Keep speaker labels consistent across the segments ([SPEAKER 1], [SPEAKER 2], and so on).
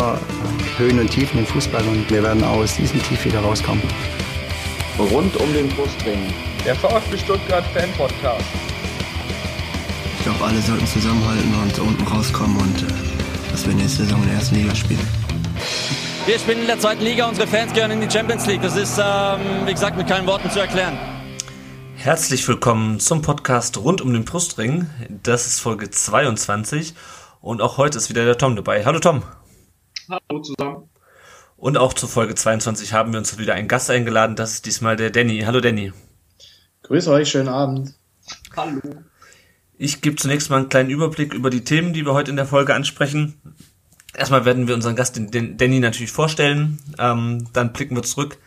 [SPEAKER 1] immer Höhen und Tiefen im Fußball und wir werden aus diesem Tief wieder rauskommen.
[SPEAKER 2] Rund um den Brustring.
[SPEAKER 3] Der VfB Stuttgart Fan Podcast.
[SPEAKER 4] Ich glaube, alle sollten zusammenhalten und unten rauskommen und äh, dass wir nächste Saison in der ersten Liga spielen.
[SPEAKER 5] Wir spielen in der zweiten Liga, unsere Fans gehören in die Champions League. Das ist, ähm, wie gesagt, mit keinen Worten zu erklären.
[SPEAKER 6] Herzlich willkommen zum Podcast rund um den Brustring. Das ist Folge 22 und auch heute ist wieder der Tom dabei. Hallo Tom.
[SPEAKER 7] Hallo zusammen.
[SPEAKER 6] Und auch zur Folge 22 haben wir uns wieder einen Gast eingeladen. Das ist diesmal der Danny. Hallo Danny.
[SPEAKER 8] Grüß euch, schönen Abend.
[SPEAKER 7] Hallo.
[SPEAKER 6] Ich gebe zunächst mal einen kleinen Überblick über die Themen, die wir heute in der Folge ansprechen. Erstmal werden wir unseren Gast, den Danny, natürlich vorstellen. Ähm, dann blicken wir zurück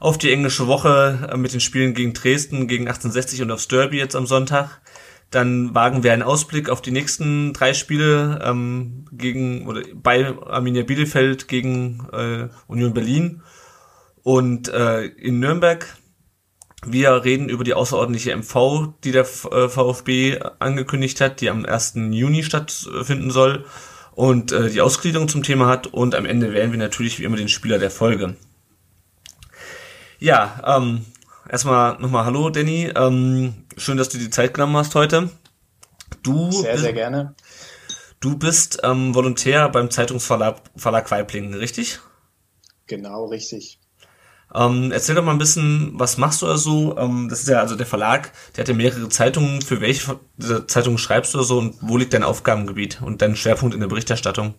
[SPEAKER 6] auf die englische Woche äh, mit den Spielen gegen Dresden, gegen 1860 und aufs Derby jetzt am Sonntag. Dann wagen wir einen Ausblick auf die nächsten drei Spiele ähm, gegen oder bei Arminia Bielefeld gegen äh, Union Berlin und äh, in Nürnberg. Wir reden über die außerordentliche MV, die der äh, VfB angekündigt hat, die am 1. Juni stattfinden soll und äh, die Ausgliederung zum Thema hat. Und am Ende wählen wir natürlich wie immer den Spieler der Folge. Ja, ähm, erstmal nochmal Hallo, Danny. Ähm, schön, dass du die Zeit genommen hast heute.
[SPEAKER 8] Du sehr, bist, sehr gerne.
[SPEAKER 6] Du bist ähm, Volontär beim Zeitungsverlag Verlag Weiblingen, richtig?
[SPEAKER 8] Genau, richtig.
[SPEAKER 6] Ähm, erzähl doch mal ein bisschen, was machst du da so? Ähm, das ist ja also der Verlag, der hat ja mehrere Zeitungen. Für welche Zeitungen schreibst du so und wo liegt dein Aufgabengebiet und dein Schwerpunkt in der Berichterstattung?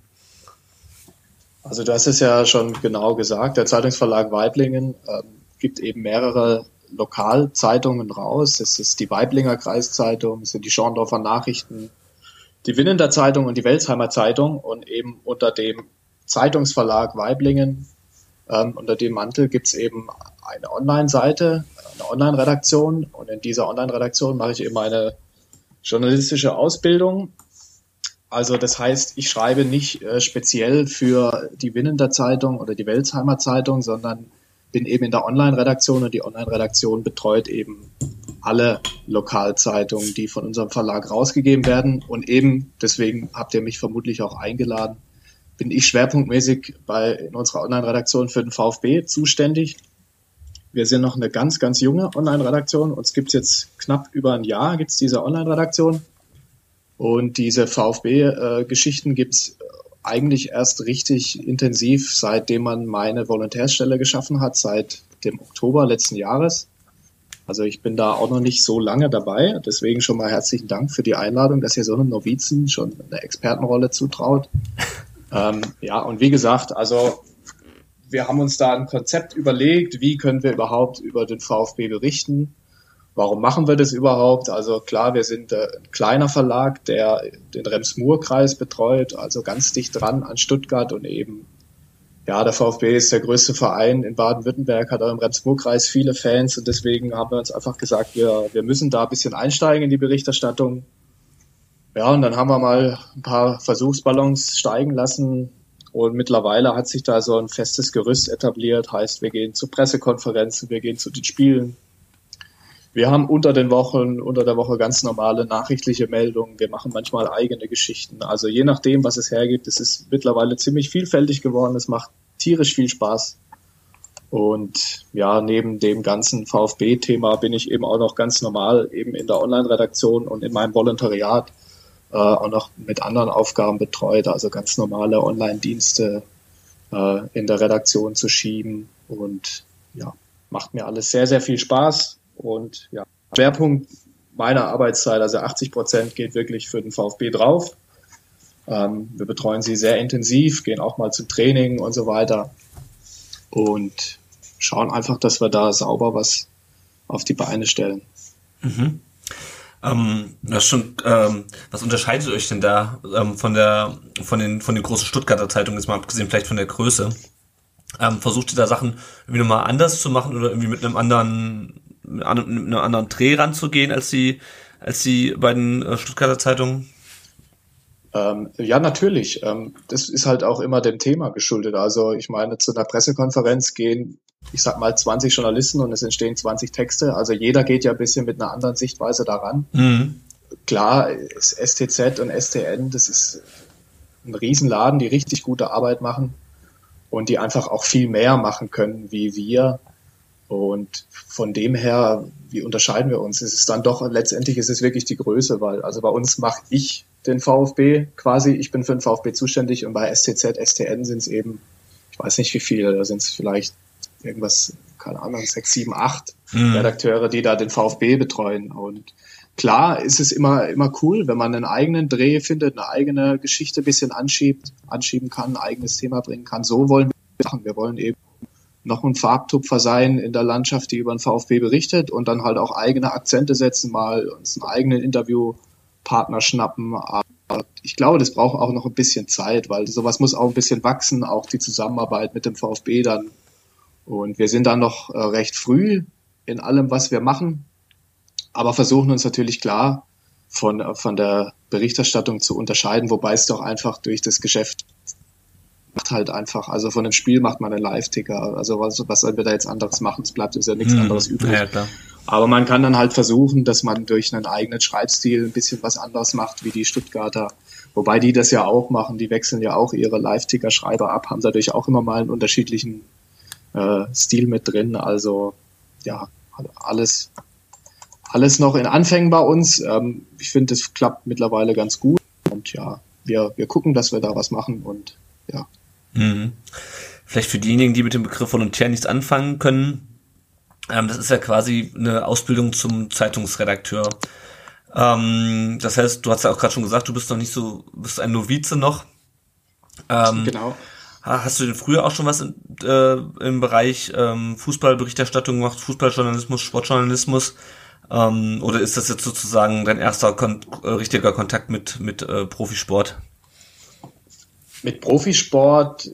[SPEAKER 8] Also du hast es ja schon genau gesagt. Der Zeitungsverlag Weiblingen ähm, gibt eben mehrere Lokalzeitungen raus. Es ist die Weiblinger Kreiszeitung, es sind die Schorndorfer Nachrichten, die Winnender Zeitung und die Welsheimer Zeitung und eben unter dem Zeitungsverlag Weiblingen ähm, unter dem Mantel gibt's eben eine Online-Seite, eine Online-Redaktion und in dieser Online-Redaktion mache ich eben eine journalistische Ausbildung. Also das heißt, ich schreibe nicht äh, speziell für die Winnender Zeitung oder die Welsheimer Zeitung, sondern bin eben in der Online-Redaktion und die Online-Redaktion betreut eben alle Lokalzeitungen, die von unserem Verlag rausgegeben werden. Und eben, deswegen habt ihr mich vermutlich auch eingeladen, bin ich schwerpunktmäßig bei in unserer Online-Redaktion für den VfB zuständig. Wir sind noch eine ganz, ganz junge Online-Redaktion. Uns gibt's jetzt knapp über ein Jahr, gibt's diese Online-Redaktion. Und diese VfB-Geschichten äh, gibt's eigentlich erst richtig intensiv, seitdem man meine Volontärstelle geschaffen hat, seit dem Oktober letzten Jahres. Also ich bin da auch noch nicht so lange dabei. Deswegen schon mal herzlichen Dank für die Einladung, dass ihr so einem Novizen schon eine Expertenrolle zutraut. Ähm, ja, und wie gesagt, also wir haben uns da ein Konzept überlegt, wie können wir überhaupt über den VfB berichten. Warum machen wir das überhaupt? Also klar, wir sind äh, ein kleiner Verlag, der den Rems-Murr-Kreis betreut, also ganz dicht dran an Stuttgart und eben, ja, der VfB ist der größte Verein in Baden-Württemberg, hat auch im Rems-Murr-Kreis viele Fans und deswegen haben wir uns einfach gesagt, wir, wir müssen da ein bisschen einsteigen in die Berichterstattung. Ja, und dann haben wir mal ein paar Versuchsballons steigen lassen, und mittlerweile hat sich da so ein festes Gerüst etabliert, heißt, wir gehen zu Pressekonferenzen, wir gehen zu den Spielen, wir haben unter den Wochen, unter der Woche ganz normale nachrichtliche Meldungen. Wir machen manchmal eigene Geschichten. Also je nachdem, was es hergibt, es ist mittlerweile ziemlich vielfältig geworden. Es macht tierisch viel Spaß. Und ja, neben dem ganzen VfB-Thema bin ich eben auch noch ganz normal eben in der Online-Redaktion und in meinem Volontariat äh, auch noch mit anderen Aufgaben betreut, also ganz normale Online-Dienste äh, in der Redaktion zu schieben. Und ja, macht mir alles sehr, sehr viel Spaß. Und ja, Schwerpunkt meiner Arbeitszeit, also 80 Prozent geht wirklich für den VfB drauf. Ähm, wir betreuen sie sehr intensiv, gehen auch mal zum Training und so weiter und schauen einfach, dass wir da sauber was auf die Beine stellen.
[SPEAKER 6] Mhm. Ähm, das schon, ähm, was unterscheidet euch denn da ähm, von der von den von den großen Stuttgarter Zeitungen, jetzt mal abgesehen vielleicht von der Größe? Ähm, versucht ihr da Sachen irgendwie nochmal anders zu machen oder irgendwie mit einem anderen mit einem anderen Dreh ranzugehen als die, als die beiden äh, Stuttgarter Zeitungen?
[SPEAKER 8] Ähm, ja, natürlich. Ähm, das ist halt auch immer dem Thema geschuldet. Also ich meine, zu einer Pressekonferenz gehen, ich sag mal, 20 Journalisten und es entstehen 20 Texte. Also jeder geht ja ein bisschen mit einer anderen Sichtweise daran. Mhm. Klar, STZ und STN, das ist ein Riesenladen, die richtig gute Arbeit machen und die einfach auch viel mehr machen können wie wir. Und von dem her, wie unterscheiden wir uns? Es ist dann doch, letztendlich ist es wirklich die Größe, weil also bei uns mache ich den VfB quasi, ich bin für den VfB zuständig und bei STZ, STN sind es eben, ich weiß nicht wie viele, da sind es vielleicht irgendwas, keine Ahnung, sechs, sieben, acht mhm. Redakteure, die da den VfB betreuen. Und klar ist es immer, immer cool, wenn man einen eigenen Dreh findet, eine eigene Geschichte ein bisschen anschiebt, anschieben kann, ein eigenes Thema bringen kann. So wollen wir machen. Wir wollen eben noch ein Farbtupfer sein in der Landschaft, die über den VfB berichtet und dann halt auch eigene Akzente setzen, mal uns einen eigenen Interviewpartner schnappen. Aber ich glaube, das braucht auch noch ein bisschen Zeit, weil sowas muss auch ein bisschen wachsen, auch die Zusammenarbeit mit dem VfB dann. Und wir sind dann noch äh, recht früh in allem, was wir machen, aber versuchen uns natürlich klar von, äh, von der Berichterstattung zu unterscheiden, wobei es doch einfach durch das Geschäft macht halt einfach, also von dem Spiel macht man einen Live-Ticker. Also was, was sollen wir da jetzt anderes machen? Es bleibt uns ja nichts hm. anderes übrig. Ja. Aber man kann dann halt versuchen, dass man durch einen eigenen Schreibstil ein bisschen was anderes macht, wie die Stuttgarter. Wobei die das ja auch machen, die wechseln ja auch ihre Live-Ticker-Schreiber ab, haben dadurch auch immer mal einen unterschiedlichen äh, Stil mit drin. Also ja, alles, alles noch in Anfängen bei uns. Ähm, ich finde, es klappt mittlerweile ganz gut. Und ja, wir, wir gucken, dass wir da was machen und ja.
[SPEAKER 6] Mhm. Vielleicht für diejenigen, die mit dem Begriff Volontär nichts anfangen können, ähm, das ist ja quasi eine Ausbildung zum Zeitungsredakteur. Ähm, das heißt, du hast ja auch gerade schon gesagt, du bist noch nicht so, bist ein Novize noch. Ähm, genau. Hast du denn früher auch schon was in, äh, im Bereich ähm, Fußballberichterstattung gemacht, Fußballjournalismus, Sportjournalismus? Ähm, oder ist das jetzt sozusagen dein erster kon äh, richtiger Kontakt mit, mit äh, Profisport?
[SPEAKER 8] Mit Profisport,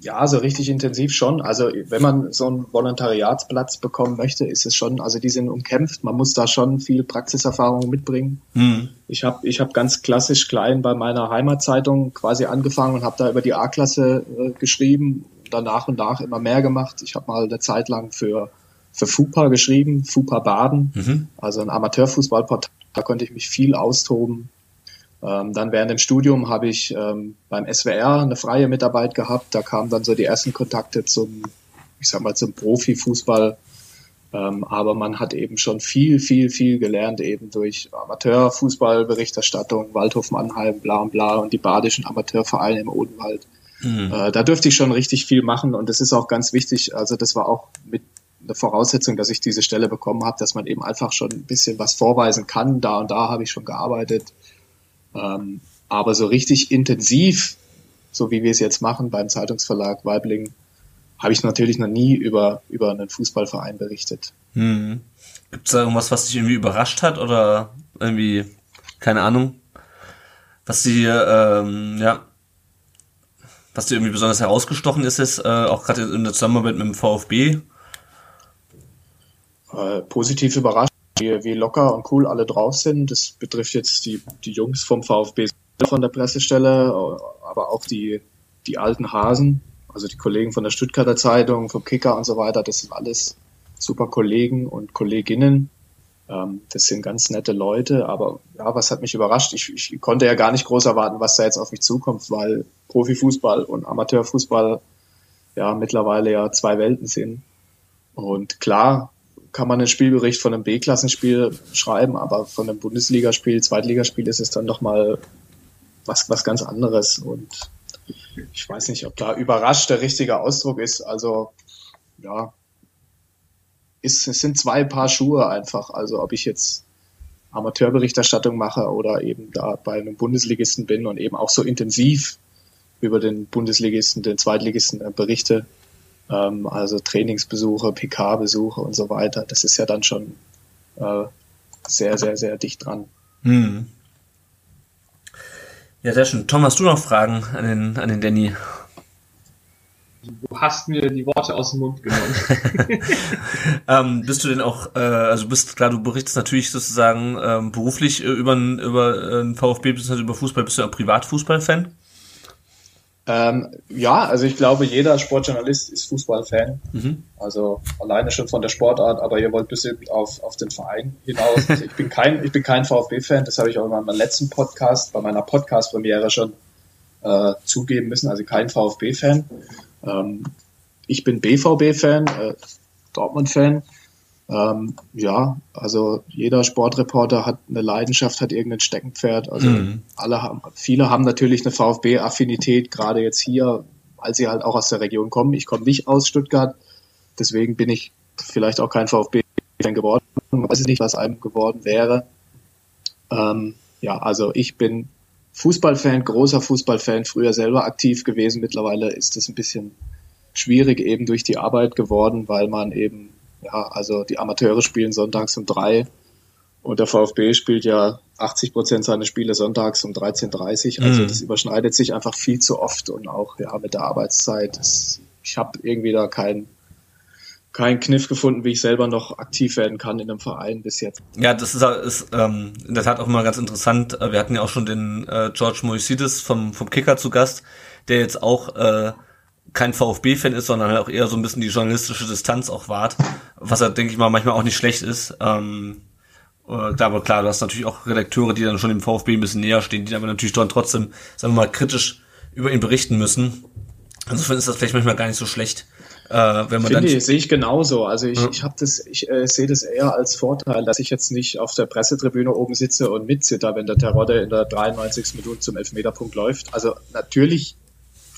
[SPEAKER 8] ja, so richtig intensiv schon. Also wenn man so einen Volontariatsplatz bekommen möchte, ist es schon, also die sind umkämpft. Man muss da schon viel Praxiserfahrung mitbringen. Mhm. Ich habe ich hab ganz klassisch klein bei meiner Heimatzeitung quasi angefangen und habe da über die A-Klasse äh, geschrieben, dann nach und nach immer mehr gemacht. Ich habe mal eine Zeit lang für für FUPA geschrieben, FUPA Baden, mhm. also ein Amateurfußballportal. Da konnte ich mich viel austoben. Ähm, dann während dem Studium habe ich ähm, beim SWR eine freie Mitarbeit gehabt. Da kamen dann so die ersten Kontakte zum, ich sag mal, zum Profifußball. Ähm, aber man hat eben schon viel, viel, viel gelernt, eben durch Amateurfußballberichterstattung, Waldhof Mannheim, bla und bla und die badischen Amateurvereine im Odenwald. Mhm. Äh, da dürfte ich schon richtig viel machen und das ist auch ganz wichtig. Also das war auch mit eine Voraussetzung, dass ich diese Stelle bekommen habe, dass man eben einfach schon ein bisschen was vorweisen kann. Da und da habe ich schon gearbeitet. Ähm, aber so richtig intensiv, so wie wir es jetzt machen beim Zeitungsverlag Weibling, habe ich natürlich noch nie über, über einen Fußballverein berichtet.
[SPEAKER 6] Hm. Gibt es da irgendwas, was dich irgendwie überrascht hat oder irgendwie, keine Ahnung, was dir, ähm, ja, was dir irgendwie besonders herausgestochen ist, ist äh, auch gerade in der Zusammenarbeit mit dem VfB?
[SPEAKER 8] Äh, positiv überrascht wie, wie locker und cool alle drauf sind. Das betrifft jetzt die, die Jungs vom VfB von der Pressestelle, aber auch die, die alten Hasen, also die Kollegen von der Stuttgarter Zeitung, vom Kicker und so weiter. Das sind alles super Kollegen und Kolleginnen. Ähm, das sind ganz nette Leute, aber ja, was hat mich überrascht? Ich, ich konnte ja gar nicht groß erwarten, was da jetzt auf mich zukommt, weil Profifußball und Amateurfußball ja mittlerweile ja zwei Welten sind. Und klar, kann man einen Spielbericht von einem B-Klassenspiel schreiben, aber von einem Bundesligaspiel, Zweitligaspiel ist es dann doch mal was, was ganz anderes. Und ich weiß nicht, ob da überrascht der richtige Ausdruck ist. Also, ja, ist, es sind zwei Paar Schuhe einfach. Also, ob ich jetzt Amateurberichterstattung mache oder eben da bei einem Bundesligisten bin und eben auch so intensiv über den Bundesligisten, den Zweitligisten äh, berichte, ähm, also Trainingsbesuche, PK-Besuche und so weiter. Das ist ja dann schon äh, sehr, sehr, sehr dicht dran. Hm.
[SPEAKER 6] Ja, sehr schön. Tom, hast du noch Fragen an den, an den Danny?
[SPEAKER 7] Du hast mir die Worte aus dem Mund genommen.
[SPEAKER 6] ähm, bist du denn auch, äh, also bist klar, du berichtest natürlich sozusagen ähm, beruflich äh, über, über äh, VfB, bzw. über Fußball, bist du ein Privatfußballfan?
[SPEAKER 8] Ähm, ja, also ich glaube, jeder Sportjournalist ist Fußballfan. Mhm. Also alleine schon von der Sportart, aber ihr wollt bestimmt auf, auf den Verein hinaus. Also ich bin kein, ich bin kein VfB-Fan, das habe ich auch in meinem letzten Podcast, bei meiner Podcast-Premiere schon äh, zugeben müssen, also kein VfB-Fan. Ähm, ich bin BVB-Fan, äh, Dortmund-Fan. Ähm, ja, also jeder Sportreporter hat eine Leidenschaft, hat irgendein Steckenpferd. Also mhm. alle haben, viele haben natürlich eine VfB-Affinität, gerade jetzt hier, weil sie halt auch aus der Region kommen. Ich komme nicht aus Stuttgart, deswegen bin ich vielleicht auch kein VfB-Fan geworden. Ich weiß nicht, was einem geworden wäre. Ähm, ja, also ich bin Fußballfan, großer Fußballfan, früher selber aktiv gewesen. Mittlerweile ist es ein bisschen schwierig eben durch die Arbeit geworden, weil man eben ja, also die Amateure spielen sonntags um drei und der VfB spielt ja 80 Prozent seiner Spiele sonntags um 13.30 Also mhm. das überschneidet sich einfach viel zu oft und auch ja mit der Arbeitszeit. Das, ich habe irgendwie da keinen keinen Kniff gefunden, wie ich selber noch aktiv werden kann in einem Verein bis jetzt.
[SPEAKER 6] Ja, das ist, ist ähm, in der Tat auch immer ganz interessant. Wir hatten ja auch schon den äh, George Moisidis vom, vom Kicker zu Gast, der jetzt auch äh, kein VfB-Fan ist, sondern halt auch eher so ein bisschen die journalistische Distanz auch wahrt, was ja, denke ich mal, manchmal auch nicht schlecht ist. Ähm, äh, aber klar, du hast natürlich auch Redakteure, die dann schon dem VfB ein bisschen näher stehen, die aber natürlich dann trotzdem, sagen wir mal, kritisch über ihn berichten müssen. Insofern ist das vielleicht manchmal gar nicht so schlecht.
[SPEAKER 8] Äh, wenn man Finde dann ich, sehe ich genauso. Also ich, ja. ich habe das, ich äh, sehe das eher als Vorteil, dass ich jetzt nicht auf der Pressetribüne oben sitze und mitzitter, wenn der Terodde in der 93. Minute zum Elfmeterpunkt läuft. Also natürlich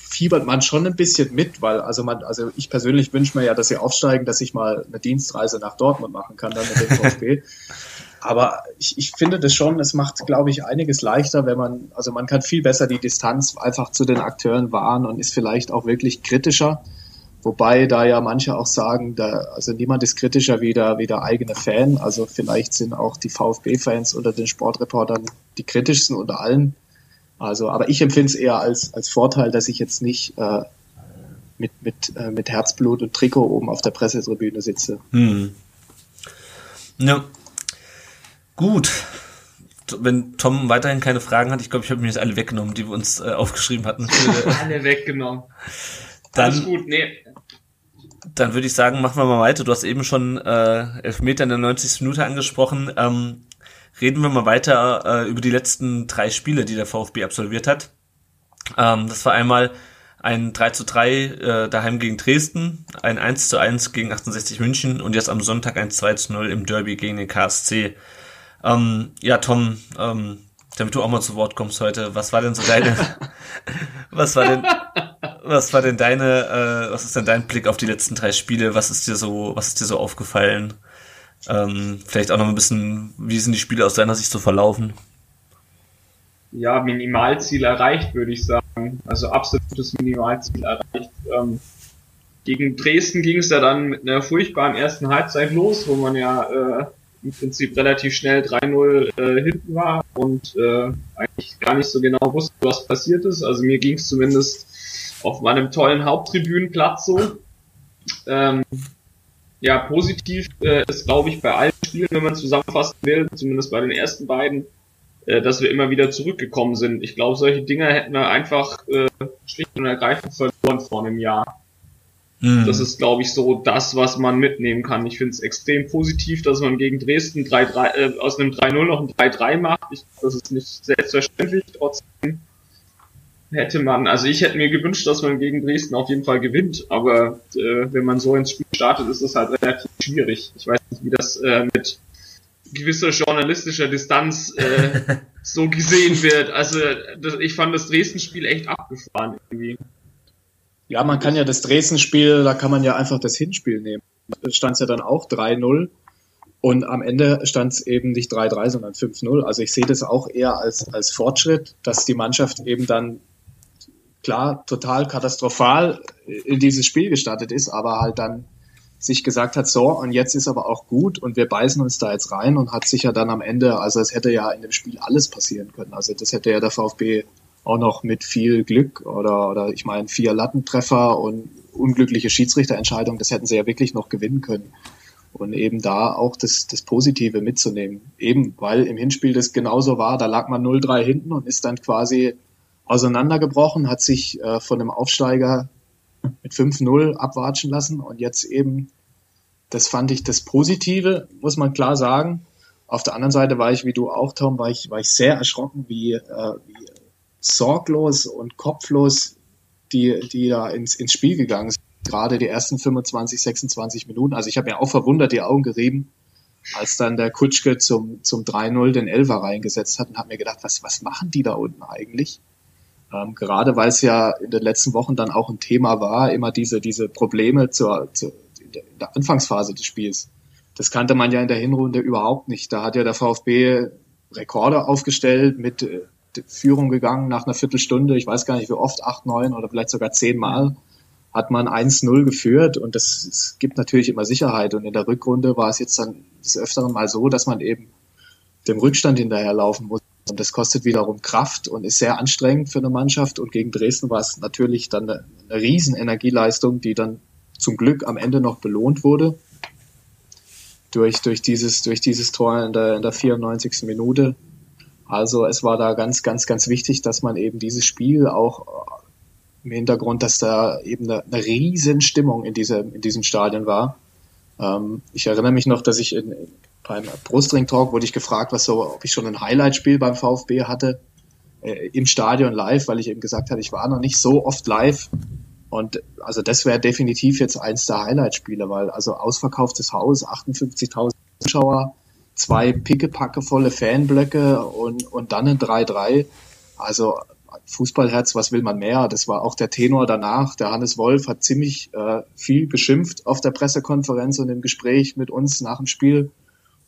[SPEAKER 8] fiebert man schon ein bisschen mit, weil also man, also ich persönlich wünsche mir ja, dass sie aufsteigen, dass ich mal eine Dienstreise nach Dortmund machen kann, dann mit dem VfB. Aber ich, ich finde das schon, es macht, glaube ich, einiges leichter, wenn man, also man kann viel besser die Distanz einfach zu den Akteuren wahren und ist vielleicht auch wirklich kritischer. Wobei da ja manche auch sagen, da, also niemand ist kritischer wie der, wie der eigene Fan. Also vielleicht sind auch die VfB-Fans unter den Sportreportern die kritischsten unter allen. Also, aber ich empfinde es eher als, als Vorteil, dass ich jetzt nicht äh, mit, mit, äh, mit Herzblut und Trikot oben auf der Pressetribüne sitze. Hm.
[SPEAKER 6] Ja. Gut. Wenn Tom weiterhin keine Fragen hat, ich glaube, ich habe mir jetzt alle weggenommen, die wir uns äh, aufgeschrieben hatten.
[SPEAKER 7] alle weggenommen.
[SPEAKER 6] Dann, Alles gut, nee. Dann würde ich sagen, machen wir mal weiter. Du hast eben schon äh, Elfmeter in der 90. Minute angesprochen. Ähm, reden wir mal weiter äh, über die letzten drei Spiele, die der VfB absolviert hat. Ähm, das war einmal ein 3 zu 3 äh, daheim gegen Dresden, ein 1 zu 1 gegen 68 München und jetzt am Sonntag ein 2 zu 0 im Derby gegen den KSC. Ähm, ja, Tom, ähm, damit du auch mal zu Wort kommst heute, was war denn so deine, was war denn, was war denn deine, äh, was ist denn dein Blick auf die letzten drei Spiele? Was ist dir so, was ist dir so aufgefallen? Ähm, vielleicht auch noch ein bisschen, wie sind die Spiele aus deiner Sicht so verlaufen?
[SPEAKER 7] Ja, Minimalziel erreicht, würde ich sagen. Also absolutes Minimalziel erreicht. Ähm, gegen Dresden ging es ja dann mit einer furchtbaren ersten Halbzeit los, wo man ja äh, im Prinzip relativ schnell 3-0 äh, hinten war und äh, eigentlich gar nicht so genau wusste, was passiert ist. Also mir ging es zumindest auf meinem tollen Haupttribünenplatz so. Ähm, ja, positiv äh, ist, glaube ich, bei allen Spielen, wenn man zusammenfassen will, zumindest bei den ersten beiden, äh, dass wir immer wieder zurückgekommen sind. Ich glaube, solche Dinger hätten wir einfach äh, schlicht und ergreifend verloren vor einem Jahr. Mhm. Das ist, glaube ich, so das, was man mitnehmen kann. Ich finde es extrem positiv, dass man gegen Dresden 3 -3, äh, aus einem 3-0 noch ein 3-3 macht. Ich, das ist nicht selbstverständlich. Trotzdem hätte man, also ich hätte mir gewünscht, dass man gegen Dresden auf jeden Fall gewinnt, aber äh, wenn man so ins Spiel startet, ist das halt relativ schwierig. Ich weiß nicht, wie das äh, mit gewisser journalistischer Distanz äh, so gesehen wird. Also das, ich fand das Dresden-Spiel echt abgefahren irgendwie.
[SPEAKER 8] Ja, man kann ja das Dresden-Spiel, da kann man ja einfach das Hinspiel nehmen. Da stand es ja dann auch 3-0 und am Ende stand es eben nicht 3-3, sondern 5-0. Also ich sehe das auch eher als, als Fortschritt, dass die Mannschaft eben dann klar total katastrophal in dieses Spiel gestartet ist, aber halt dann sich gesagt hat, so, und jetzt ist aber auch gut und wir beißen uns da jetzt rein und hat sich ja dann am Ende, also es hätte ja in dem Spiel alles passieren können. Also das hätte ja der VfB auch noch mit viel Glück oder, oder ich meine vier Lattentreffer und unglückliche Schiedsrichterentscheidungen, das hätten sie ja wirklich noch gewinnen können. Und eben da auch das, das Positive mitzunehmen. Eben, weil im Hinspiel das genauso war, da lag man 0-3 hinten und ist dann quasi auseinandergebrochen, hat sich äh, von einem Aufsteiger mit 5-0 abwatschen lassen und jetzt eben, das fand ich das Positive, muss man klar sagen. Auf der anderen Seite war ich, wie du auch, Tom, war ich, war ich sehr erschrocken, wie, äh, wie sorglos und kopflos, die, die da ins, ins Spiel gegangen sind. Gerade die ersten 25, 26 Minuten. Also ich habe mir auch verwundert die Augen gerieben, als dann der Kutschke zum, zum 3-0 den Elfer reingesetzt hat und habe mir gedacht, was, was machen die da unten eigentlich? Ähm, gerade weil es ja in den letzten Wochen dann auch ein Thema war, immer diese, diese Probleme zur, zur, in der Anfangsphase des Spiels. Das kannte man ja in der Hinrunde überhaupt nicht. Da hat ja der VfB Rekorde aufgestellt, mit äh, Führung gegangen nach einer Viertelstunde, ich weiß gar nicht wie oft, acht, neun oder vielleicht sogar zehn Mal, hat man 1-0 geführt und das, das gibt natürlich immer Sicherheit. Und in der Rückrunde war es jetzt dann des Öfteren mal so, dass man eben dem Rückstand hinterherlaufen muss. Und das kostet wiederum Kraft und ist sehr anstrengend für eine Mannschaft. Und gegen Dresden war es natürlich dann eine, eine riesen Energieleistung, die dann zum Glück am Ende noch belohnt wurde durch, durch, dieses, durch dieses Tor in der, in der 94. Minute. Also es war da ganz, ganz, ganz wichtig, dass man eben dieses Spiel auch äh, im Hintergrund, dass da eben eine, eine riesen Stimmung in diesem, in diesem Stadion war. Ähm, ich erinnere mich noch, dass ich in, beim Brustring-Talk wurde ich gefragt, was so, ob ich schon ein Highlight-Spiel beim VfB hatte äh, im Stadion live, weil ich eben gesagt habe, ich war noch nicht so oft live und also das wäre definitiv jetzt eins der Highlight-Spiele, weil also ausverkauftes Haus, 58.000 Zuschauer, zwei pickepackevolle Fanblöcke und, und dann ein 3-3. Also Fußballherz, was will man mehr? Das war auch der Tenor danach. Der Hannes Wolf hat ziemlich äh, viel geschimpft auf der Pressekonferenz und im Gespräch mit uns nach dem Spiel.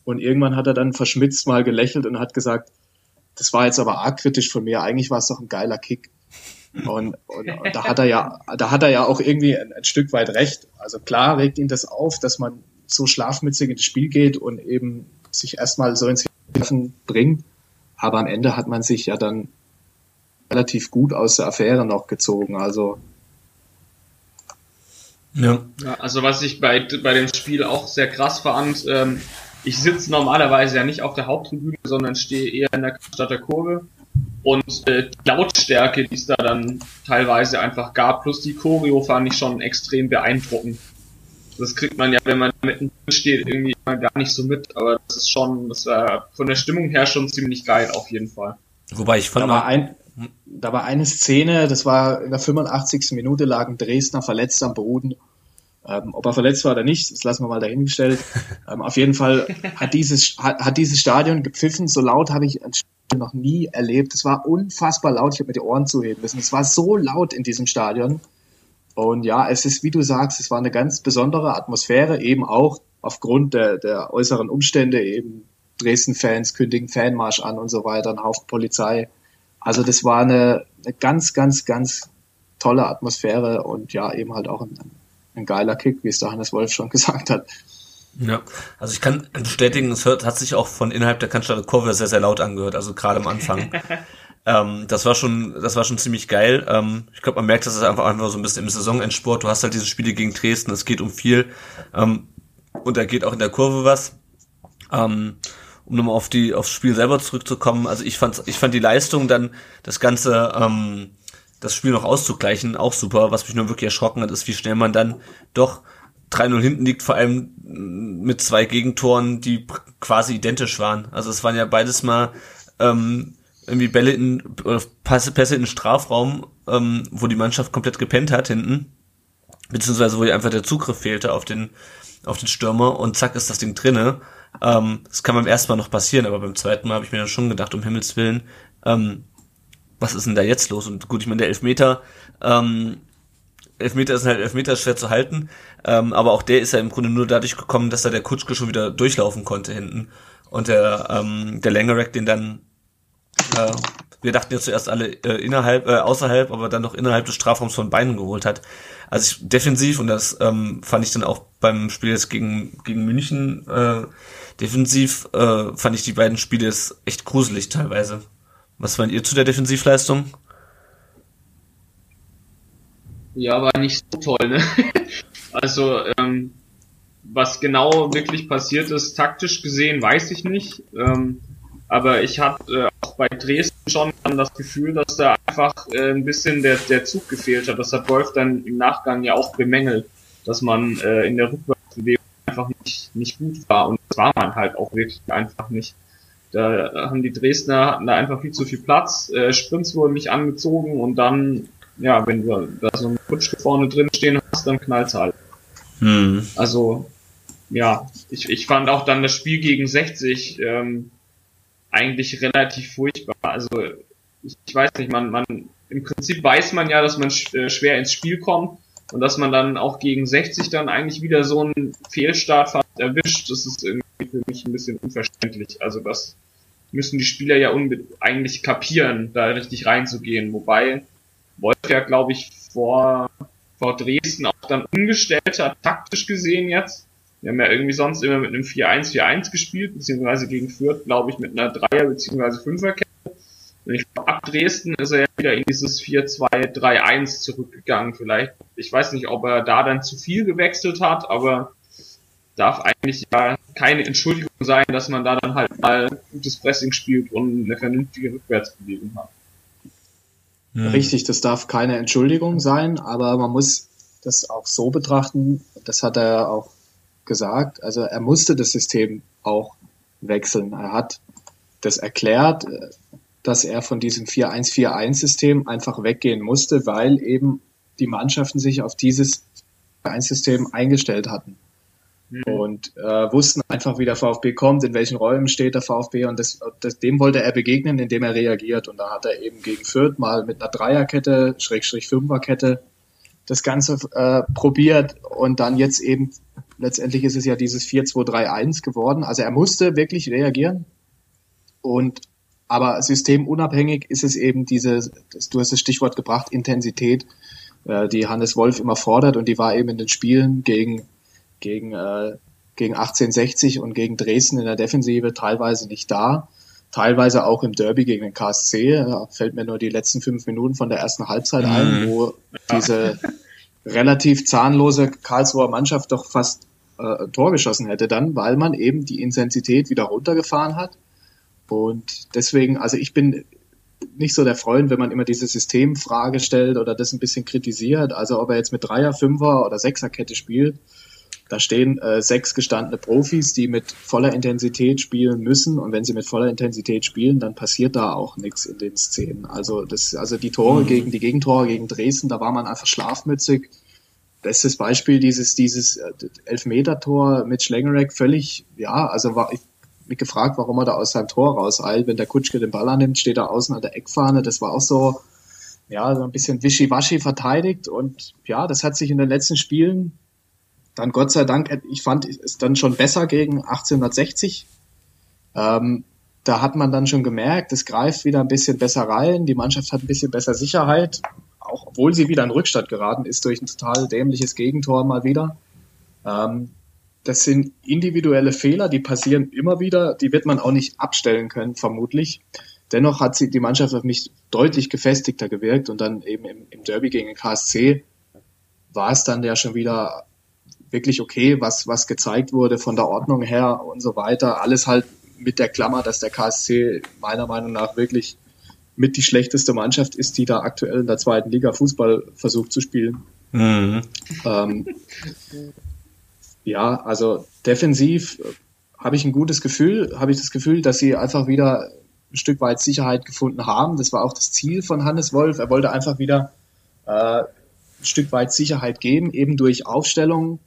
[SPEAKER 8] Und irgendwann hat er dann verschmitzt mal gelächelt und hat gesagt, das war jetzt aber arg kritisch von mir. Eigentlich war es doch ein geiler Kick. Und, und, und, da hat er ja, da hat er ja auch irgendwie ein, ein, Stück weit recht. Also klar regt ihn das auf, dass man so schlafmützig ins Spiel geht und eben sich erstmal so ins Treffen bringt. Aber am Ende hat man sich ja dann relativ gut aus der Affäre noch gezogen. Also
[SPEAKER 7] ja. ja also was ich bei, bei dem Spiel auch sehr krass fand, ähm, ich sitze normalerweise ja nicht auf der Haupttribüne, sondern stehe eher in der Stadter Kurve und äh, die Lautstärke, die es da dann teilweise einfach gab, plus die Choreo fand ich schon extrem beeindruckend. Das kriegt man ja, wenn man mitten steht, irgendwie mal gar nicht so mit, aber das ist schon, das war von der Stimmung her schon ziemlich geil auf jeden Fall.
[SPEAKER 8] Wobei ich fand da war, ein, da war eine Szene, das war in der 85. Minute lag ein Dresdner verletzt am Boden. Ähm, ob er verletzt war oder nicht, das lassen wir mal dahingestellt. ähm, auf jeden Fall hat dieses, hat, hat dieses Stadion gepfiffen, so laut habe ich noch nie erlebt. Es war unfassbar laut. Ich habe mir die Ohren zuheben müssen. Es war so laut in diesem Stadion. Und ja, es ist, wie du sagst, es war eine ganz besondere Atmosphäre, eben auch aufgrund der, der äußeren Umstände, eben Dresden-Fans kündigen Fanmarsch an und so weiter, ein Haufen Polizei. Also das war eine, eine ganz, ganz, ganz tolle Atmosphäre und ja, eben halt auch ein, ein geiler Kick, wie es der Hannes Wolf schon gesagt hat.
[SPEAKER 6] Ja, also ich kann bestätigen, es hört, hat sich auch von innerhalb der Cannstatter Kurve sehr, sehr laut angehört, also gerade am Anfang. ähm, das war schon, das war schon ziemlich geil. Ähm, ich glaube, man merkt, dass es einfach einfach so ein bisschen im Saisonendsport. Du hast halt diese Spiele gegen Dresden, es geht um viel. Ähm, und da geht auch in der Kurve was. Ähm, um nochmal auf die, aufs Spiel selber zurückzukommen. Also ich fand, ich fand die Leistung dann, das Ganze, ähm, das Spiel noch auszugleichen, auch super. Was mich nur wirklich erschrocken hat, ist, wie schnell man dann doch 3-0 hinten liegt, vor allem mit zwei Gegentoren, die quasi identisch waren. Also es waren ja beides mal ähm, irgendwie Bälle in oder Pässe, Pässe in den Strafraum, ähm, wo die Mannschaft komplett gepennt hat hinten, beziehungsweise wo einfach der Zugriff fehlte auf den auf den Stürmer und zack ist das Ding drinne. Ähm, das kann beim ersten Mal noch passieren, aber beim zweiten Mal habe ich mir dann schon gedacht, um Himmels Willen, ähm, was ist denn da jetzt los? Und gut, ich meine, der Elfmeter ähm, Elfmeter ist halt Elfmeter schwer zu halten, ähm, aber auch der ist ja im Grunde nur dadurch gekommen, dass da der Kutschke schon wieder durchlaufen konnte hinten und der ähm, der Längerack den dann äh, wir dachten ja zuerst alle äh, innerhalb äh, außerhalb, aber dann noch innerhalb des Strafraums von Beinen geholt hat. Also ich, defensiv und das ähm, fand ich dann auch beim Spiel jetzt gegen gegen München äh, defensiv äh, fand ich die beiden Spiele jetzt echt gruselig teilweise. Was fand ihr zu der Defensivleistung?
[SPEAKER 7] Ja, war nicht so toll, ne? also, ähm, was genau wirklich passiert ist, taktisch gesehen, weiß ich nicht. Ähm, aber ich hatte äh, auch bei Dresden schon das Gefühl, dass da einfach äh, ein bisschen der, der Zug gefehlt hat. Das hat Wolf dann im Nachgang ja auch bemängelt, dass man äh, in der Rückwärtsbewegung einfach nicht, nicht gut war. Und das war man halt auch wirklich einfach nicht. Da haben die Dresdner hatten da einfach viel zu viel Platz, äh, Sprints wurden nicht angezogen und dann, ja, wenn du da so einen Rutsch vorne drin stehen hast, dann knallt's halt. Hm. Also, ja, ich, ich fand auch dann das Spiel gegen 60 ähm, eigentlich relativ furchtbar. Also, ich, ich weiß nicht, man, man, im Prinzip weiß man ja, dass man sch äh, schwer ins Spiel kommt und dass man dann auch gegen 60 dann eigentlich wieder so einen Fehlstart erwischt, das ist irgendwie für mich ein bisschen unverständlich. Also das müssen die Spieler ja eigentlich kapieren, da richtig reinzugehen. Wobei Wolf ja, glaube ich, vor, vor Dresden auch dann umgestellt hat, taktisch gesehen jetzt. Wir haben ja irgendwie sonst immer mit einem 4-1-4-1 gespielt, beziehungsweise gegen Fürth, glaube ich, mit einer Dreier- beziehungsweise Fünferkette. Und ich glaube, ab Dresden ist er ja wieder in dieses 4-2-3-1 zurückgegangen vielleicht. Ich weiß nicht, ob er da dann zu viel gewechselt hat, aber darf eigentlich ja keine Entschuldigung sein, dass man da dann halt mal gutes Pressing spielt und eine vernünftige Rückwärtsbewegung hat.
[SPEAKER 8] Hm. Richtig, das darf keine Entschuldigung sein, aber man muss das auch so betrachten, das hat er auch gesagt, also er musste das System auch wechseln. Er hat das erklärt, dass er von diesem 4-1-4-1-System einfach weggehen musste, weil eben die Mannschaften sich auf dieses 1-System eingestellt hatten. Mhm. Und äh, wussten einfach, wie der VfB kommt, in welchen Räumen steht der VfB und das, das, dem wollte er begegnen, indem er reagiert. Und da hat er eben gegen Fürth mal mit einer Dreierkette, Schrägstrich Fünferkette, das Ganze äh, probiert und dann jetzt eben, letztendlich ist es ja dieses 4-2-3-1 geworden. Also er musste wirklich reagieren und aber systemunabhängig ist es eben diese, du hast das Stichwort gebracht, Intensität, äh, die Hannes Wolf immer fordert und die war eben in den Spielen gegen gegen, äh, gegen 1860 und gegen Dresden in der Defensive teilweise nicht da. Teilweise auch im Derby gegen den KSC. Da fällt mir nur die letzten fünf Minuten von der ersten Halbzeit ein, mhm. wo diese relativ zahnlose Karlsruher Mannschaft doch fast äh, Tor geschossen hätte dann, weil man eben die Intensität wieder runtergefahren hat. Und deswegen, also ich bin nicht so der Freund, wenn man immer diese Systemfrage stellt oder das ein bisschen kritisiert. Also ob er jetzt mit Dreier, Fünfer oder Sechserkette spielt, da stehen äh, sechs gestandene Profis, die mit voller Intensität spielen müssen. Und wenn sie mit voller Intensität spielen, dann passiert da auch nichts in den Szenen. Also das, also die Tore mhm. gegen die Gegentore gegen Dresden, da war man einfach schlafmützig. Bestes Beispiel dieses dieses äh, Elfmeter-Tor mit Schlengerek völlig, ja, also war ich mich gefragt, warum er da aus seinem Tor rauseilt. Wenn der Kutschke den Ball annimmt, steht er außen an der Eckfahne. Das war auch so, ja, so ein bisschen wischiwaschi verteidigt. Und ja, das hat sich in den letzten Spielen dann Gott sei Dank, ich fand es dann schon besser gegen 1860. Ähm, da hat man dann schon gemerkt, es greift wieder ein bisschen besser rein, die Mannschaft hat ein bisschen besser Sicherheit, auch obwohl sie wieder in Rückstand geraten ist durch ein total dämliches Gegentor mal wieder. Ähm, das sind individuelle Fehler, die passieren immer wieder, die wird man auch nicht abstellen können, vermutlich. Dennoch hat sie die Mannschaft auf mich deutlich gefestigter gewirkt und dann eben im, im Derby gegen den KSC war es dann ja schon wieder wirklich okay, was, was gezeigt wurde von der Ordnung her und so weiter. Alles halt mit der Klammer, dass der KSC meiner Meinung nach wirklich mit die schlechteste Mannschaft ist, die da aktuell in der zweiten Liga Fußball versucht zu spielen. Mhm. Ähm, ja, also defensiv habe ich ein gutes Gefühl, habe ich das Gefühl, dass sie einfach wieder ein Stück weit Sicherheit gefunden haben. Das war auch das Ziel von Hannes Wolf. Er wollte einfach wieder äh, ein Stück weit Sicherheit geben, eben durch Aufstellungen,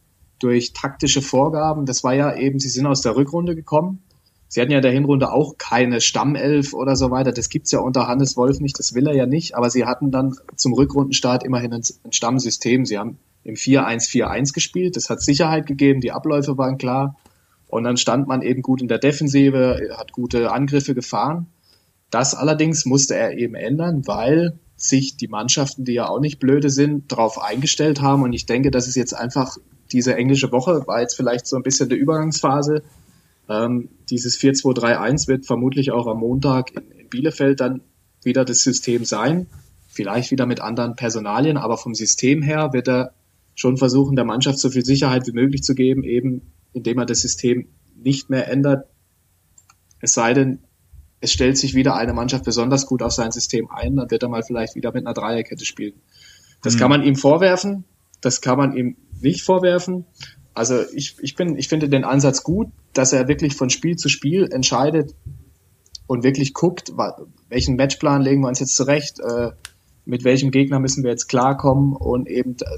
[SPEAKER 8] durch taktische Vorgaben. Das war ja eben, sie sind aus der Rückrunde gekommen. Sie hatten ja in der Hinrunde auch keine Stammelf oder so weiter. Das gibt's ja unter Hannes Wolf nicht, das will er ja nicht. Aber sie hatten dann zum Rückrundenstart immerhin ein, Stammsystem. Sie haben im 4-1-4-1 gespielt. Das hat Sicherheit gegeben, die Abläufe waren klar. Und dann stand man eben gut in der Defensive, hat gute Angriffe gefahren. Das allerdings musste er eben ändern, weil sich die Mannschaften, die ja auch nicht blöde sind, darauf eingestellt haben. Und ich denke, dass es jetzt einfach diese englische Woche war jetzt vielleicht so ein bisschen der Übergangsphase. Ähm, dieses 4-2-3-1 wird vermutlich auch am Montag in, in Bielefeld dann wieder das System sein. Vielleicht wieder mit anderen Personalien, aber vom System her wird er schon versuchen, der Mannschaft so viel Sicherheit wie möglich zu geben, eben indem er das System nicht mehr ändert. Es sei denn, es stellt sich wieder eine Mannschaft besonders gut auf sein System ein, dann wird er mal vielleicht wieder mit einer Dreierkette spielen. Das mhm. kann man ihm vorwerfen, das kann man ihm nicht vorwerfen. Also ich, ich bin, ich finde den Ansatz gut, dass er wirklich von Spiel zu Spiel entscheidet, und wirklich guckt, welchen Matchplan legen wir uns jetzt zurecht, äh, mit welchem Gegner müssen wir jetzt klarkommen und eben äh,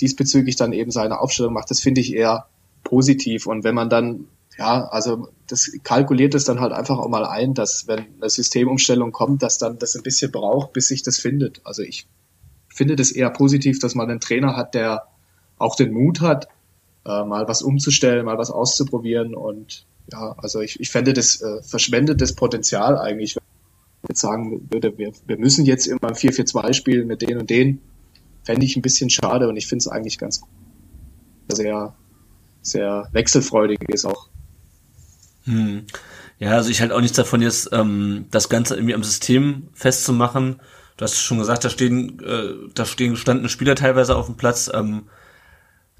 [SPEAKER 8] diesbezüglich dann eben seine Aufstellung macht, das finde ich eher positiv. Und wenn man dann, ja, also das kalkuliert es dann halt einfach auch mal ein, dass wenn eine Systemumstellung kommt, dass dann das ein bisschen braucht, bis sich das findet. Also ich finde das eher positiv, dass man einen Trainer hat, der auch den Mut hat, äh, mal was umzustellen, mal was auszuprobieren und ja, also ich, ich fände das äh, verschwendetes Potenzial eigentlich, wenn ich jetzt sagen würde, wir, wir müssen jetzt immer 4-4-2 spielen mit den und den, fände ich ein bisschen schade und ich finde es eigentlich ganz sehr, sehr wechselfreudig ist auch.
[SPEAKER 6] Hm. Ja, also ich halt auch nichts davon jetzt, ähm, das Ganze irgendwie am System festzumachen. Du hast schon gesagt, da stehen, äh, da stehen gestandene Spieler teilweise auf dem Platz. Ähm,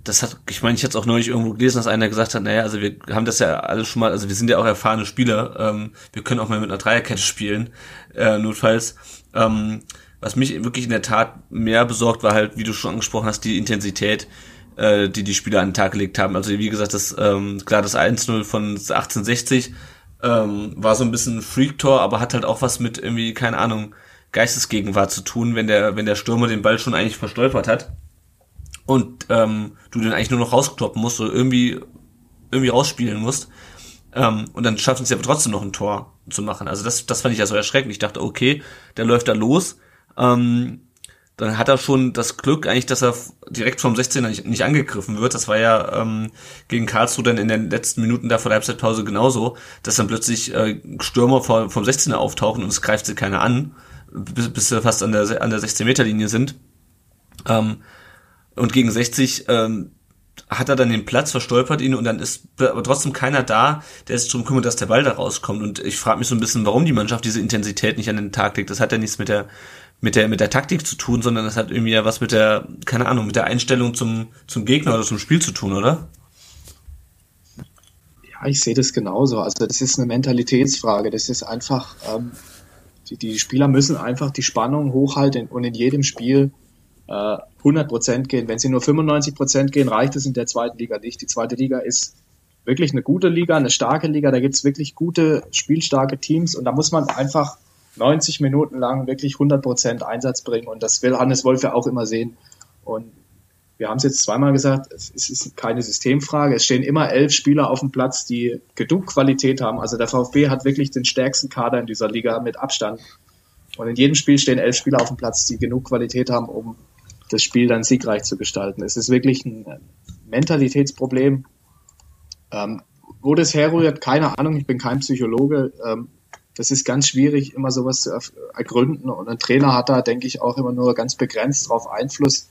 [SPEAKER 6] das hat, ich meine, ich hatte auch neulich irgendwo gelesen, dass einer gesagt hat, naja, also wir haben das ja alles schon mal, also wir sind ja auch erfahrene Spieler, ähm, wir können auch mal mit einer Dreierkette spielen, äh, notfalls. Ähm, was mich wirklich in der Tat mehr besorgt, war halt, wie du schon angesprochen hast, die Intensität, äh, die die Spieler an den Tag gelegt haben. Also wie gesagt, das ähm, klar, das 1-0 von 1860 ähm, war so ein bisschen Freak-Tor, aber hat halt auch was mit irgendwie, keine Ahnung, Geistesgegenwart zu tun, wenn der, wenn der Stürmer den Ball schon eigentlich verstolpert hat und ähm, du den eigentlich nur noch rauskloppen musst oder irgendwie irgendwie rausspielen musst. Ähm, und dann schaffen sie aber trotzdem noch ein Tor zu machen. Also das, das fand ich ja so erschreckend. Ich dachte, okay, der läuft da los. Ähm, dann hat er schon das Glück eigentlich, dass er direkt vom 16er nicht, nicht angegriffen wird. Das war ja ähm, gegen Karlsruhe dann in den letzten Minuten da vor der Halbzeitpause genauso, dass dann plötzlich äh, Stürmer vor, vom 16er auftauchen und es greift sie keiner an, bis, bis sie fast an der, an der 16-Meter-Linie sind. Ähm, und gegen 60 ähm, hat er dann den Platz, verstolpert ihn und dann ist aber trotzdem keiner da, der sich darum kümmert, dass der Ball da rauskommt. Und ich frage mich so ein bisschen, warum die Mannschaft diese Intensität nicht an den Tag legt. Das hat ja nichts mit der mit der mit der Taktik zu tun, sondern das hat irgendwie ja was mit der keine Ahnung mit der Einstellung zum zum Gegner oder zum Spiel zu tun, oder?
[SPEAKER 8] Ja, ich sehe das genauso. Also das ist eine Mentalitätsfrage. Das ist einfach ähm, die, die Spieler müssen einfach die Spannung hochhalten und in jedem Spiel 100 äh, Prozent gehen. Wenn sie nur 95 Prozent gehen, reicht es in der zweiten Liga nicht. Die zweite Liga ist wirklich eine gute Liga, eine starke Liga. Da gibt es wirklich gute, spielstarke Teams und da muss man einfach 90 Minuten lang wirklich 100 Prozent Einsatz bringen und das will Hannes Wolf ja auch immer sehen. Und wir haben es jetzt zweimal gesagt, es ist keine Systemfrage. Es stehen immer elf Spieler auf dem Platz, die genug Qualität haben. Also der VfB hat wirklich den stärksten Kader in dieser Liga mit Abstand. Und in jedem Spiel stehen elf Spieler auf dem Platz, die genug Qualität haben, um das Spiel dann siegreich zu gestalten. Es ist wirklich ein Mentalitätsproblem. Ähm, wo das herrührt, keine Ahnung, ich bin kein Psychologe. Ähm, das ist ganz schwierig, immer sowas zu ergründen. Und ein Trainer hat da, denke ich, auch immer nur ganz begrenzt drauf Einfluss.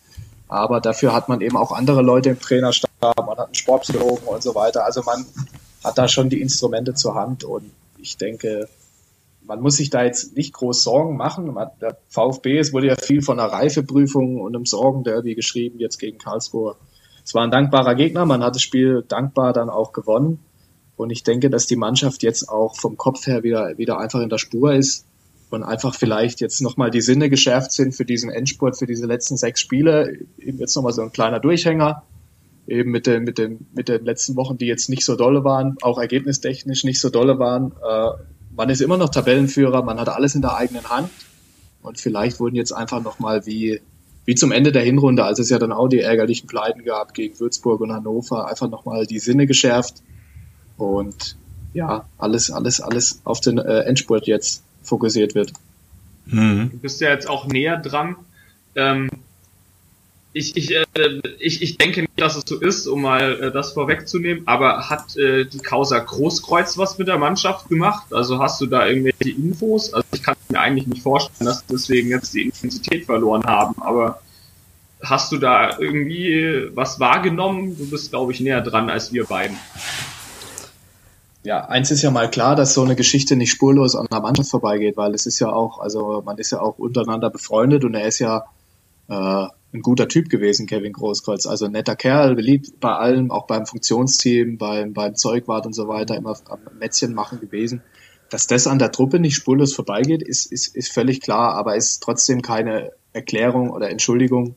[SPEAKER 8] Aber dafür hat man eben auch andere Leute im Trainerstab, man hat einen Sportpsychologen und so weiter. Also man hat da schon die Instrumente zur Hand und ich denke, man muss sich da jetzt nicht groß Sorgen machen. Der VfB, es wurde ja viel von einer Reifeprüfung und einem Sorgenderby geschrieben, jetzt gegen Karlsruhe. Es war ein dankbarer Gegner, man hat das Spiel dankbar dann auch gewonnen. Und ich denke, dass die Mannschaft jetzt auch vom Kopf her wieder, wieder einfach in der Spur ist und einfach vielleicht jetzt nochmal die Sinne geschärft sind für diesen Endspurt, für diese letzten sechs Spiele. Eben jetzt nochmal so ein kleiner Durchhänger, eben mit den, mit den, mit den letzten Wochen, die jetzt nicht so dolle waren, auch ergebnistechnisch nicht so dolle waren. Äh, man ist immer noch Tabellenführer, man hat alles in der eigenen Hand. Und vielleicht wurden jetzt einfach nochmal wie, wie zum Ende der Hinrunde, als es ja dann auch die ärgerlichen Pleiten gab gegen Würzburg und Hannover, einfach nochmal die Sinne geschärft. Und ja, alles, alles, alles auf den äh, Endspurt jetzt fokussiert wird.
[SPEAKER 7] Mhm. Du bist ja jetzt auch näher dran. Ähm, ich, ich, äh, ich, ich denke nicht, dass es so ist, um mal äh, das vorwegzunehmen, aber hat äh, die Causa Großkreuz was mit der Mannschaft gemacht? Also hast du da irgendwelche Infos? Also ich kann mir eigentlich nicht vorstellen, dass deswegen jetzt die Intensität verloren haben, aber hast du da irgendwie was wahrgenommen? Du bist, glaube ich, näher dran als wir beiden.
[SPEAKER 8] Ja, eins ist ja mal klar, dass so eine Geschichte nicht spurlos an der Mannschaft vorbeigeht, weil es ist ja auch, also man ist ja auch untereinander befreundet und er ist ja äh, ein guter Typ gewesen, Kevin Großkreuz. Also ein netter Kerl, beliebt bei allem, auch beim Funktionsteam, beim, beim Zeugwart und so weiter, immer am Mätzchen machen gewesen. Dass das an der Truppe nicht spurlos vorbeigeht, ist, ist, ist völlig klar, aber ist trotzdem keine Erklärung oder Entschuldigung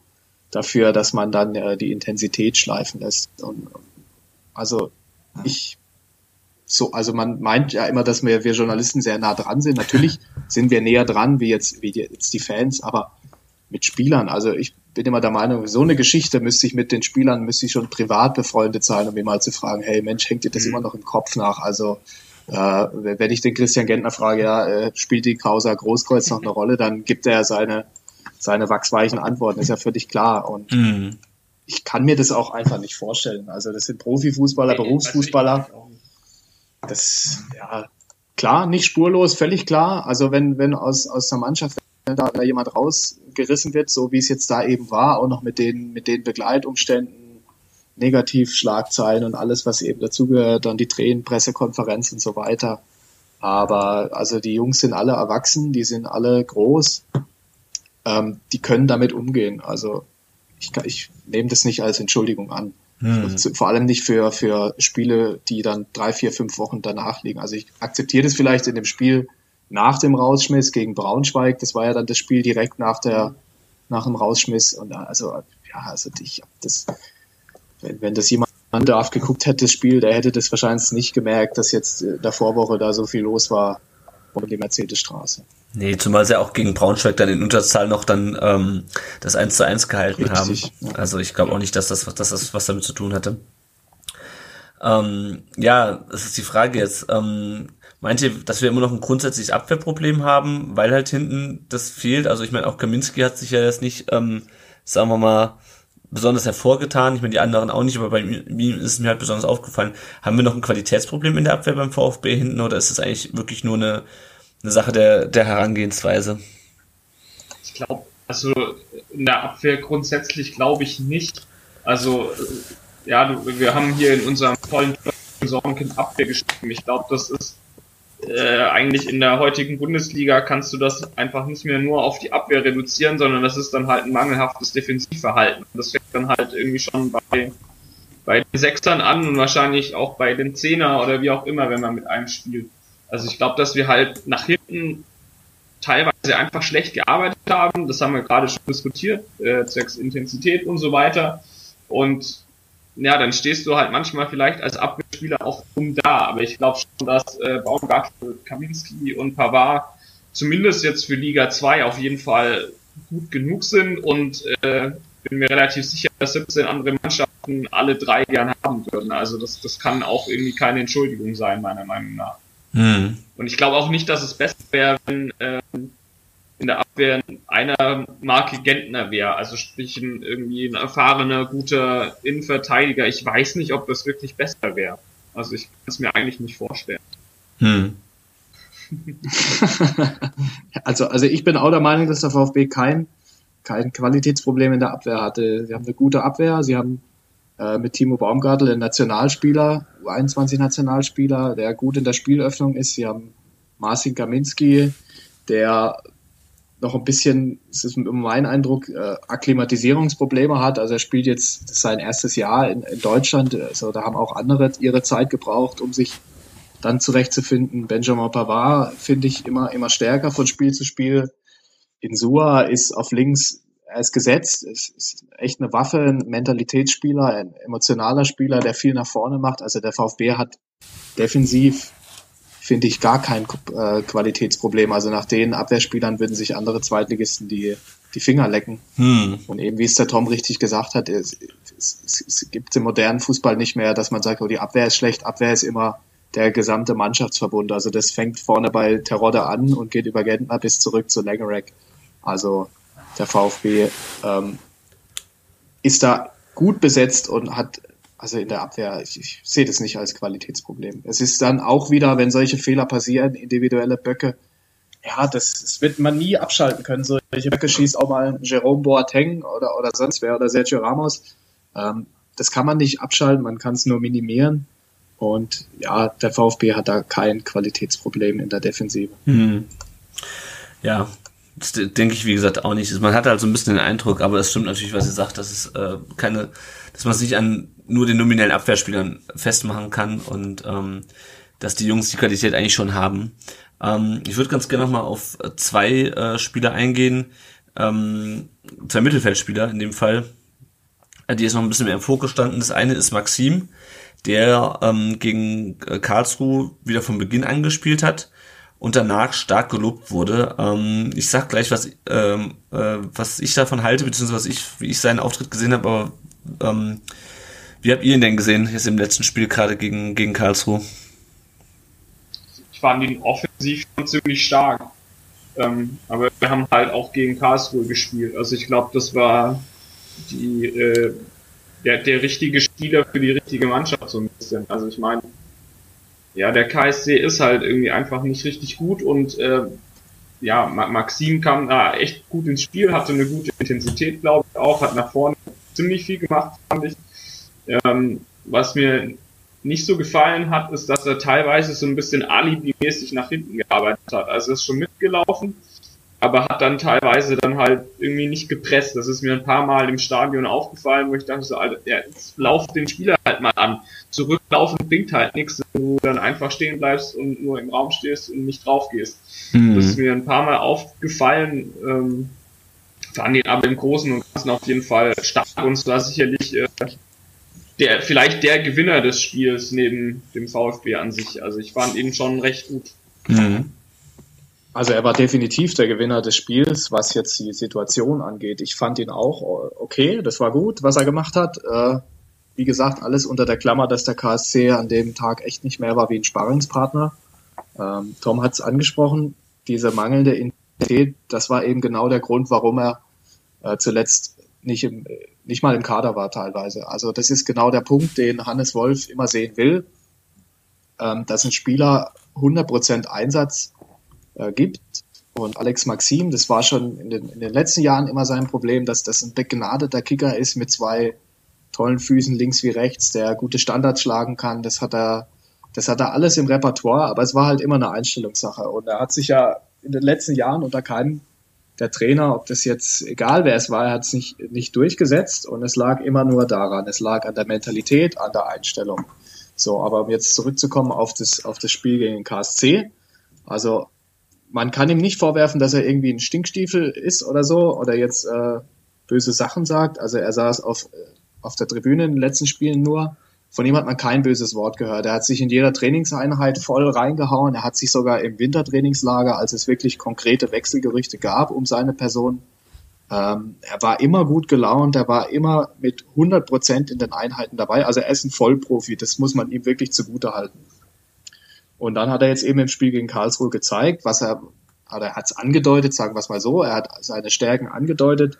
[SPEAKER 8] dafür, dass man dann äh, die Intensität schleifen lässt. Und, also ich so, also man meint ja immer, dass wir, wir Journalisten sehr nah dran sind. Natürlich sind wir näher dran, wie jetzt, wie jetzt die Fans, aber mit Spielern, also ich bin immer der Meinung, so eine Geschichte müsste ich mit den Spielern, müsste ich schon privat befreundet sein, um mir mal zu fragen, hey Mensch, hängt dir das mhm. immer noch im Kopf nach? Also äh, wenn ich den Christian Gentner frage, ja, äh, spielt die Krauser Großkreuz noch eine Rolle, dann gibt er seine, seine wachsweichen Antworten, ist ja völlig klar. Und mhm. ich kann mir das auch einfach nicht vorstellen. Also das sind Profifußballer, Berufsfußballer. Das, ja, klar, nicht spurlos, völlig klar. Also wenn, wenn aus, aus der Mannschaft da, da jemand rausgerissen wird, so wie es jetzt da eben war, auch noch mit den, mit den Begleitumständen, Negativschlagzeilen und alles, was eben dazugehört, dann die Tränen, Pressekonferenz und so weiter. Aber also die Jungs sind alle erwachsen, die sind alle groß, ähm, die können damit umgehen. Also ich, ich nehme das nicht als Entschuldigung an. Hm. Vor allem nicht für, für Spiele, die dann drei, vier, fünf Wochen danach liegen. Also ich akzeptiere das vielleicht in dem Spiel nach dem Rausschmiss gegen Braunschweig. Das war ja dann das Spiel direkt nach der, nach dem Rausschmiss. Und also, ja, also ich hab das, wenn, wenn das jemand darf geguckt hätte, das Spiel, der hätte das wahrscheinlich nicht gemerkt, dass jetzt in der Vorwoche da so viel los war um die Mercedesstraße.
[SPEAKER 6] Nee, zumal sie auch gegen Braunschweig dann in Unterzahl noch dann ähm, das 1 zu 1 gehalten Richtig, haben. Ja. Also ich glaube auch nicht, dass das, dass das was damit zu tun hatte. Ähm, ja, es ist die Frage jetzt. Ähm, meint ihr, dass wir immer noch ein grundsätzliches Abwehrproblem haben, weil halt hinten das fehlt? Also ich meine, auch Kaminski hat sich ja jetzt nicht, ähm, sagen wir mal, besonders hervorgetan. Ich meine, die anderen auch nicht, aber bei ihm ist es mir halt besonders aufgefallen. Haben wir noch ein Qualitätsproblem in der Abwehr beim VfB hinten oder ist es eigentlich wirklich nur eine, eine Sache der, der Herangehensweise?
[SPEAKER 7] Ich glaube, also in der Abwehr grundsätzlich glaube ich nicht. Also, ja, wir haben hier in unserem tollen Sorgenkind Abwehr geschrieben. Ich glaube, das ist äh, eigentlich in der heutigen Bundesliga kannst du das einfach nicht mehr nur auf die Abwehr reduzieren, sondern das ist dann halt ein mangelhaftes Defensivverhalten. Das fängt dann halt irgendwie schon bei, bei den Sechsern an und wahrscheinlich auch bei den Zehner oder wie auch immer, wenn man mit einem spielt. Also ich glaube, dass wir halt nach hinten teilweise einfach schlecht gearbeitet haben. Das haben wir gerade schon diskutiert, äh, zwecks Intensität und so weiter. Und ja, dann stehst du halt manchmal vielleicht als Abwehrspieler auch um da. Aber ich glaube schon, dass äh, Baumgartel, Kaminski und Pavard zumindest jetzt für Liga 2 auf jeden Fall gut genug sind und äh, bin mir relativ sicher, dass 17 andere Mannschaften alle drei gern haben würden. Also das, das kann auch irgendwie keine Entschuldigung sein, meiner Meinung nach. Hm. Und ich glaube auch nicht, dass es besser wäre, wenn ähm, der einer Marke Gentner wäre. Also sprich ein, irgendwie ein erfahrener, guter Innenverteidiger. Ich weiß nicht, ob das wirklich besser wäre. Also ich kann es mir eigentlich nicht vorstellen. Hm.
[SPEAKER 8] also, also ich bin auch der Meinung, dass der VfB kein, kein Qualitätsproblem in der Abwehr hatte. Sie haben eine gute Abwehr, sie haben äh, mit Timo Baumgartel einen Nationalspieler, U21-Nationalspieler, der gut in der Spielöffnung ist. Sie haben Marcin Kaminski, der noch ein bisschen, das ist mein Eindruck, äh, Akklimatisierungsprobleme hat. Also er spielt jetzt sein erstes Jahr in, in Deutschland. Also da haben auch andere ihre Zeit gebraucht, um sich dann zurechtzufinden. Benjamin Pavard finde ich immer, immer stärker von Spiel zu Spiel. Insua ist auf links, er ist gesetzt, ist, ist echt eine Waffe, ein Mentalitätsspieler, ein emotionaler Spieler, der viel nach vorne macht. Also der VfB hat defensiv finde ich gar kein äh, Qualitätsproblem. Also nach den Abwehrspielern würden sich andere Zweitligisten die, die Finger lecken. Hm. Und eben wie es der Tom richtig gesagt hat, es, es, es gibt im modernen Fußball nicht mehr, dass man sagt, oh, die Abwehr ist schlecht. Abwehr ist immer der gesamte Mannschaftsverbund. Also das fängt vorne bei Terodde an und geht über Gentner bis zurück zu Langerek. Also der VfB ähm, ist da gut besetzt und hat also in der Abwehr, ich, ich sehe das nicht als Qualitätsproblem. Es ist dann auch wieder, wenn solche Fehler passieren, individuelle Böcke, ja, das, das wird man nie abschalten können. Solche Böcke schießt auch mal Jerome Boateng oder, oder sonst wer oder Sergio Ramos. Ähm, das kann man nicht abschalten, man kann es nur minimieren. Und ja, der VfB hat da kein Qualitätsproblem in der Defensive.
[SPEAKER 6] Hm. Ja, das denke ich, wie gesagt, auch nicht. Man hat halt so ein bisschen den Eindruck, aber es stimmt natürlich, was ihr sagt, dass es äh, keine, dass man sich an nur den nominellen Abwehrspielern festmachen kann und ähm, dass die Jungs die Qualität eigentlich schon haben. Ähm, ich würde ganz gerne nochmal auf zwei äh, Spieler eingehen, ähm, zwei Mittelfeldspieler in dem Fall, äh, die jetzt noch ein bisschen mehr im Fokus standen. Das eine ist Maxim, der ähm, gegen äh, Karlsruhe wieder von Beginn an gespielt hat und danach stark gelobt wurde. Ähm, ich sag gleich, was, ähm, äh, was ich davon halte, beziehungsweise was ich, wie ich seinen Auftritt gesehen habe, aber ähm, wie habt ihr ihn denn gesehen, jetzt im letzten Spiel gerade gegen, gegen Karlsruhe?
[SPEAKER 7] Ich fand ihn offensiv schon ziemlich stark. Ähm, aber wir haben halt auch gegen Karlsruhe gespielt. Also ich glaube, das war die, äh, der, der richtige Spieler für die richtige Mannschaft so ein bisschen. Also ich meine, ja, der KSC ist halt irgendwie einfach nicht richtig gut und äh, ja, Maxim kam da echt gut ins Spiel, hatte eine gute Intensität, glaube ich auch, hat nach vorne ziemlich viel gemacht, fand ich. Ähm, was mir nicht so gefallen hat, ist, dass er teilweise so ein bisschen alibi-mäßig nach hinten gearbeitet hat. Also er ist schon mitgelaufen, aber hat dann teilweise dann halt irgendwie nicht gepresst. Das ist mir ein paar Mal im Stadion aufgefallen, wo ich dachte so, Alter, ja, jetzt lauf den Spieler halt mal an. Zurücklaufen bringt halt nichts, wenn du dann einfach stehen bleibst und nur im Raum stehst und nicht drauf gehst. Mhm. Das ist mir ein paar Mal aufgefallen. Ähm, fand ihn aber im Großen und Ganzen auf jeden Fall stark und es war sicherlich äh, der, vielleicht der Gewinner des Spiels neben dem VfB an sich. Also ich fand ihn schon recht gut. Mhm.
[SPEAKER 8] Also er war definitiv der Gewinner des Spiels, was jetzt die Situation angeht. Ich fand ihn auch okay, das war gut, was er gemacht hat. Äh, wie gesagt, alles unter der Klammer, dass der KSC an dem Tag echt nicht mehr war wie ein Sparringspartner. Ähm, Tom hat es angesprochen, diese mangelnde Intensität, das war eben genau der Grund, warum er äh, zuletzt nicht, im, nicht mal im Kader war teilweise. Also das ist genau der Punkt, den Hannes Wolf immer sehen will, ähm, dass ein Spieler 100% Einsatz äh, gibt. Und Alex Maxim, das war schon in den, in den letzten Jahren immer sein Problem, dass das ein begnadeter Kicker ist mit zwei tollen Füßen links wie rechts, der gute Standards schlagen kann. Das hat er, das hat er alles im Repertoire, aber es war halt immer eine Einstellungssache. Und er hat sich ja in den letzten Jahren unter keinem der Trainer, ob das jetzt egal wer es war, er hat es nicht, nicht durchgesetzt und es lag immer nur daran. Es lag an der Mentalität, an der Einstellung. So, aber um jetzt zurückzukommen auf das, auf das Spiel gegen den KSC. Also, man kann ihm nicht vorwerfen, dass er irgendwie ein Stinkstiefel ist oder so oder jetzt äh, böse Sachen sagt. Also, er saß auf, auf der Tribüne in den letzten Spielen nur von ihm hat man kein böses Wort gehört. Er hat sich in jeder Trainingseinheit voll reingehauen. Er hat sich sogar im Wintertrainingslager, als es wirklich konkrete Wechselgerüchte gab um seine Person, ähm, er war immer gut gelaunt. Er war immer mit 100 Prozent in den Einheiten dabei. Also er ist ein Vollprofi. Das muss man ihm wirklich zugute halten. Und dann hat er jetzt eben im Spiel gegen Karlsruhe gezeigt, was er, also er hat es angedeutet, sagen wir es mal so. Er hat seine Stärken angedeutet.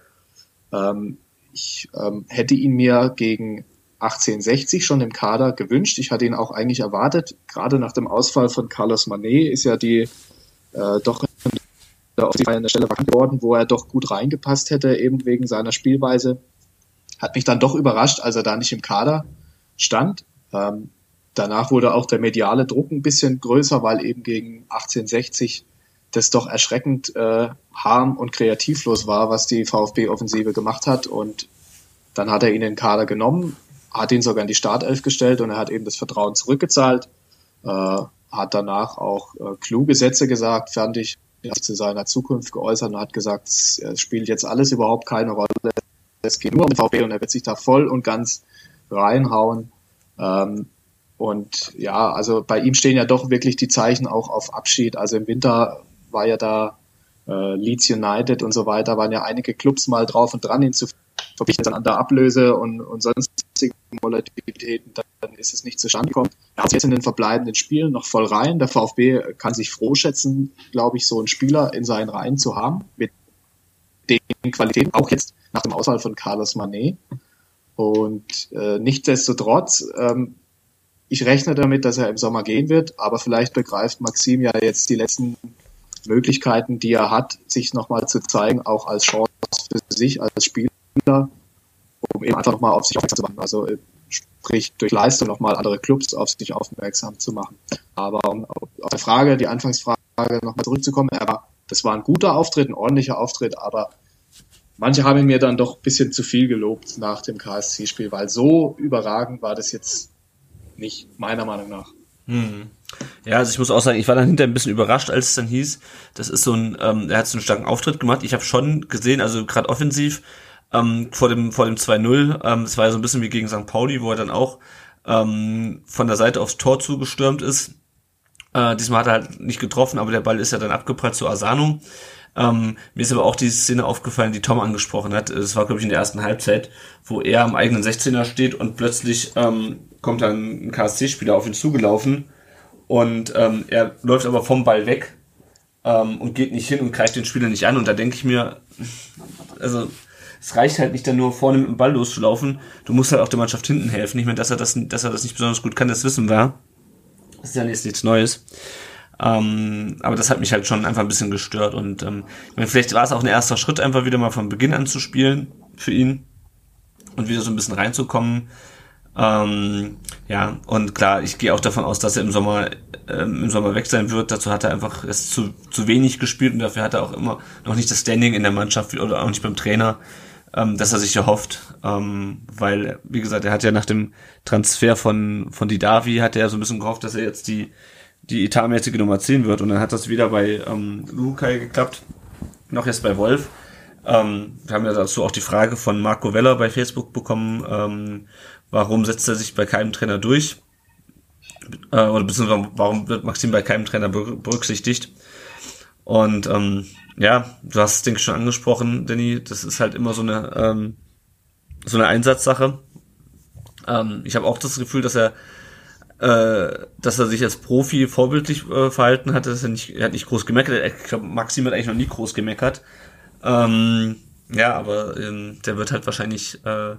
[SPEAKER 8] Ähm, ich ähm, hätte ihn mir gegen 1860 schon im Kader gewünscht. Ich hatte ihn auch eigentlich erwartet. Gerade nach dem Ausfall von Carlos Manet ist ja die äh, doch auf die eine Stelle vakant geworden, wo er doch gut reingepasst hätte, eben wegen seiner Spielweise. Hat mich dann doch überrascht, als er da nicht im Kader stand. Ähm, danach wurde auch der mediale Druck ein bisschen größer, weil eben gegen 1860 das doch erschreckend äh, harm und kreativlos war, was die VfB-Offensive gemacht hat. Und dann hat er ihn in den Kader genommen, hat ihn sogar in die Startelf gestellt und er hat eben das Vertrauen zurückgezahlt, äh, hat danach auch äh, kluge Sätze gesagt, fand ich, zu seiner Zukunft geäußert und hat gesagt, es, spielt jetzt alles überhaupt keine Rolle, es geht nur um den VfB und er wird sich da voll und ganz reinhauen. Ähm, und ja, also bei ihm stehen ja doch wirklich die Zeichen auch auf Abschied. Also im Winter war ja da äh, Leeds United und so weiter, waren ja einige Clubs mal drauf und dran, ihn zu verpflichten an der Ablöse und, und sonstigen Volatilitäten, dann ist es nicht zustande gekommen. Er hat jetzt in den verbleibenden Spielen noch voll rein. Der VfB kann sich froh schätzen, glaube ich, so einen Spieler in seinen Reihen zu haben, mit den Qualitäten, auch jetzt nach dem Auswahl von Carlos Manet. Und äh, nichtsdestotrotz, ähm, ich rechne damit, dass er im Sommer gehen wird, aber vielleicht begreift Maxim ja jetzt die letzten Möglichkeiten, die er hat, sich nochmal zu zeigen, auch als Chance für sich, als Spieler um eben einfach nochmal auf sich aufmerksam zu machen. Also äh, sprich durch Leistung nochmal andere Clubs auf sich aufmerksam zu machen. Aber um auf der Frage, die Anfangsfrage nochmal zurückzukommen, er war, das war ein guter Auftritt, ein ordentlicher Auftritt, aber manche haben ihn mir dann doch ein bisschen zu viel gelobt nach dem KSC-Spiel, weil so überragend war das jetzt nicht, meiner Meinung nach.
[SPEAKER 6] Hm. Ja, also ich muss auch sagen, ich war dann hinterher ein bisschen überrascht, als es dann hieß, das ist so ein, ähm, er hat so einen starken Auftritt gemacht. Ich habe schon gesehen, also gerade offensiv, ähm, vor dem, vor dem 2-0. Ähm, es war ja so ein bisschen wie gegen St. Pauli, wo er dann auch ähm, von der Seite aufs Tor zugestürmt ist. Äh, diesmal hat er halt nicht getroffen, aber der Ball ist ja dann abgeprallt zu Asano. Ähm, mir ist aber auch die Szene aufgefallen, die Tom angesprochen hat. Es war, glaube ich, in der ersten Halbzeit, wo er am eigenen 16er steht und plötzlich ähm, kommt dann ein KSC-Spieler auf ihn zugelaufen und ähm, er läuft aber vom Ball weg ähm, und geht nicht hin und greift den Spieler nicht an. Und da denke ich mir, also es reicht halt nicht dann nur vorne mit dem Ball loszulaufen. Du musst halt auch der Mannschaft hinten helfen. Nicht mehr, dass er das, dass er das nicht besonders gut kann, das wissen wir. Das ist ja nichts Neues. Ähm, aber das hat mich halt schon einfach ein bisschen gestört. Und ähm, ich meine, vielleicht war es auch ein erster Schritt, einfach wieder mal von Beginn an zu spielen für ihn und wieder so ein bisschen reinzukommen. Ähm, ja, und klar, ich gehe auch davon aus, dass er im Sommer ähm, im Sommer weg sein wird. Dazu hat er einfach es zu, zu wenig gespielt und dafür hat er auch immer noch nicht das Standing in der Mannschaft oder auch nicht beim Trainer, ähm, dass er sich erhofft. Ähm, weil, wie gesagt, er hat ja nach dem Transfer von, von Didavi hat er so ein bisschen gehofft, dass er jetzt die, die etatmäßige Nummer 10 wird und dann hat das wieder bei ähm, Lukai geklappt, noch jetzt bei Wolf. Ähm, wir haben ja dazu auch die Frage von Marco Weller bei Facebook bekommen, ähm, warum setzt er sich bei keinem Trainer durch? Äh, oder beziehungsweise warum wird Maxim bei keinem Trainer berücksichtigt? Und ähm, ja, du hast es, denke ich, schon angesprochen, Danny, das ist halt immer so eine, ähm, so eine Einsatzsache. Ähm, ich habe auch das Gefühl, dass er äh, dass er sich als Profi vorbildlich äh, verhalten hat, dass er nicht, er hat nicht groß gemeckert. Ich glaube, Maxim hat eigentlich noch nie groß gemeckert. Ähm, ja, aber ähm, der wird halt wahrscheinlich äh,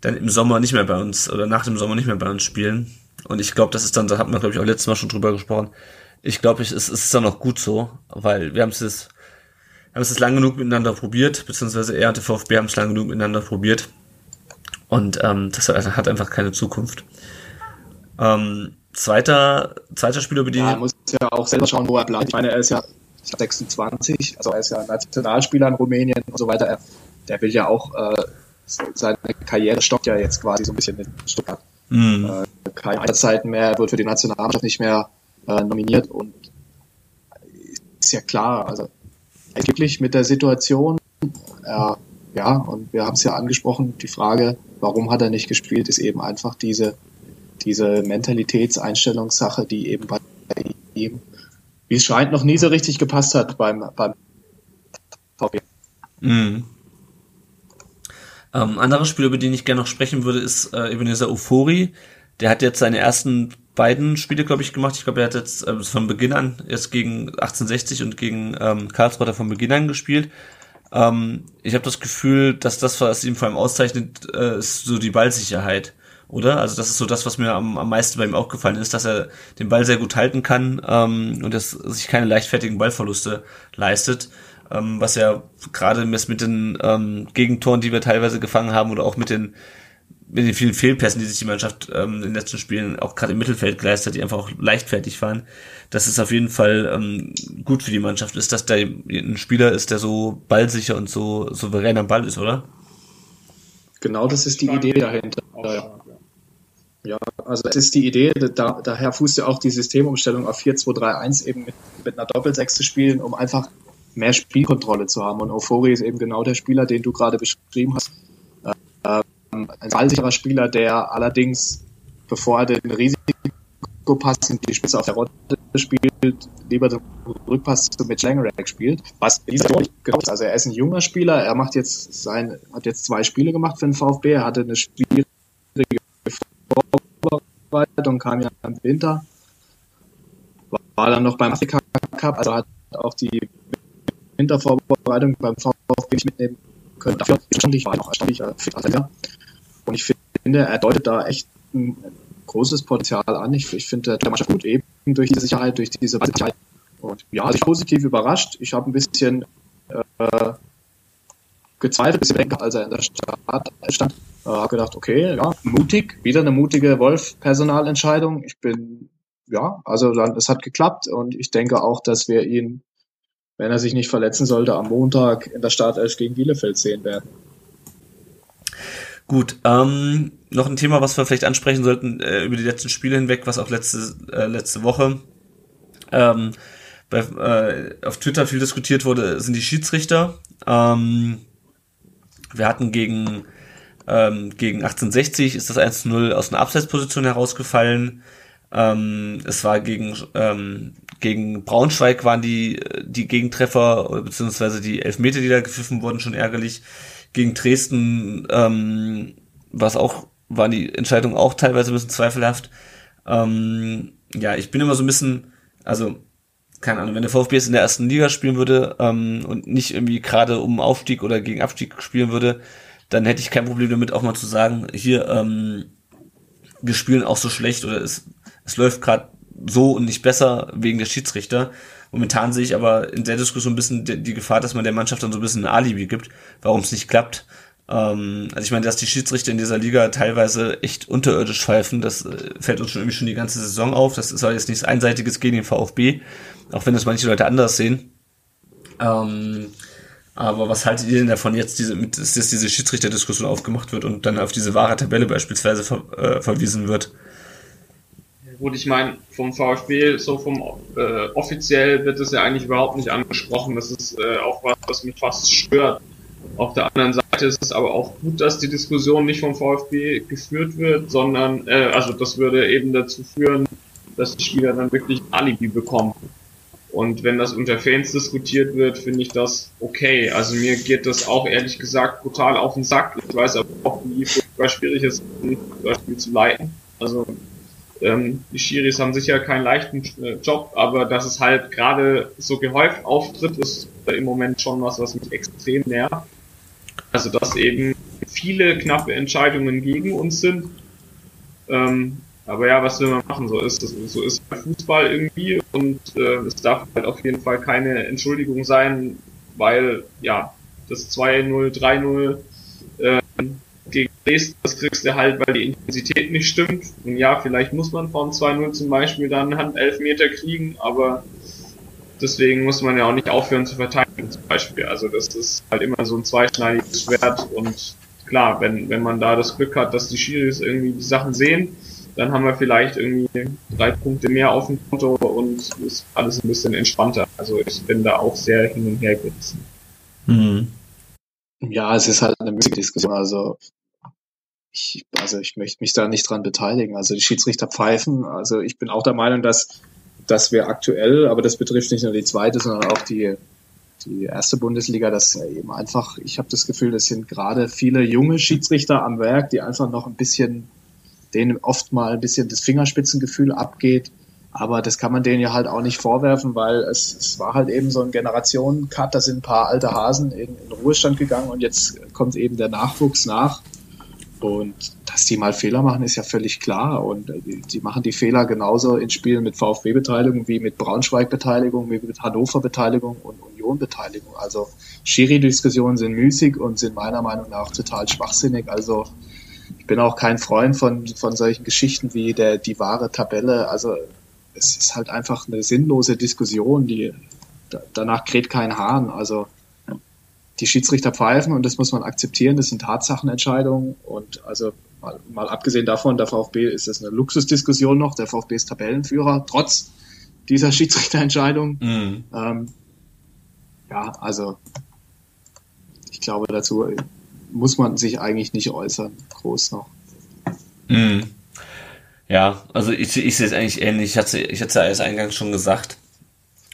[SPEAKER 6] dann im Sommer nicht mehr bei uns oder nach dem Sommer nicht mehr bei uns spielen. Und ich glaube, das ist dann, da hat man, glaube ich, auch letztes Mal schon drüber gesprochen. Ich glaube, es, es ist dann auch gut so, weil wir haben es jetzt, haben es lang genug miteinander probiert, beziehungsweise er und der VfB haben es lang genug miteinander probiert. Und ähm, das hat einfach keine Zukunft. Ähm, zweiter, zweiter Spieler, über den.
[SPEAKER 8] Ja, er muss ja auch selber schauen, wo er bleibt. Ich meine, er ist ja 26, also er ist ja Nationalspieler in Rumänien und so weiter. Er, der will ja auch äh, seine Karriere stoppt ja jetzt quasi so ein bisschen in Stuttgart. Mhm. Äh, keine Einsatzzeiten mehr, er wird für die Nationalmannschaft nicht mehr äh, nominiert und ist ja klar, also glücklich mit der Situation. Äh, ja, und wir haben es ja angesprochen, die Frage, warum hat er nicht gespielt, ist eben einfach diese, diese Mentalitätseinstellungssache, die eben bei ihm, wie es scheint, noch nie so richtig gepasst hat beim, beim VW. Mhm.
[SPEAKER 6] Ähm, anderer Spieler, über den ich gerne noch sprechen würde, ist äh, Ebenezer Ufori. Der hat jetzt seine ersten beiden Spiele, glaube ich, gemacht. Ich glaube, er hat jetzt äh, von Beginn an erst gegen 1860 und gegen ähm, Karlsruhe von Beginn an gespielt. Ähm, ich habe das Gefühl, dass das, was ihm vor allem auszeichnet, äh, ist so die Ballsicherheit, oder? Also das ist so das, was mir am, am meisten bei ihm aufgefallen ist, dass er den Ball sehr gut halten kann ähm, und dass sich keine leichtfertigen Ballverluste leistet ähm, was ja gerade mit den ähm, Gegentoren, die wir teilweise gefangen haben oder auch mit den mit den vielen Fehlpässen, die sich die Mannschaft ähm, in den letzten Spielen auch gerade im Mittelfeld geleistet hat, die einfach auch leichtfertig waren, dass es auf jeden Fall ähm, gut für die Mannschaft ist, dass da ein Spieler ist, der so ballsicher und so souverän am Ball ist, oder?
[SPEAKER 8] Genau, das ist die Idee dahinter. Ja, also es ist die Idee, da, daher fußt ja auch die Systemumstellung auf 4-2-3-1 eben mit, mit einer Doppelsechs zu spielen, um einfach mehr Spielkontrolle zu haben. Und Euphoria ist eben genau der Spieler, den du gerade beschrieben hast. Ähm, ein ballsicherer Spieler, der allerdings, bevor er den Risikopass in die Spitze auf der Rotte spielt, lieber den Rückpass zu Mitch Langerack spielt. Was dieser genau ist. Also er ist ein junger Spieler, er macht jetzt sein, hat jetzt zwei Spiele gemacht für den VfB, er hatte eine schwierige Vorbereitung, kam ja im Winter, war dann noch beim Afrika Cup, also hat auch die Wintervorbereitung beim VfB nicht mitnehmen können. Dafür erstaunlich war noch erstaunlicher fit Und ich finde, er deutet da echt ein großes Potenzial an. Ich, ich finde der Mannschaft gut eben durch diese Sicherheit, durch diese Sicherheit. Und ja, also ich bin positiv überrascht. Ich habe ein bisschen äh, gezweifelt, ein bisschen als er in der Stadt stand. Äh, habe gedacht, okay, ja, mutig, wieder eine mutige Wolf-Personalentscheidung. Ich bin, ja, also dann, es hat geklappt und ich denke auch, dass wir ihn wenn er sich nicht verletzen sollte, am Montag in der Startelf gegen Bielefeld sehen werden.
[SPEAKER 6] Gut, ähm, noch ein Thema, was wir vielleicht ansprechen sollten äh, über die letzten Spiele hinweg, was auch letzte äh, letzte Woche ähm, bei, äh, auf Twitter viel diskutiert wurde, sind die Schiedsrichter. Ähm, wir hatten gegen Ähm, gegen 1860 ist das 1-0 aus einer Abseitsposition herausgefallen. Ähm, es war gegen, ähm, gegen Braunschweig waren die, die Gegentreffer, beziehungsweise die Elfmeter, die da gepfiffen wurden, schon ärgerlich. Gegen Dresden ähm, war es auch, waren die Entscheidungen auch teilweise ein bisschen zweifelhaft. Ähm, ja, ich bin immer so ein bisschen, also keine Ahnung, wenn der VfB jetzt in der ersten Liga spielen würde ähm, und nicht irgendwie gerade um Aufstieg oder gegen Abstieg spielen würde, dann hätte ich kein Problem damit, auch mal zu sagen, hier, ähm, wir spielen auch so schlecht oder es, es läuft gerade so und nicht besser wegen der Schiedsrichter. Momentan sehe ich aber in der Diskussion ein bisschen die, Gefahr, dass man der Mannschaft dann so ein bisschen ein Alibi gibt, warum es nicht klappt. Ähm, also ich meine, dass die Schiedsrichter in dieser Liga teilweise echt unterirdisch pfeifen, das äh, fällt uns schon irgendwie schon die ganze Saison auf. Das ist halt jetzt nichts Einseitiges gegen den VfB, auch wenn das manche Leute anders sehen. Ähm, aber was haltet ihr denn davon jetzt, dass diese Schiedsrichterdiskussion aufgemacht wird und dann auf diese wahre Tabelle beispielsweise äh, verwiesen wird?
[SPEAKER 7] Gut, ich meine, vom VfB, so vom äh, offiziell wird es ja eigentlich überhaupt nicht angesprochen. Das ist äh, auch was, was mich fast stört. Auf der anderen Seite ist es aber auch gut, dass die Diskussion nicht vom VfB geführt wird, sondern, äh, also das würde eben dazu führen, dass die Spieler dann wirklich ein Alibi bekommen. Und wenn das unter Fans diskutiert wird, finde ich das okay. Also mir geht das auch ehrlich gesagt brutal auf den Sack. Ich weiß aber auch, wie schwierig es ist, das Spiel zu leiten. Also ähm, die Schiris haben sicher keinen leichten äh, Job, aber dass es halt gerade so gehäuft auftritt, ist im Moment schon was, was mich extrem nervt. Also dass eben viele knappe Entscheidungen gegen uns sind. Ähm, aber ja, was will man machen? So ist. So ist Fußball irgendwie und äh, es darf halt auf jeden Fall keine Entschuldigung sein, weil ja das 2-0, 3-0 äh, Dresden, das kriegst du halt, weil die Intensität nicht stimmt. Und ja, vielleicht muss man von 2-0 zum Beispiel dann Hand Meter kriegen, aber deswegen muss man ja auch nicht aufhören zu verteidigen zum Beispiel. Also das ist halt immer so ein zweischneidiges Schwert und klar, wenn, wenn man da das Glück hat, dass die Schiris irgendwie die Sachen sehen, dann haben wir vielleicht irgendwie drei Punkte mehr auf dem Konto und ist alles ein bisschen entspannter. Also ich bin da auch sehr hin und her gerissen.
[SPEAKER 8] Mhm. Ja, es ist halt eine müßige Diskussion. Also ich, also ich möchte mich da nicht dran beteiligen. Also die Schiedsrichter pfeifen. Also ich bin auch der Meinung, dass, dass wir aktuell, aber das betrifft nicht nur die zweite, sondern auch die, die erste Bundesliga, dass eben einfach, ich habe das Gefühl, das sind gerade viele junge Schiedsrichter am Werk, die einfach noch ein bisschen, denen oft mal ein bisschen das Fingerspitzengefühl abgeht. Aber das kann man denen ja halt auch nicht vorwerfen, weil es, es war halt eben so ein Generationen-Cut, da sind ein paar alte Hasen in, in Ruhestand gegangen und jetzt kommt eben der Nachwuchs nach. Und dass die mal Fehler machen, ist ja völlig klar. Und äh, die machen die Fehler genauso in Spielen mit VfB-Beteiligung wie mit Braunschweig-Beteiligung, wie mit Hannover-Beteiligung und Union-Beteiligung. Also Schiri-Diskussionen sind müßig und sind meiner Meinung nach total schwachsinnig. Also ich bin auch kein Freund von, von solchen Geschichten wie der, die wahre Tabelle. Also es ist halt einfach eine sinnlose Diskussion, die danach kräht kein Hahn. Also die Schiedsrichter pfeifen und das muss man akzeptieren. Das sind Tatsachenentscheidungen und also mal, mal abgesehen davon, der VfB ist das eine Luxusdiskussion noch. Der VfB ist Tabellenführer trotz dieser Schiedsrichterentscheidung. Mhm. Ähm, ja, also ich glaube, dazu muss man sich eigentlich nicht äußern, groß noch.
[SPEAKER 6] Mhm. Ja, also ich, ich sehe es eigentlich ähnlich. Ich hatte, ich hatte ja erst eingangs schon gesagt,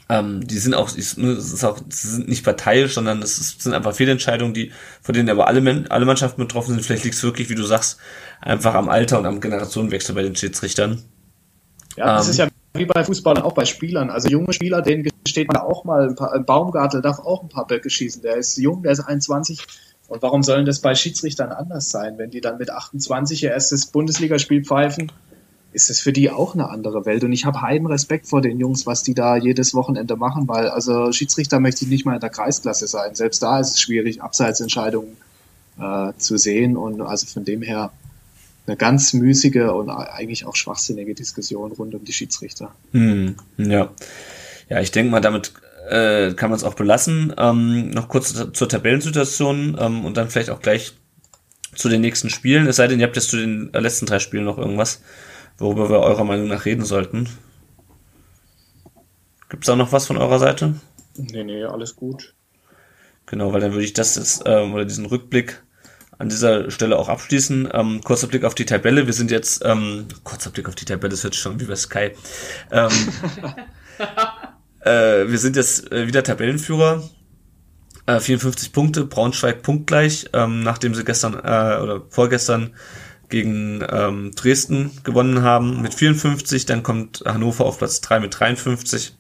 [SPEAKER 6] ähm, die sind auch, ist, ist auch, sind nicht parteiisch, sondern es ist, sind einfach Fehlentscheidungen, die, von denen aber alle, alle Mannschaften betroffen sind. Vielleicht liegt es wirklich, wie du sagst, einfach am Alter und am Generationenwechsel bei den Schiedsrichtern.
[SPEAKER 8] Ja, das ähm, ist ja wie bei Fußballern, auch bei Spielern. Also junge Spieler, denen gesteht man auch mal ein paar, Baumgartel darf auch ein paar Böcke schießen. Der ist jung, der ist 21. Und warum sollen das bei Schiedsrichtern anders sein, wenn die dann mit 28 ihr erstes Bundesligaspiel pfeifen? Ist es für die auch eine andere Welt. Und ich habe heiden Respekt vor den Jungs, was die da jedes Wochenende machen, weil also Schiedsrichter möchte ich nicht mal in der Kreisklasse sein. Selbst da ist es schwierig, Abseitsentscheidungen äh, zu sehen. Und also von dem her eine ganz müßige und eigentlich auch schwachsinnige Diskussion rund um die Schiedsrichter.
[SPEAKER 6] Hm, ja. Ja, ich denke mal, damit äh, kann man es auch belassen. Ähm, noch kurz zur Tabellensituation ähm, und dann vielleicht auch gleich zu den nächsten Spielen. Es sei denn, ihr habt jetzt zu den letzten drei Spielen noch irgendwas worüber wir eurer Meinung nach reden sollten. Gibt es da noch was von eurer Seite?
[SPEAKER 8] Nee, nee, alles gut.
[SPEAKER 6] Genau, weil dann würde ich das jetzt, ähm, oder diesen Rückblick an dieser Stelle auch abschließen. Ähm, kurzer Blick auf die Tabelle. Wir sind jetzt, ähm, kurzer Blick auf die Tabelle, das wird schon wie bei Sky. Ähm, äh, wir sind jetzt äh, wieder Tabellenführer. Äh, 54 Punkte, Braunschweig punktgleich, ähm, nachdem sie gestern äh, oder vorgestern gegen ähm, Dresden gewonnen haben mit 54. Dann kommt Hannover auf Platz 3 mit 53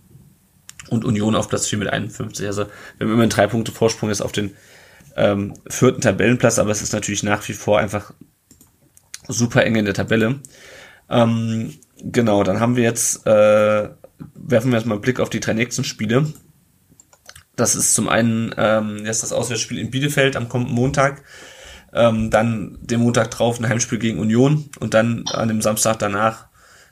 [SPEAKER 6] und Union auf Platz 4 mit 51. Also wir haben immer drei Punkte Vorsprung jetzt auf den ähm, vierten Tabellenplatz, aber es ist natürlich nach wie vor einfach super eng in der Tabelle. Ähm, genau, dann haben wir jetzt, äh, werfen wir jetzt mal einen Blick auf die drei nächsten Spiele. Das ist zum einen ähm, jetzt das Auswärtsspiel in Bielefeld am kommenden Montag, ähm, dann den Montag drauf ein Heimspiel gegen Union und dann an dem Samstag danach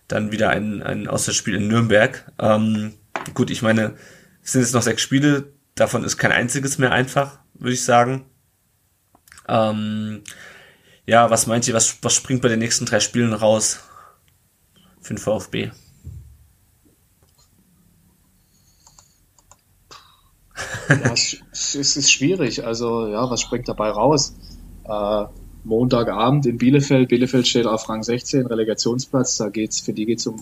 [SPEAKER 6] dann wieder ein, ein Auswärtsspiel in Nürnberg. Ähm, gut, ich meine, es sind jetzt noch sechs Spiele, davon ist kein einziges mehr einfach würde ich sagen. Ähm, ja, was meint ihr, was, was springt bei den nächsten drei Spielen raus für den VfB?
[SPEAKER 8] Ja, es, es ist schwierig. Also, ja, was springt dabei raus? Äh, Montagabend in Bielefeld. Bielefeld steht auf Rang 16, Relegationsplatz. Da geht's, für die geht's um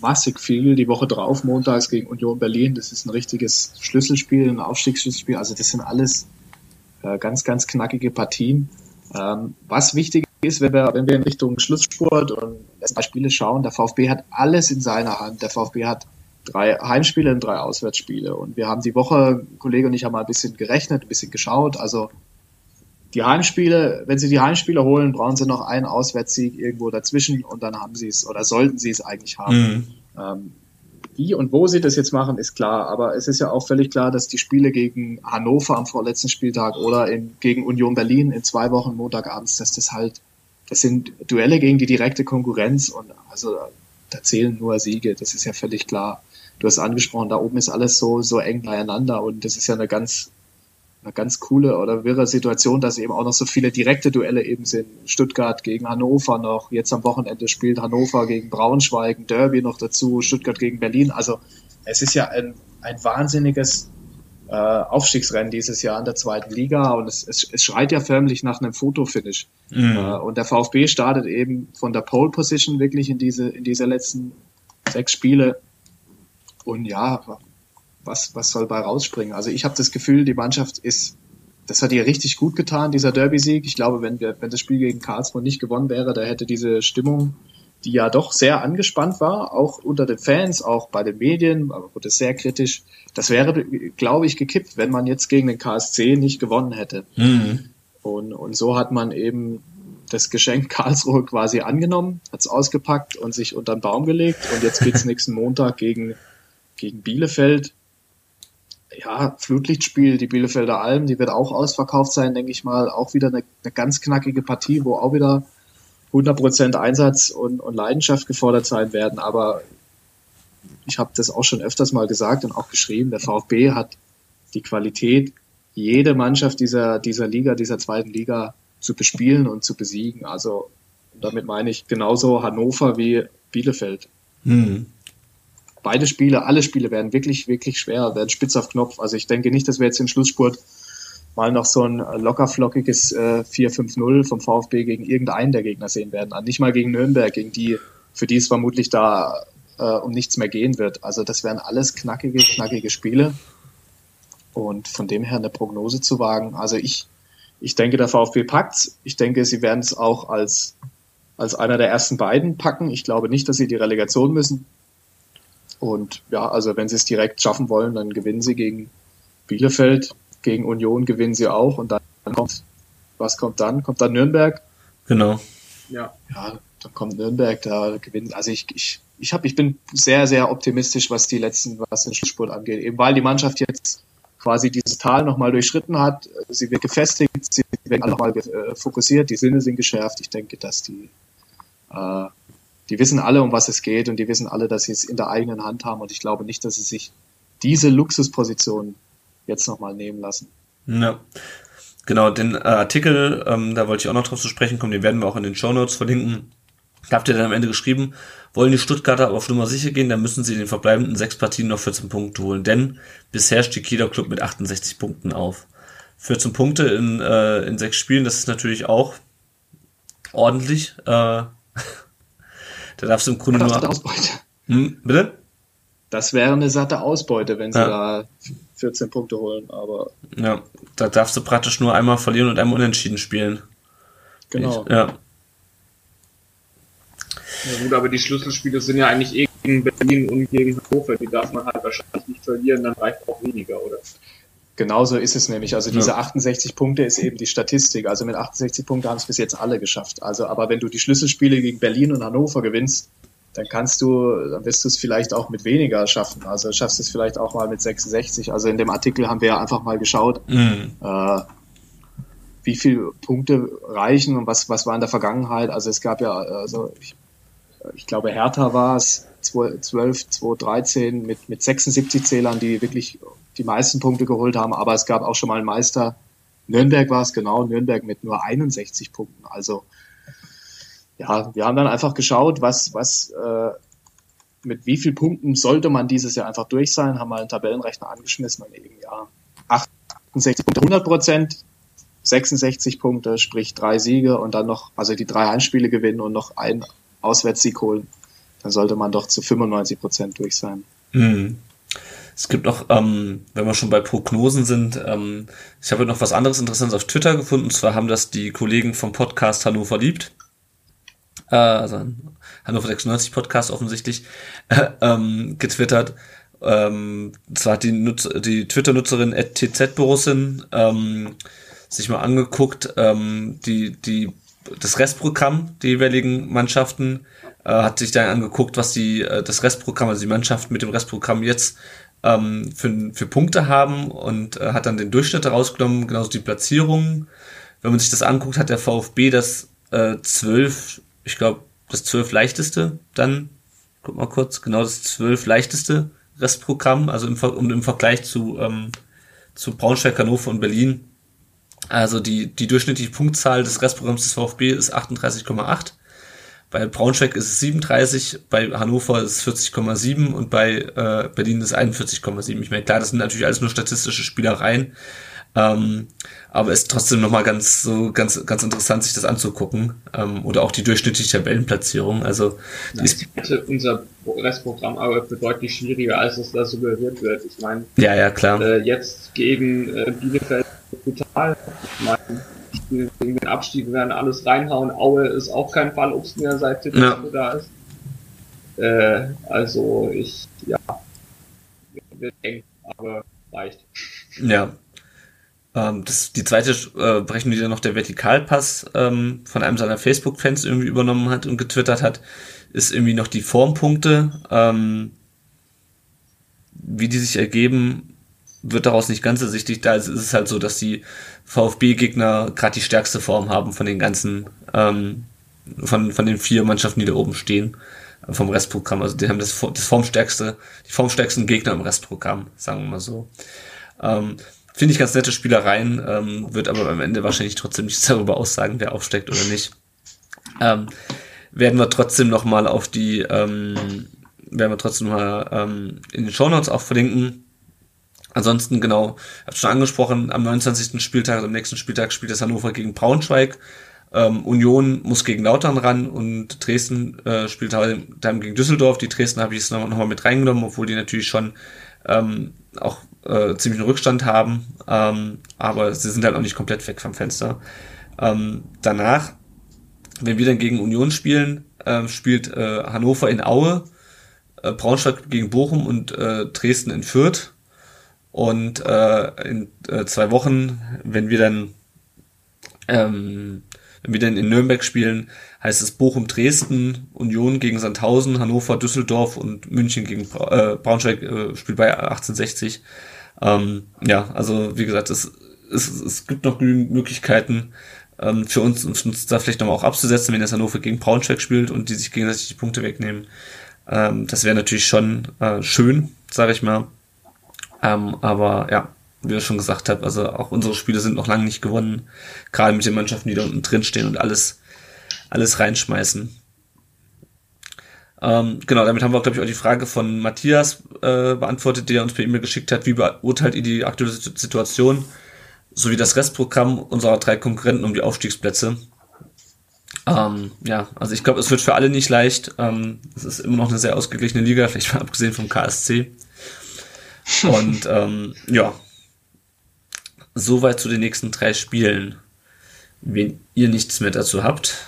[SPEAKER 8] massig viel. Die Woche drauf, montags gegen Union Berlin. Das ist ein richtiges Schlüsselspiel, ein Aufstiegsschlüsselspiel. Also, das sind alles äh, ganz, ganz knackige Partien. Ähm, was wichtig ist, wenn wir, wenn wir in Richtung Schlusssport und Spiele schauen, der VfB hat alles in seiner Hand. Der VfB hat drei Heimspiele und drei Auswärtsspiele. Und wir haben die Woche, Kollege und ich haben mal ein bisschen gerechnet, ein bisschen geschaut. Also die Heimspiele, wenn sie die Heimspiele holen, brauchen sie noch einen Auswärtssieg irgendwo dazwischen und dann haben sie es oder sollten sie es eigentlich haben. Mhm. Ähm, wie und wo sie das jetzt machen, ist klar. Aber es ist ja auch völlig klar, dass die Spiele gegen Hannover am vorletzten Spieltag oder in, gegen Union Berlin in zwei Wochen Montagabends, dass das halt, das sind Duelle gegen die direkte Konkurrenz und also da zählen nur Siege. Das ist ja völlig klar. Du hast angesprochen, da oben ist alles so, so eng beieinander und das ist ja eine ganz eine ganz coole oder wirre Situation, dass eben auch noch so viele direkte Duelle eben sind. Stuttgart gegen Hannover noch, jetzt am Wochenende spielt Hannover gegen Braunschweig, ein Derby noch dazu, Stuttgart gegen Berlin. Also es ist ja ein, ein wahnsinniges äh, Aufstiegsrennen dieses Jahr in der zweiten Liga und es, es, es schreit ja förmlich nach einem Fotofinish. Mhm. Äh, und der VfB startet eben von der Pole Position wirklich in diese, in diese letzten sechs Spiele. Und ja, was, was soll bei rausspringen? Also ich habe das Gefühl, die Mannschaft ist, das hat ihr richtig gut getan, dieser Derby-Sieg. Ich glaube, wenn, wir, wenn das Spiel gegen Karlsruhe nicht gewonnen wäre, da hätte diese Stimmung, die ja doch sehr angespannt war, auch unter den Fans, auch bei den Medien, aber wurde sehr kritisch, das wäre, glaube ich, gekippt, wenn man jetzt gegen den KSC nicht gewonnen hätte. Mhm. Und, und so hat man eben das Geschenk Karlsruhe quasi angenommen, hat es ausgepackt und sich unter den Baum gelegt. Und jetzt geht's nächsten Montag gegen, gegen Bielefeld ja, Flutlichtspiel, die Bielefelder Alm, die wird auch ausverkauft sein, denke ich mal. Auch wieder eine, eine ganz knackige Partie, wo auch wieder 100% Einsatz und, und Leidenschaft gefordert sein werden. Aber ich habe das auch schon öfters mal gesagt und auch geschrieben, der VfB hat die Qualität, jede Mannschaft dieser, dieser Liga, dieser zweiten Liga zu bespielen und zu besiegen. Also damit meine ich genauso Hannover wie Bielefeld. Mhm beide Spiele, alle Spiele werden wirklich, wirklich schwer, werden spitz auf Knopf. Also ich denke nicht, dass wir jetzt im Schlussspurt mal noch so ein lockerflockiges äh, 4-5-0 vom VfB gegen irgendeinen der Gegner sehen werden. Also nicht mal gegen Nürnberg, gegen die, für die es vermutlich da äh, um nichts mehr gehen wird. Also das wären alles knackige, knackige Spiele. Und von dem her eine Prognose zu wagen. Also ich, ich denke, der VfB packt's. Ich denke, sie werden es auch als, als einer der ersten beiden packen. Ich glaube nicht, dass sie die Relegation müssen. Und ja, also wenn sie es direkt schaffen wollen, dann gewinnen sie gegen Bielefeld, gegen Union gewinnen sie auch und dann kommt, was kommt dann? Kommt dann Nürnberg?
[SPEAKER 6] Genau.
[SPEAKER 8] Ja. Ja, dann kommt Nürnberg, da gewinnen. Also ich, ich, ich hab, ich bin sehr, sehr optimistisch, was die letzten, was den Schlussspurt angeht. Eben weil die Mannschaft jetzt quasi dieses Tal nochmal durchschritten hat. Sie wird gefestigt, sie werden nochmal äh, fokussiert, die Sinne sind geschärft. Ich denke, dass die äh, die wissen alle, um was es geht und die wissen alle, dass sie es in der eigenen Hand haben und ich glaube nicht, dass sie sich diese Luxusposition jetzt nochmal nehmen lassen.
[SPEAKER 6] Ja. Genau, den äh, Artikel, ähm, da wollte ich auch noch drauf zu sprechen kommen, den werden wir auch in den Show Notes verlinken. Habt ihr dann am Ende geschrieben, wollen die Stuttgarter aber auf Nummer sicher gehen, dann müssen sie den verbleibenden sechs Partien noch 14 Punkte holen, denn bisher steht jeder Club mit 68 Punkten auf. 14 Punkte in, äh, in sechs Spielen, das ist natürlich auch ordentlich. Äh, da darfst du im Grunde nur.
[SPEAKER 8] Ausbeute.
[SPEAKER 6] Hm, bitte?
[SPEAKER 8] Das wäre eine satte Ausbeute, wenn sie
[SPEAKER 6] Ja.
[SPEAKER 8] da 14 Punkte holen, aber
[SPEAKER 6] Ja, da darfst du praktisch nur einmal verlieren und einmal unentschieden spielen.
[SPEAKER 8] genau.
[SPEAKER 6] Ja,
[SPEAKER 7] Ja gut, aber die Schlüsselspiele sind ja eigentlich eh gegen Berlin und gegen Hannover. Die darf man halt wahrscheinlich nicht verlieren, dann reicht auch weniger, oder?
[SPEAKER 8] Genauso ist es nämlich. Also diese 68 Punkte ist eben die Statistik. Also mit 68 Punkten haben es bis jetzt alle geschafft. Also, aber wenn du die Schlüsselspiele gegen Berlin und Hannover gewinnst, dann kannst du, dann wirst du es vielleicht auch mit weniger schaffen. Also schaffst du es vielleicht auch mal mit 66. Also in dem Artikel haben wir ja einfach mal geschaut,
[SPEAKER 6] Mhm.
[SPEAKER 8] äh, wie viele Punkte reichen und was, was war in der Vergangenheit. Also es gab ja, also ich, ich glaube Hertha war es, 12, 2013 mit, mit 76 Zählern, die wirklich die meisten Punkte geholt haben, aber es gab auch schon mal einen Meister. Nürnberg war es genau, Nürnberg mit nur 61 Punkten. Also ja, wir haben dann einfach geschaut, was, was äh, mit wie viel Punkten sollte man dieses Jahr einfach durch sein, haben mal einen Tabellenrechner angeschmissen und eben ja 68 Punkte, 100 Prozent, 66 Punkte, sprich drei Siege und dann noch, also die drei Heimspiele gewinnen und noch einen Auswärtssieg holen, dann sollte man doch zu 95 Prozent durch sein.
[SPEAKER 6] Mhm. Es gibt noch, ähm, wenn wir schon bei Prognosen sind, ähm, ich habe noch was anderes Interessantes auf Twitter gefunden. Und zwar haben das die Kollegen vom Podcast Hannover liebt, äh, also Hannover 96 Podcast offensichtlich, äh, ähm, getwittert. Ähm, zwar hat die, Nutz die Twitter-Nutzerin @tzborussin ähm, sich mal angeguckt, ähm, die die das Restprogramm der jeweiligen Mannschaften äh, hat sich dann angeguckt, was die äh, das Restprogramm, also die Mannschaften mit dem Restprogramm jetzt ähm, für, für Punkte haben und äh, hat dann den Durchschnitt rausgenommen, genauso die Platzierungen. Wenn man sich das anguckt, hat der VfB das äh, 12, ich glaube, das 12 leichteste dann, guck mal kurz, genau das 12 leichteste Restprogramm, also im, Ver- im Vergleich zu, ähm, zu Braunschweig, Hannover und Berlin. Also die, die durchschnittliche Punktzahl des Restprogramms des VfB ist 38,8. Bei Braunschweig ist es 37, bei Hannover ist es 40,7 und bei äh, Berlin ist es 41,7. Ich meine, klar, das sind natürlich alles nur statistische Spielereien. Ähm, aber es ist trotzdem nochmal ganz so ganz ganz interessant, sich das anzugucken. Ähm, oder auch die durchschnittliche Tabellenplatzierung. Also die ist,
[SPEAKER 7] hätte unser Restprogramm aber für deutlich schwieriger, als es da suggeriert wird. Ich meine,
[SPEAKER 6] ja, ja, klar.
[SPEAKER 7] äh, jetzt gegen äh, Bielefeld brutal. Ich meine, Spiele gegen den Abstieg werden alles reinhauen. Aue ist auch kein Fall, Obst mehr seit Tedesco da ist. Äh, also ich, ja, wird eng, aber reicht.
[SPEAKER 6] Ja. Ähm, das, die zweite äh, Berechnung, die dann noch der Vertikalpass ähm, von einem seiner Facebook-Fans irgendwie übernommen hat und getwittert hat, ist irgendwie noch die Formpunkte. Ähm, wie die sich ergeben, wird daraus nicht ganz ersichtlich. Da ist es halt so, dass die VfB-Gegner gerade die stärkste Form haben von den ganzen, ähm, von, von den vier Mannschaften, die da oben stehen, äh, vom Restprogramm. Also die haben das, das formstärkste, die formstärksten Gegner im Restprogramm, sagen wir mal so. Ähm, Finde ich ganz nette Spielereien, ähm, wird aber am Ende wahrscheinlich trotzdem nichts darüber aussagen, wer aufsteckt oder nicht. Ähm, werden wir trotzdem noch mal auf die, ähm, werden wir trotzdem mal ähm, in den Shownotes auch verlinken. Ansonsten, genau, hab schon angesprochen, am 29. Spieltag, also am nächsten Spieltag spielt das Hannover gegen Braunschweig. Ähm, Union muss gegen Lautern ran und Dresden äh, spielt halt dann gegen Düsseldorf. Die Dresden habe ich jetzt noch, noch mit reingenommen, obwohl die natürlich schon ähm, auch äh, ziemlich einen Rückstand haben, ähm, aber sie sind halt auch nicht komplett weg vom Fenster. Ähm, danach, wenn wir dann gegen Union spielen, äh, spielt äh, Hannover in Aue, äh, Braunschweig gegen Bochum und äh, Dresden in Fürth. Und äh, in äh, zwei Wochen, wenn wir dann ähm, wenn wir dann in Nürnberg spielen, heißt es Bochum, Dresden, Union gegen Sandhausen, Hannover, Düsseldorf und München gegen Bra äh, Braunschweig äh, spielt bei 1860. Ähm, ja, also wie gesagt, es, es, es gibt noch genügend Möglichkeiten ähm, für uns, uns, uns da vielleicht nochmal auch abzusetzen, wenn das Hannover gegen Braunschweig spielt und die sich gegenseitig die Punkte wegnehmen. Ähm, das wäre natürlich schon äh, schön, sage ich mal. Ähm, aber ja, wie ich schon gesagt habe, also auch unsere Spiele sind noch lange nicht gewonnen. Gerade mit den Mannschaften, die da unten drin stehen und alles, alles reinschmeißen. Ähm, genau, damit haben wir, glaube ich, auch die Frage von Matthias äh, beantwortet, die er uns per E-Mail geschickt hat. Wie beurteilt ihr die aktuelle Situation? sowie das Restprogramm unserer drei Konkurrenten um die Aufstiegsplätze. Ähm, ja, also ich glaube, es wird für alle nicht leicht. Ähm, es ist immer noch eine sehr ausgeglichene Liga, vielleicht mal abgesehen vom KSC. Und ähm, ja, soweit zu den nächsten drei Spielen. Wenn ihr nichts mehr dazu habt.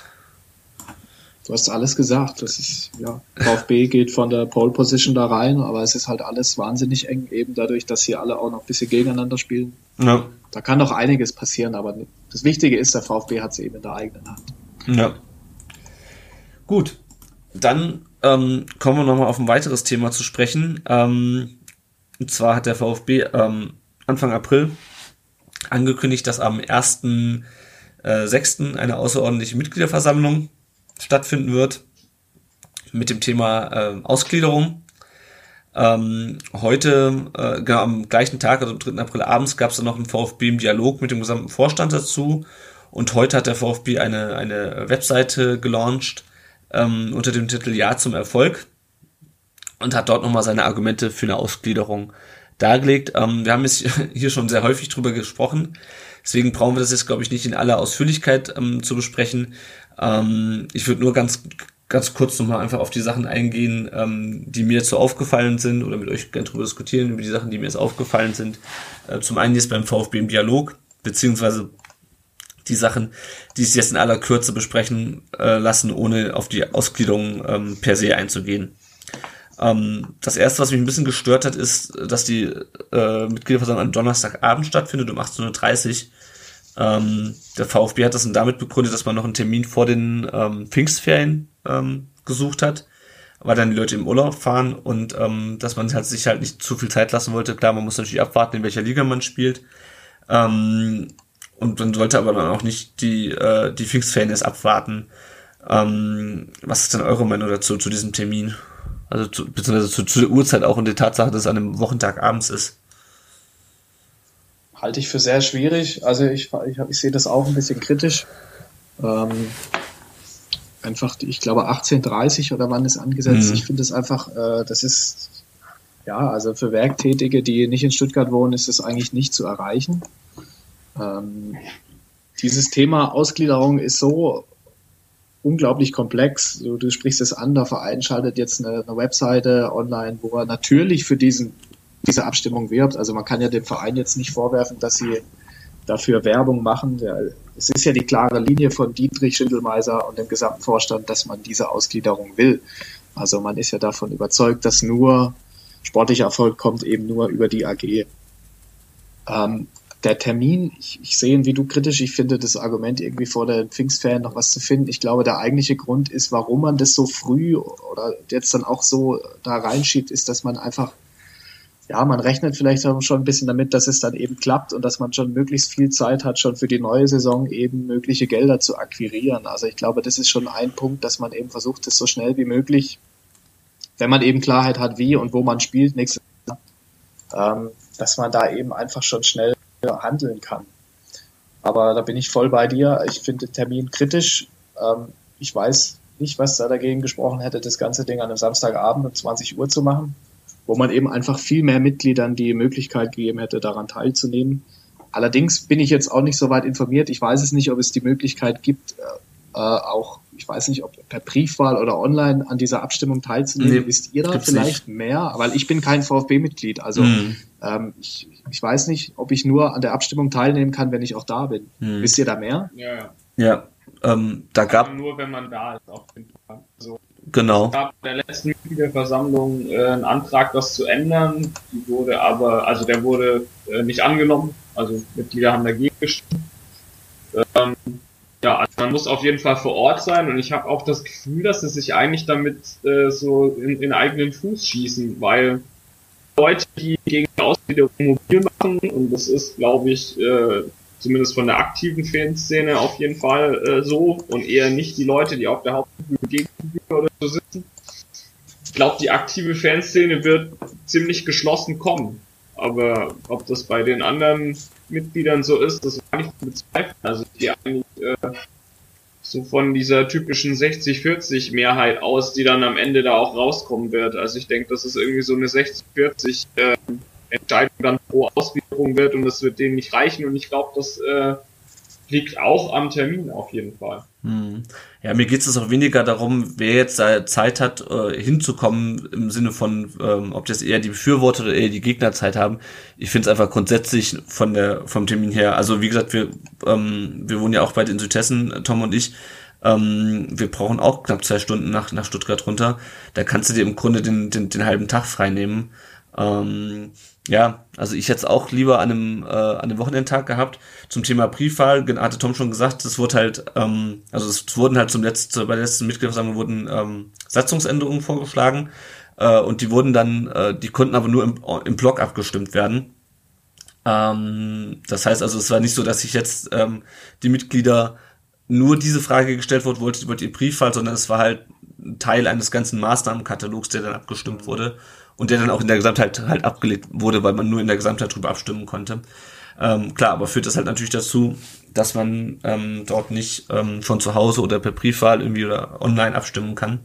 [SPEAKER 8] Du hast alles gesagt. Das ist, ja, VfB geht von der Pole Position da rein, aber es ist halt alles wahnsinnig eng, eben dadurch, dass hier alle auch noch ein bisschen gegeneinander spielen. Ja. Da kann noch einiges passieren, aber das Wichtige ist, der VfB hat es eben in der eigenen Hand.
[SPEAKER 6] Ja. Gut. Dann ähm, kommen wir nochmal auf ein weiteres Thema zu sprechen. Ähm, und zwar hat der VfB ähm, Anfang April angekündigt, dass am 1.6. Äh, eine außerordentliche Mitgliederversammlung stattfinden wird mit dem Thema äh, Ausgliederung. Ähm, heute, äh, genau am gleichen Tag, also am 3. April abends, gab es dann noch einen VfB im Dialog mit dem gesamten Vorstand dazu. Und heute hat der VfB eine, eine Webseite gelauncht ähm, unter dem Titel Ja zum Erfolg und hat dort nochmal seine Argumente für eine Ausgliederung dargelegt. Ähm, wir haben jetzt hier schon sehr häufig drüber gesprochen. Deswegen brauchen wir das jetzt, glaube ich, nicht in aller Ausführlichkeit ähm, zu besprechen. Ähm, ich würde nur ganz, ganz kurz nochmal einfach auf die Sachen eingehen, ähm, die mir jetzt so aufgefallen sind oder mit euch gerne drüber diskutieren, über die Sachen, die mir jetzt aufgefallen sind. Äh, zum einen jetzt beim VfB im Dialog, beziehungsweise die Sachen, die es jetzt in aller Kürze besprechen äh, lassen, ohne auf die Ausgliederung ähm, per se einzugehen. Ähm, das erste, was mich ein bisschen gestört hat, ist, dass die äh, Mitgliederversammlung am Donnerstagabend stattfindet um 18.30 Uhr. Ähm, der VfB hat das dann damit begründet, dass man noch einen Termin vor den ähm, Pfingstferien ähm, gesucht hat, weil dann die Leute im Urlaub fahren und ähm, dass man halt sich halt nicht zu viel Zeit lassen wollte. Klar, man muss natürlich abwarten, in welcher Liga man spielt. Ähm, und man sollte aber dann auch nicht die, äh, die Pfingstferien erst abwarten. Ähm, was ist denn eure Meinung dazu, zu diesem Termin? Also zu, beziehungsweise zu, zu der Uhrzeit auch und die Tatsache, dass es an einem Wochentag abends ist
[SPEAKER 8] halte ich für sehr schwierig. Also ich, ich, ich sehe das auch ein bisschen kritisch. Ähm, einfach, ich glaube 18.30 oder wann ist angesetzt. Mhm. Ich finde es einfach, äh, das ist, ja, also für Werktätige, die nicht in Stuttgart wohnen, ist es eigentlich nicht zu erreichen. Ähm, dieses Thema Ausgliederung ist so unglaublich komplex. Du, du sprichst es an, der Verein schaltet jetzt eine, eine Webseite online, wo er natürlich für diesen diese Abstimmung wirbt. Also man kann ja dem Verein jetzt nicht vorwerfen, dass sie dafür Werbung machen. Es ist ja die klare Linie von Dietrich Schindelmeiser und dem gesamten Vorstand, dass man diese Ausgliederung will. Also man ist ja davon überzeugt, dass nur sportlicher Erfolg kommt eben nur über die AG. Ähm, der Termin, ich, ich sehe ihn wie du kritisch, ich finde das Argument irgendwie vor den Pfingstferien noch was zu finden. Ich glaube, der eigentliche Grund ist, warum man das so früh oder jetzt dann auch so da reinschiebt, ist, dass man einfach ja, man rechnet vielleicht schon ein bisschen damit, dass es dann eben klappt und dass man schon möglichst viel Zeit hat, schon für die neue Saison eben mögliche Gelder zu akquirieren. Also ich glaube, das ist schon ein Punkt, dass man eben versucht, das so schnell wie möglich, wenn man eben Klarheit hat, wie und wo man spielt nächstes Jahr, ähm, dass man da eben einfach schon schnell handeln kann. Aber da bin ich voll bei dir. Ich finde den Termin kritisch. Ähm, ich weiß nicht, was da dagegen gesprochen hätte, das ganze Ding an einem Samstagabend um 20 Uhr zu machen wo man eben einfach viel mehr Mitgliedern die Möglichkeit gegeben hätte, daran teilzunehmen. Allerdings bin ich jetzt auch nicht so weit informiert. Ich weiß es nicht, ob es die Möglichkeit gibt, äh, auch, ich weiß nicht, ob per Briefwahl oder online an dieser Abstimmung teilzunehmen. Nee, Wisst ihr da vielleicht nicht. mehr? Weil ich bin kein VfB-Mitglied. Also mhm. Ähm, ich, ich weiß nicht, ob ich nur an der Abstimmung teilnehmen kann, wenn ich auch da bin. Mhm. Wisst ihr da mehr?
[SPEAKER 7] Ja, ja.
[SPEAKER 6] Ja, ähm, da gab
[SPEAKER 7] nur, wenn man da ist, auf jeden Fall. Also,
[SPEAKER 6] Genau.
[SPEAKER 7] Es gab in der letzten Mitgliederversammlung äh, einen Antrag, das zu ändern. Die wurde aber, also der wurde äh, nicht angenommen. Also Mitglieder haben dagegen gestimmt. Ähm, ja, also man muss auf jeden Fall vor Ort sein und ich habe auch das Gefühl, dass sie sich eigentlich damit äh, so in, in eigenen Fuß schießen, weil Leute, die gegen die Ausgliederung mobil machen, und das ist, glaube ich, äh, zumindest von der aktiven Fanszene auf jeden Fall äh, so und eher nicht die Leute, die auf der Hauptbühne gegen oder so sitzen. Ich glaube, die aktive Fanszene wird ziemlich geschlossen kommen. Aber ob das bei den anderen Mitgliedern so ist, das war nicht zu bezweifeln. Also die eigentlich äh, so von dieser typischen 60-40 Mehrheit aus, die dann am Ende da auch rauskommen wird. Also ich denke, das ist irgendwie so eine 60-40 äh, Entscheidung dann pro Ausgliederung wird und das wird denen nicht reichen und ich glaube, das äh, liegt auch am Termin auf jeden Fall.
[SPEAKER 6] Hm. Ja, mir geht es auch weniger darum, wer jetzt da Zeit hat, äh, hinzukommen, im Sinne von, ähm, ob das eher die Befürworter oder eher die Gegner Zeit haben. Ich finde es einfach grundsätzlich von der, vom Termin her. Also wie gesagt, wir, ähm, wir wohnen ja auch beide in Südhessen, Tom und ich. Ähm, wir brauchen auch knapp zwei Stunden nach, nach Stuttgart runter. Da kannst du dir im Grunde den, den, den halben Tag frei nehmen. Ähm, ja, also ich hätte es auch lieber an einem, äh, an einem Wochenendtag gehabt. Zum Thema Briefwahl hatte Tom schon gesagt, es wurde halt, ähm, also es wurden halt zum letzten, bei der letzten Mitgliederversammlung wurden ähm, Satzungsänderungen vorgeschlagen äh, und die wurden dann, äh, die konnten aber nur im, im Blog abgestimmt werden. Ähm, das heißt also, es war nicht so, dass sich jetzt ähm, die Mitglieder nur diese Frage gestellt wurde, wollt, wollt ihr Briefwahl, sondern es war halt Teil eines ganzen Maßnahmenkatalogs, der dann abgestimmt wurde und der dann auch in der Gesamtheit halt abgelegt wurde, weil man nur in der Gesamtheit drüber abstimmen konnte. Ähm, klar, aber führt das halt natürlich dazu, dass man ähm, dort nicht ähm, von zu Hause oder per Briefwahl irgendwie oder online abstimmen kann.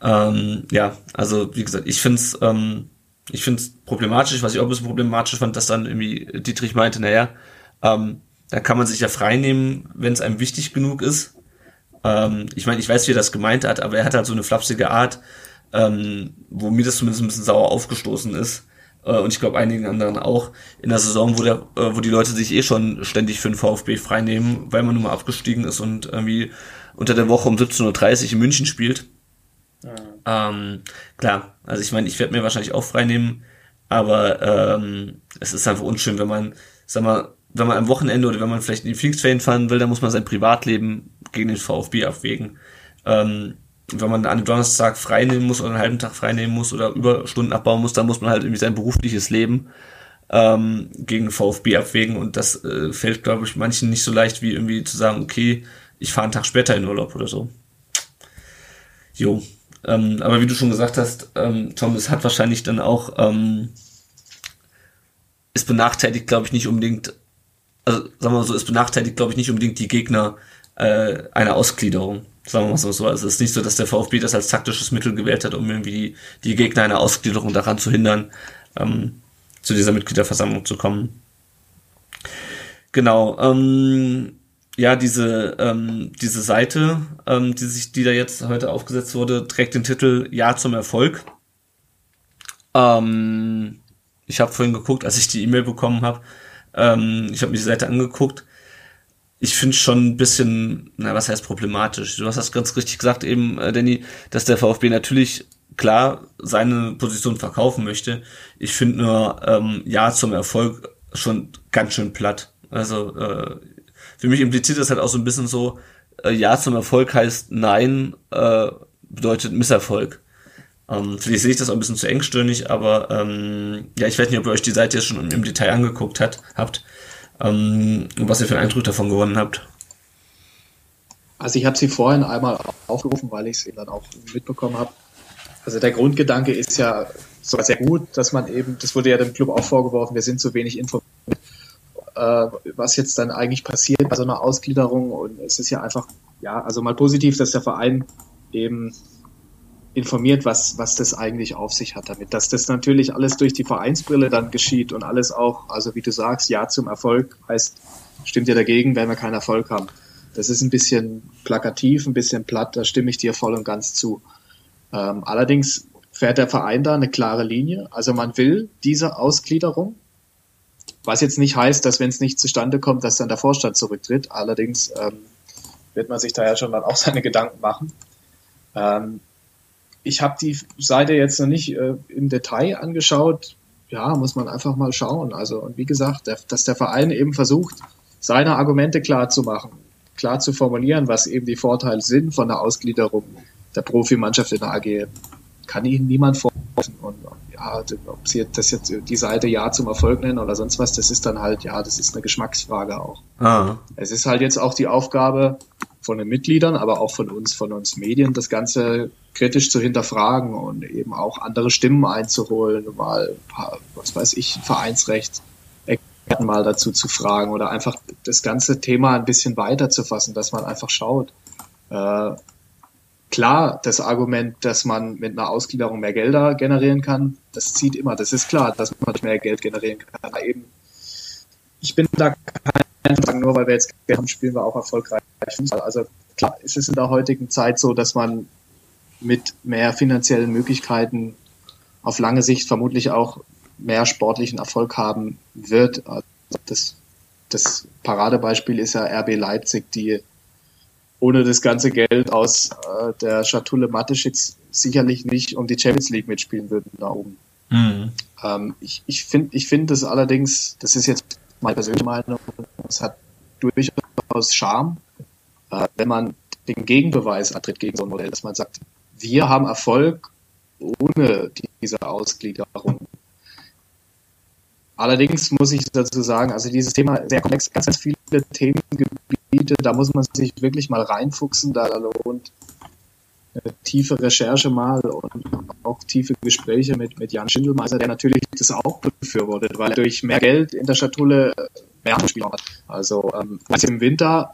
[SPEAKER 6] Ähm, ja, also wie gesagt, ich finde es ähm, ich finde es problematisch, was ich auch ein bisschen problematisch fand, dass dann irgendwie Dietrich meinte, naja, ähm, da kann man sich ja frei nehmen, wenn es einem wichtig genug ist. Ähm, ich meine, ich weiß, wie er das gemeint hat, aber er hat halt so eine flapsige Art, ähm, wo mir das zumindest ein bisschen sauer aufgestoßen ist. Äh, und ich glaube einigen anderen auch in der Saison, wo, der, äh, wo die Leute sich eh schon ständig für den VfB freinehmen, weil man nun mal abgestiegen ist und irgendwie unter der Woche um 17.30 Uhr in München spielt. Ja. Ähm, klar, also ich meine, ich werde mir wahrscheinlich auch freinehmen, aber ähm, es ist einfach unschön, wenn man, sag mal, wenn man am Wochenende oder wenn man vielleicht in die Pfingstferien fahren will, dann muss man sein Privatleben gegen den VfB abwägen. Ähm, wenn man an einem Donnerstag frei nehmen muss oder einen halben Tag frei nehmen muss oder Überstunden abbauen muss, dann muss man halt irgendwie sein berufliches Leben ähm, gegen VfB abwägen und das äh, fällt, glaube ich, manchen nicht so leicht wie irgendwie zu sagen, okay, ich fahre einen Tag später in Urlaub oder so. Jo. Ähm, aber wie du schon gesagt hast, ähm, Tom, es hat wahrscheinlich dann auch, ähm, es benachteiligt, glaube ich, nicht unbedingt, also sagen wir mal so, es benachteiligt, glaube ich, nicht unbedingt die Gegner äh, einer Ausgliederung. Sagen wir mal so, es ist nicht so, dass der VfB das als taktisches Mittel gewählt hat, um irgendwie die, die Gegner einer Ausgliederung daran zu hindern, ähm, zu dieser Mitgliederversammlung zu kommen. Genau, ähm, ja, diese, ähm, diese Seite, ähm, die sich, die da jetzt heute aufgesetzt wurde, trägt den Titel Ja zum Erfolg. Ähm, ich habe vorhin geguckt, als ich die E-Mail bekommen habe. Ähm, ich habe mir die Seite angeguckt ich finde schon ein bisschen, na, was heißt problematisch? Du hast das ganz richtig gesagt eben, äh, Danny, dass der VfB natürlich klar seine Position verkaufen möchte. Ich finde nur ähm, Ja zum Erfolg schon ganz schön platt. Also äh, für mich impliziert das halt auch so ein bisschen so, äh, Ja zum Erfolg heißt Nein äh, bedeutet Misserfolg. Ähm, vielleicht sehe ich das auch ein bisschen zu engstirnig, aber ähm, ja, ich weiß nicht, ob ihr euch die Seite jetzt schon im, Detail angeguckt hat, habt ähm, was ihr für einen Eindruck davon gewonnen habt.
[SPEAKER 8] Also ich habe sie vorhin einmal aufgerufen, weil ich es eben dann auch mitbekommen habe. Also der Grundgedanke ist ja sogar sehr gut, dass man eben, das wurde ja dem Club auch vorgeworfen, wir sind zu wenig informiert, äh, was jetzt dann eigentlich passiert bei so einer Ausgliederung. Und es ist ja einfach, ja, also mal positiv, dass der Verein eben informiert, was, was das eigentlich auf sich hat damit. Dass das natürlich alles durch die Vereinsbrille dann geschieht und alles auch, also wie du sagst, Ja zum Erfolg heißt, stimmt dir dagegen, wenn wir keinen Erfolg haben. Das ist ein bisschen plakativ, ein bisschen platt, da stimme ich dir voll und ganz zu. Ähm, allerdings fährt der Verein da eine klare Linie. Also man will diese Ausgliederung, was jetzt nicht heißt, dass wenn es nicht zustande kommt, dass dann der Vorstand zurücktritt. Allerdings ähm, wird man sich da ja schon dann auch seine Gedanken machen. Ähm, ich habe die Seite jetzt noch nicht äh, im Detail angeschaut. Ja, muss man einfach mal schauen. Also, und wie gesagt, der, dass der Verein eben versucht, seine Argumente klar zu machen, klar zu formulieren, was eben die Vorteile sind von der Ausgliederung der Profimannschaft in der AG, kann ihnen niemand vorwerfen. Und ja, ob sie das jetzt die Seite Ja zum Erfolg nennen oder sonst was, das ist dann halt, ja, das ist eine Geschmacksfrage auch. Ah. Es ist halt jetzt auch die Aufgabe von den Mitgliedern, aber auch von uns, von uns Medien, das Ganze kritisch zu hinterfragen und eben auch andere Stimmen einzuholen, mal, was weiß ich, Vereinsrecht mal dazu zu fragen oder einfach das ganze Thema ein bisschen weiter zu fassen, dass man einfach schaut. Äh, klar, das Argument, dass man mit einer Ausgliederung mehr Gelder generieren kann, das zieht immer. Das ist klar, dass man mehr Geld generieren kann. Aber eben, ich bin da kein Sagen, nur weil wir jetzt Geld haben, spielen wir auch erfolgreich Also klar, es ist in der heutigen Zeit so, dass man mit mehr finanziellen Möglichkeiten auf lange Sicht vermutlich auch mehr sportlichen Erfolg haben wird. Also das, das Paradebeispiel ist ja RB Leipzig, die ohne das ganze Geld aus äh, der Schatulle Mateschitz sicherlich nicht um die Champions League mitspielen würden da oben. Mhm. Ähm, ich ich finde ich finde das allerdings, das ist jetzt meine persönliche Meinung, es hat durchaus Charme, äh, wenn man den Gegenbeweis antritt gegen so ein Modell, dass man sagt, wir haben Erfolg ohne diese Ausgliederung. Allerdings muss ich dazu sagen, also dieses Thema ist sehr komplex, ganz, ganz viele Themengebiete, da muss man sich wirklich mal reinfuchsen, da lohnt tiefe Recherche mal und auch tiefe Gespräche mit, mit Jan Schindelmeiser, der natürlich das auch befürwortet, weil er durch mehr Geld in der Schatulle mehr Spieler hat. Also ähm, was im Winter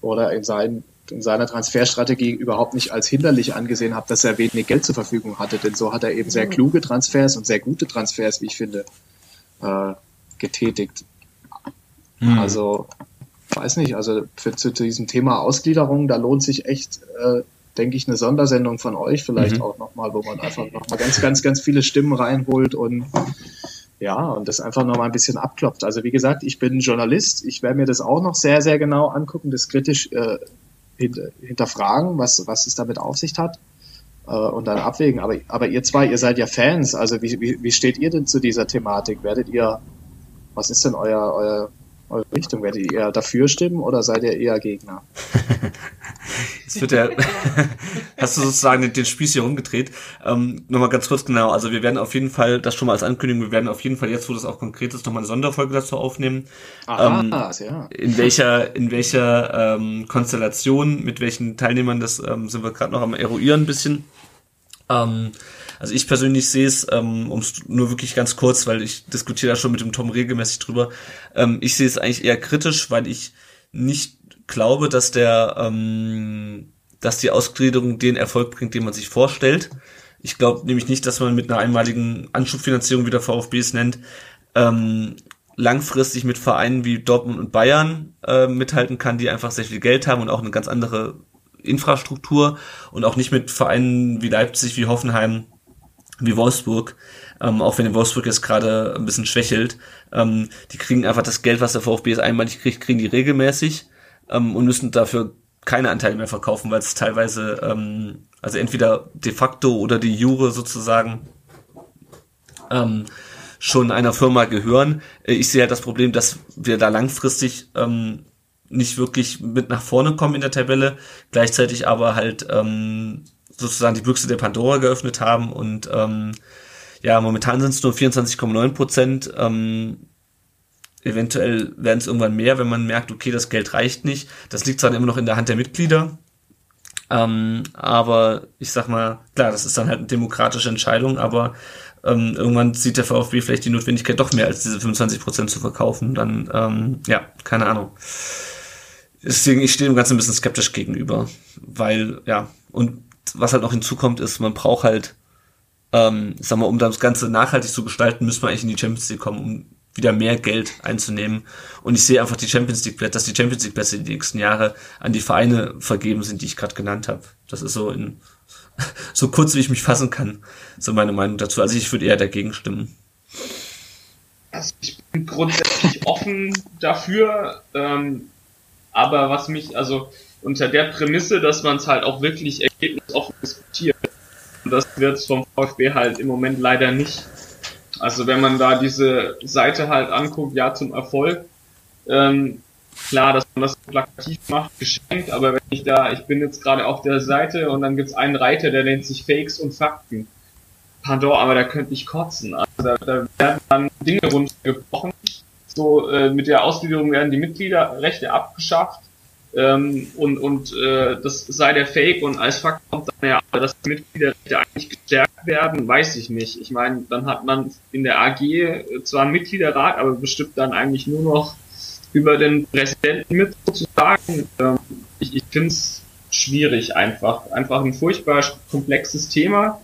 [SPEAKER 8] oder in, seinen, in seiner Transferstrategie überhaupt nicht als hinderlich angesehen habe, dass er wenig Geld zur Verfügung hatte, denn so hat er eben sehr kluge Transfers und sehr gute Transfers, wie ich finde äh, getätigt. Mhm. Also, weiß nicht, also für, zu, zu, diesem Thema Ausgliederung, da lohnt sich echt, äh, denke ich, eine Sondersendung von euch vielleicht mhm. auch nochmal, wo man einfach nochmal ganz, ganz, ganz viele Stimmen reinholt und ja, und das einfach nochmal ein bisschen abklopft. Also wie gesagt, ich bin Journalist, ich werde mir das auch noch sehr, sehr genau angucken, das kritisch äh, hinterfragen, was, was es damit auf sich hat äh, und dann abwägen. Aber, aber ihr zwei, ihr seid ja Fans. Also wie, wie, wie steht ihr denn zu dieser Thematik? Werdet ihr, was ist denn euer, euer, eure Richtung? Werdet ihr dafür stimmen oder seid ihr eher Gegner?
[SPEAKER 6] Jetzt wird der, hast du sozusagen den, den Spieß hier rumgedreht. Ähm, Nochmal ganz kurz genau. Also wir werden auf jeden Fall, das schon mal als Ankündigung, wir werden auf jeden Fall jetzt, wo das auch konkret ist, nochmal eine Sonderfolge dazu aufnehmen. Aha, ähm, ja. In welcher, in welcher ähm, Konstellation, mit welchen Teilnehmern, das ähm, sind wir gerade noch am eruieren ein bisschen. Ähm, also ich persönlich sehe es, ähm, um nur wirklich ganz kurz, weil ich diskutiere da schon mit dem Tom regelmäßig drüber, ähm, ich sehe es eigentlich eher kritisch, weil ich nicht glaube, dass der, ähm, dass die Ausgliederung den Erfolg bringt, den man sich vorstellt. Ich glaube nämlich nicht, dass man mit einer einmaligen Anschubfinanzierung, wie der VfB es nennt, ähm, langfristig mit Vereinen wie Dortmund und Bayern äh, mithalten kann, die einfach sehr viel Geld haben und auch eine ganz andere Infrastruktur und auch nicht mit Vereinen wie Leipzig, wie Hoffenheim, wie Wolfsburg, ähm, auch wenn Wolfsburg jetzt gerade ein bisschen schwächelt. Ähm, die kriegen einfach das Geld, was der VfB jetzt einmalig kriegt, kriegen die regelmäßig ähm, und müssen dafür keine Anteile mehr verkaufen, weil es teilweise, ähm, also entweder de facto oder die Jure sozusagen ähm, schon einer Firma gehören. Äh, ich sehe halt das Problem, dass wir da langfristig ähm, nicht wirklich mit nach vorne kommen in der Tabelle, gleichzeitig aber halt ähm, sozusagen die Büchse der Pandora geöffnet haben und ähm, ja, momentan sind es nur 24,9 Prozent. Ähm, eventuell werden es irgendwann mehr, wenn man merkt, okay, das Geld reicht nicht. Das liegt zwar immer noch in der Hand der Mitglieder, ähm, aber ich sag mal, klar, das ist dann halt eine demokratische Entscheidung, aber ähm, irgendwann sieht der VfB vielleicht die Notwendigkeit doch mehr als diese 25 Prozent zu verkaufen. Dann, ähm, ja, keine Ahnung. Deswegen, ich stehe dem Ganzen ein bisschen skeptisch gegenüber, weil, ja, und was halt noch hinzukommt, ist, man braucht halt, ähm, sag mal, um das Ganze nachhaltig zu gestalten, müssen wir eigentlich in die Champions League kommen, um wieder mehr Geld einzunehmen. Und ich sehe einfach die Champions League, dass die Champions League Plätze die nächsten Jahre an die Vereine vergeben sind, die ich gerade genannt habe. Das ist so in so kurz, wie ich mich fassen kann, so meine Meinung dazu. Also ich würde eher dagegen stimmen.
[SPEAKER 7] Also ich bin grundsätzlich offen dafür. Ähm, aber was mich, also unter der Prämisse, dass man es halt auch wirklich ergebnisoffen diskutiert. Und das wird vom VfB halt im Moment leider nicht. Also wenn man da diese Seite halt anguckt, ja zum Erfolg, ähm, klar, dass man das plakativ macht, geschenkt, aber wenn ich da, ich bin jetzt gerade auf der Seite und dann gibt's einen Reiter, der nennt sich Fakes und Fakten. Pardon, aber da könnte ich kotzen. Also da, da werden dann Dinge runtergebrochen, so äh, mit der Ausgliederung werden die Mitgliederrechte abgeschafft ähm, und und äh, das sei der Fake und als Fakt kommt dann ja, dass die Mitgliederrechte eigentlich gestärkt werden, weiß ich nicht. Ich meine, dann hat man in der AG zwar einen Mitgliederrat, aber bestimmt dann eigentlich nur noch über den Präsidenten mit sozusagen. Ähm, ich ich finde es schwierig einfach. Einfach ein furchtbar komplexes Thema.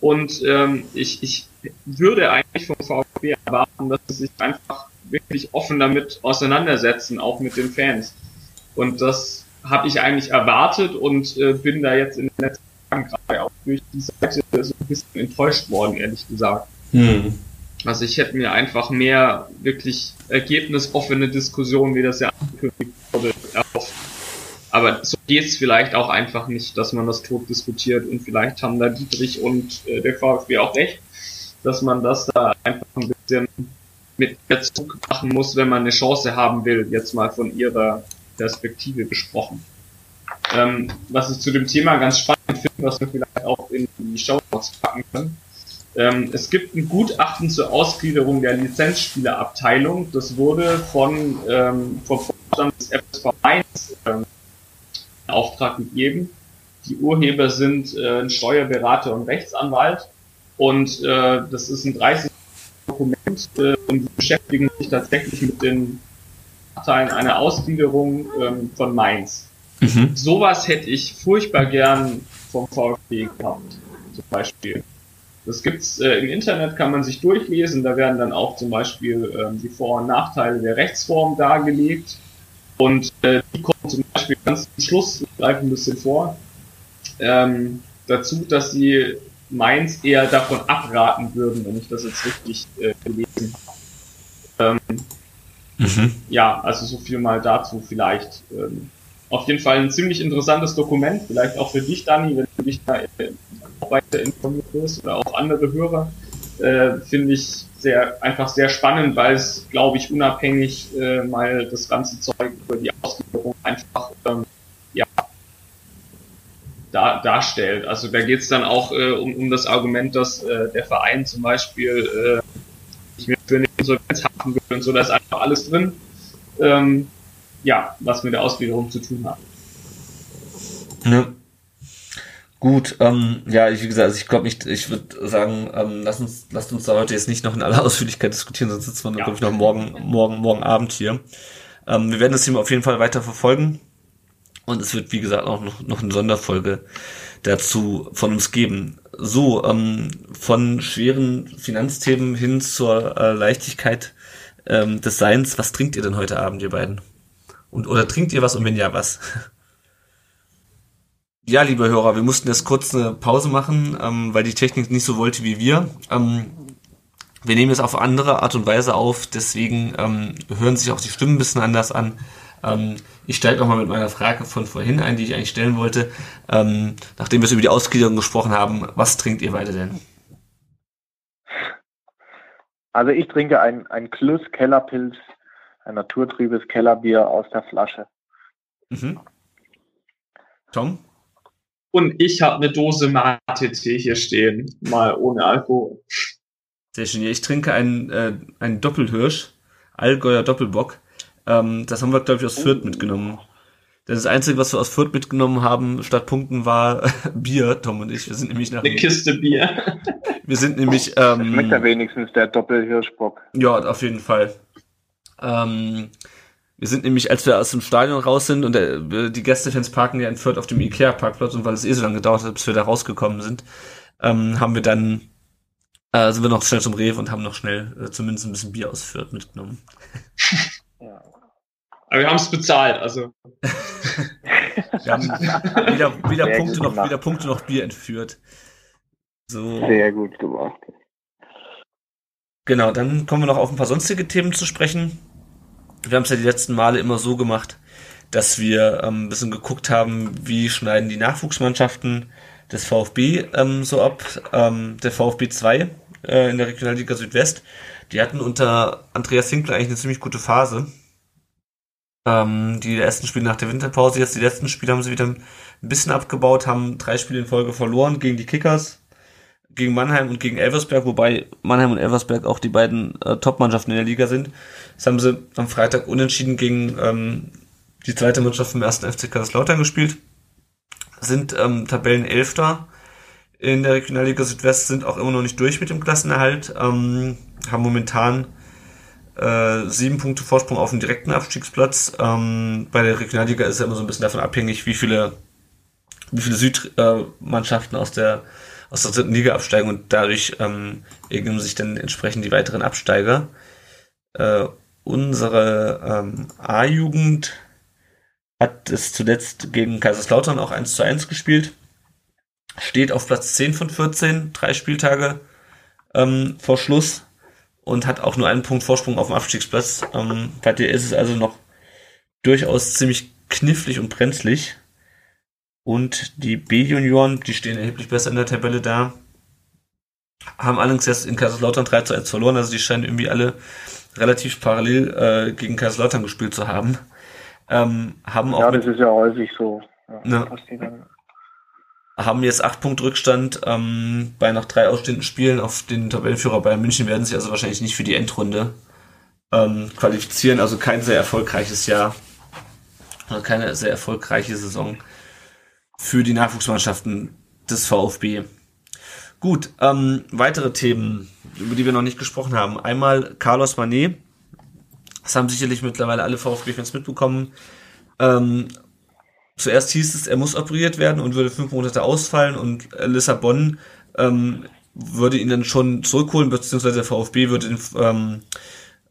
[SPEAKER 7] Und ähm, ich, ich würde eigentlich vom VfB erwarten, dass sie sich einfach wirklich offen damit auseinandersetzen, auch mit den Fans. Und das habe ich eigentlich erwartet und äh, bin da jetzt in den letzten Tagen gerade auch durch die Seite so ein bisschen enttäuscht worden, ehrlich gesagt. Hm. Also ich hätte mir einfach mehr wirklich ergebnisoffene Diskussionen, wie das ja angekündigt wurde, erhofft. Aber so geht's vielleicht auch einfach nicht, dass man das tot diskutiert und vielleicht haben da Dietrich und äh, der VfB auch recht, dass man das da einfach ein bisschen mit Zug machen muss, wenn man eine Chance haben will, jetzt mal von ihrer Perspektive besprochen. Ähm, was ich zu dem Thema ganz spannend finde, was wir vielleicht auch in die Show Notes packen können. Ähm, es gibt ein Gutachten zur Ausgliederung der Lizenzspielerabteilung. Das wurde von ähm, vom Vorstand des FSV 1 ähm, in Auftrag gegeben. Die Urheber sind äh, ein Steuerberater und Rechtsanwalt. Und äh, das ist ein 30 Dokument äh, und die beschäftigen sich tatsächlich mit den Nachteilen einer Ausgliederung ähm, von Mainz. Mhm. Sowas hätte ich furchtbar gern vom VfB gehabt, zum Beispiel. Das gibt's äh, im Internet, kann man sich durchlesen. Da werden dann auch zum Beispiel ähm, die Vor- und Nachteile der Rechtsform dargelegt. Und äh, die kommen zum Beispiel ganz zum Schluss, ich greife ein bisschen vor, ähm, dazu, dass sie Mainz eher davon abraten würden, wenn ich das jetzt richtig äh, gelesen habe. Ähm, mhm. Ja, also so viel mal dazu vielleicht. Ähm, auf jeden Fall ein ziemlich interessantes Dokument, vielleicht auch für dich, Dani, wenn du dich da äh, weiter informiert wirst oder auch andere Hörer, äh, finde ich sehr einfach sehr spannend, weil es, glaube ich, unabhängig äh, mal das ganze Zeug über die Ausführung einfach ähm, ja da, darstellt. Also da geht es dann auch äh, um, um das Argument, dass äh, der Verein zum Beispiel äh, nicht mehr für Insolvenz und so, da ist einfach alles drin. Ähm, ja, was mit der Ausgliederung zu tun hat.
[SPEAKER 6] Ja. Gut, ähm, ja, ich, wie gesagt, also ich glaube nicht, ich würde sagen, ähm, lass uns, lasst uns da heute jetzt nicht noch in aller Ausführlichkeit diskutieren, sonst sitzen wir, ja. glaube ich, noch morgen, morgen, morgen Abend hier. Ähm, wir werden das Thema auf jeden Fall weiter verfolgen. Und es wird, wie gesagt, auch noch, noch eine Sonderfolge dazu von uns geben. So, ähm, von schweren Finanzthemen hin zur äh, Leichtigkeit ähm, des Seins. Was trinkt ihr denn heute Abend, ihr beiden? Und, oder trinkt ihr was und wenn ja, was? ja, liebe Hörer, wir mussten jetzt kurz eine Pause machen, ähm, weil die Technik nicht so wollte wie wir. Ähm, wir nehmen es auf andere Art und Weise auf, deswegen ähm, hören sich auch die Stimmen ein bisschen anders an. Ähm, ich steige nochmal mit meiner Frage von vorhin ein, die ich eigentlich stellen wollte. Ähm, nachdem wir über die Ausgliederung gesprochen haben, was trinkt ihr beide denn?
[SPEAKER 9] Also ich trinke ein, ein Klus Kellerpilz, ein naturtriebes Kellerbier aus der Flasche. Mhm.
[SPEAKER 6] Tom?
[SPEAKER 7] Und ich habe eine Dose Mate-Tee hier stehen, mal ohne Alkohol.
[SPEAKER 6] Sehr schön. Ich trinke einen, äh, einen Doppelhirsch, Allgäuer Doppelbock. Ähm, das haben wir, glaube ich, aus Fürth mitgenommen. Das Einzige, was wir aus Fürth mitgenommen haben, statt Punkten, war Bier, Tom und ich. Wir sind nämlich nach...
[SPEAKER 7] Eine Kiste Bier.
[SPEAKER 6] wir sind nämlich... Ähm,
[SPEAKER 9] Schmeckt ja wenigstens der Doppelhirschbock.
[SPEAKER 6] Ja, auf jeden Fall. Ähm, wir sind nämlich, als wir aus dem Stadion raus sind und der, die Gästefans parken ja in Fürth auf dem Ikea-Parkplatz und weil es eh so lange gedauert hat, bis wir da rausgekommen sind, ähm, haben wir dann, äh, sind wir noch schnell zum Rewe und haben noch schnell äh, zumindest ein bisschen Bier aus Fürth mitgenommen.
[SPEAKER 7] Aber wir haben es bezahlt, also.
[SPEAKER 6] wir haben weder, weder Punkte noch, weder Punkte noch Bier entführt. So.
[SPEAKER 9] Sehr gut gemacht.
[SPEAKER 6] Genau, dann kommen wir noch auf ein paar sonstige Themen zu sprechen. Wir haben es ja die letzten Male immer so gemacht, dass wir ähm, ein bisschen geguckt haben, wie schneiden die Nachwuchsmannschaften des VfB ähm, so ab. Ähm, der VfB 2 äh, in der Regionalliga Südwest, die hatten unter Andreas Hinkler eigentlich eine ziemlich gute Phase. Ähm, die ersten Spiele nach der Winterpause, jetzt die letzten Spiele haben sie wieder ein bisschen abgebaut, haben drei Spiele in Folge verloren gegen die Kickers, gegen Mannheim und gegen Elversberg, wobei Mannheim und Elversberg auch die beiden äh, Top-Mannschaften in der Liga sind. Das haben sie am Freitag unentschieden gegen ähm, die zweite Mannschaft vom ersten FC Kaiserslautern gespielt. Sind ähm, Tabellenelfter in der Regionalliga Südwest, sind auch immer noch nicht durch mit dem Klassenerhalt, ähm, haben momentan äh, sieben Punkte Vorsprung auf dem direkten Abstiegsplatz. Ähm, bei der Regionalliga ist es immer so ein bisschen davon abhängig, wie viele wie viele Südmannschaften aus der aus der dritten Liga absteigen und dadurch ähm, ergeben sich dann entsprechend die weiteren Absteiger. Äh, unsere ähm, A-Jugend hat es zuletzt gegen Kaiserslautern auch 1 zu 1 gespielt. Steht auf Platz 10 von 14, drei Spieltage ähm, vor Schluss und hat auch nur einen Punkt Vorsprung auf dem Abstiegsplatz. Ähm, bei dir ist es also noch durchaus ziemlich knifflig und brenzlig. Und die B-Junioren, die stehen erheblich besser in der Tabelle da. Haben allerdings jetzt in Kaiserslautern 3 zu 1 verloren, also die scheinen irgendwie alle relativ parallel äh, gegen Kaiserslautern gespielt zu haben. Ähm, haben auch
[SPEAKER 9] ja, das ist ja häufig so. Ja,
[SPEAKER 6] ne, haben jetzt acht Punkte Rückstand ähm, bei noch drei ausstehenden Spielen auf den Tabellenführer Bayern München werden sich also wahrscheinlich nicht für die Endrunde ähm, qualifizieren. Also kein sehr erfolgreiches Jahr. Also keine sehr erfolgreiche Saison für die Nachwuchsmannschaften des VfB. Gut, ähm, weitere Themen, über die wir noch nicht gesprochen haben. Einmal Carlos Manet. Das haben sicherlich mittlerweile alle VfB-Fans mitbekommen. Ähm, zuerst hieß es, er muss operiert werden und würde fünf Monate ausfallen und Lissabon ähm, würde ihn dann schon zurückholen, beziehungsweise der VfB würde ihn ähm,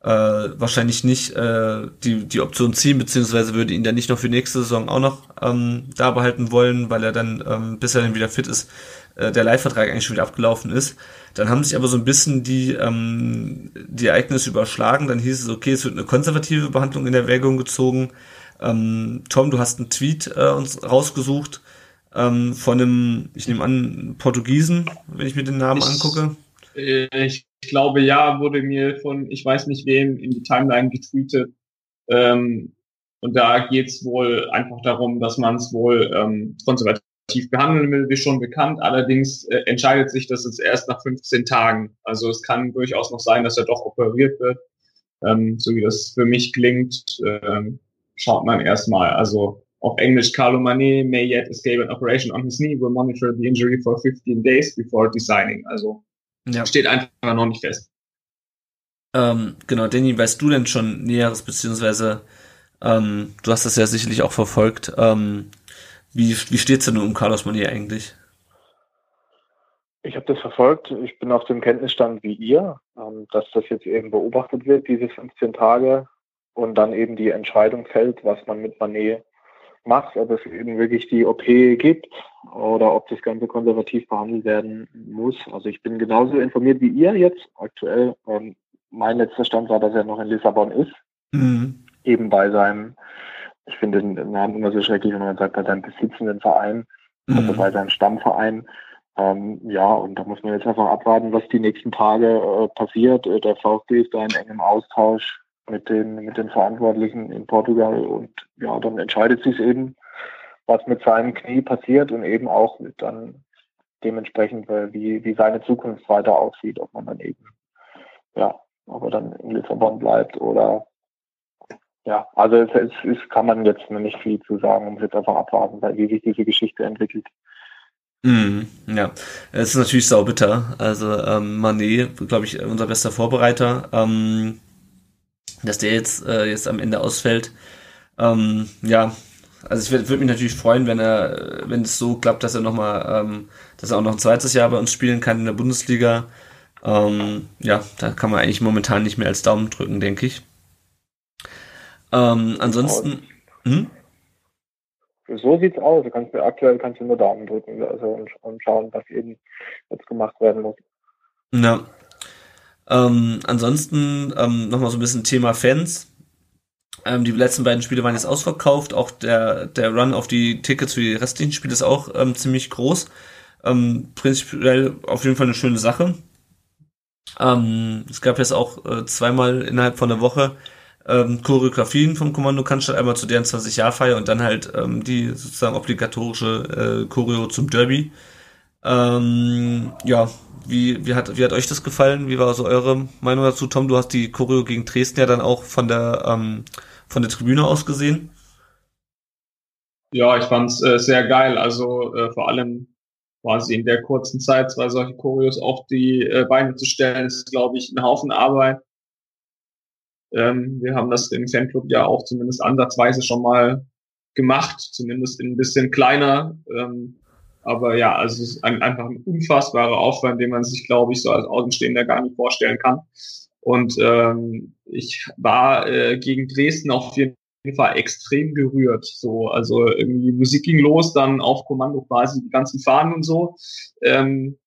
[SPEAKER 6] äh, wahrscheinlich nicht äh, die, die Option ziehen, beziehungsweise würde ihn dann nicht noch für nächste Saison auch noch ähm, da behalten wollen, weil er dann, ähm, bis er dann wieder fit ist, äh, der Leihvertrag eigentlich schon wieder abgelaufen ist. Dann haben sich aber so ein bisschen die, ähm, die Ereignisse überschlagen. Dann hieß es, okay, es wird eine konservative Behandlung in Erwägung gezogen. Ähm, Tom, du hast einen Tweet äh, uns rausgesucht ähm, von einem, ich nehme an, Portugiesen, wenn ich mir den Namen ich, angucke.
[SPEAKER 7] Äh, ich glaube, ja, wurde mir von, ich weiß nicht wem, in die Timeline getweetet. Ähm, und da geht's wohl einfach darum, dass man es wohl ähm, konservativ behandeln will, wie schon bekannt. Allerdings äh, entscheidet sich das jetzt erst nach 15 Tagen. Also es kann durchaus noch sein, dass er doch operiert wird. Ähm, so wie das für mich klingt, ähm, schaut man erstmal. Also auf Englisch, Carlo Manet may yet escape an operation on his knee, will monitor the injury for 15 days before designing. Also ja. steht einfach noch nicht fest.
[SPEAKER 6] Ähm, genau, Danny, weißt du denn schon Näheres, beziehungsweise ähm, du hast das ja sicherlich auch verfolgt. Ähm, wie wie steht es denn um Carlos Manet eigentlich?
[SPEAKER 9] Ich habe das verfolgt. Ich bin auf dem Kenntnisstand wie ihr, ähm, dass das jetzt eben beobachtet wird, diese 15 Tage und dann eben die Entscheidung fällt, was man mit Manet macht, ob es eben wirklich die OP gibt oder ob das Ganze konservativ behandelt werden muss. Also ich bin genauso informiert wie ihr jetzt aktuell. Ähm, mein letzter Stand war, dass er noch in Lissabon ist, mhm. eben bei seinem, ich finde den Namen immer so schrecklich, wenn man sagt, bei seinem besitzenden Verein, mhm. also bei seinem Stammverein. Ähm, ja, und da muss man jetzt einfach abwarten, was die nächsten Tage äh, passiert. Äh, der VfB ist da in engem Austausch mit den, mit den Verantwortlichen in Portugal und ja, dann entscheidet sich eben, was mit seinem Knie passiert und eben auch dann dementsprechend, wie, wie seine Zukunft weiter aussieht, ob man dann eben, ja, ob er dann in Lissabon bleibt oder ja, also es, es, es kann man jetzt noch nicht viel zu sagen, um jetzt einfach abwarten, weil wie sich diese Geschichte entwickelt.
[SPEAKER 6] Mm, ja, es ist natürlich saubitter. Also ähm, Manet, glaube ich, unser bester Vorbereiter. Ähm, dass der jetzt, äh, jetzt am Ende ausfällt. Ähm, ja, also ich würde würd mich natürlich freuen, wenn er, wenn es so klappt, dass er noch mal, ähm, dass er auch noch ein zweites Jahr bei uns spielen kann in der Bundesliga. Ähm, ja, da kann man eigentlich momentan nicht mehr als Daumen drücken, denke ich. Ähm, ansonsten. Hm?
[SPEAKER 9] So sieht's aus. Du kannst aktuell kannst du nur Daumen drücken also und, und schauen, was eben jetzt gemacht werden muss.
[SPEAKER 6] Ja, ähm, ansonsten ähm, nochmal so ein bisschen Thema Fans. Ähm, die letzten beiden Spiele waren jetzt ausverkauft. Auch der, der Run auf die Tickets für die restlichen Spiele ist auch ähm, ziemlich groß. Ähm, prinzipiell auf jeden Fall eine schöne Sache. Ähm, es gab jetzt auch äh, zweimal innerhalb von der Woche ähm, Choreografien vom Kommando Cannstatt, einmal zu deren 20-Jahr-Feier und dann halt ähm, die sozusagen obligatorische äh, Choreo zum Derby. Ähm, ja, wie, wie, hat, wie hat euch das gefallen? Wie war so eure Meinung dazu? Tom, du hast die Choreo gegen Dresden ja dann auch von der, ähm, von der Tribüne aus gesehen.
[SPEAKER 7] Ja, ich fand's äh, sehr geil. Also äh, vor allem quasi in der kurzen Zeit zwei solche Choreos auf die äh, Beine zu stellen, ist, glaube ich, ein Haufen Arbeit. Ähm, wir haben das im Fanclub ja auch zumindest ansatzweise schon mal gemacht, zumindest ein bisschen kleiner. Ähm, aber ja, also es ist ein, einfach ein unfassbarer Aufwand, den man sich, glaube ich, so als Außenstehender gar nicht vorstellen kann. Und ähm, ich war äh, gegen Dresden auf jeden Fall extrem gerührt. So, also irgendwie Musik ging los, dann auf Kommando quasi die ganzen Fahnen und so. Ähm,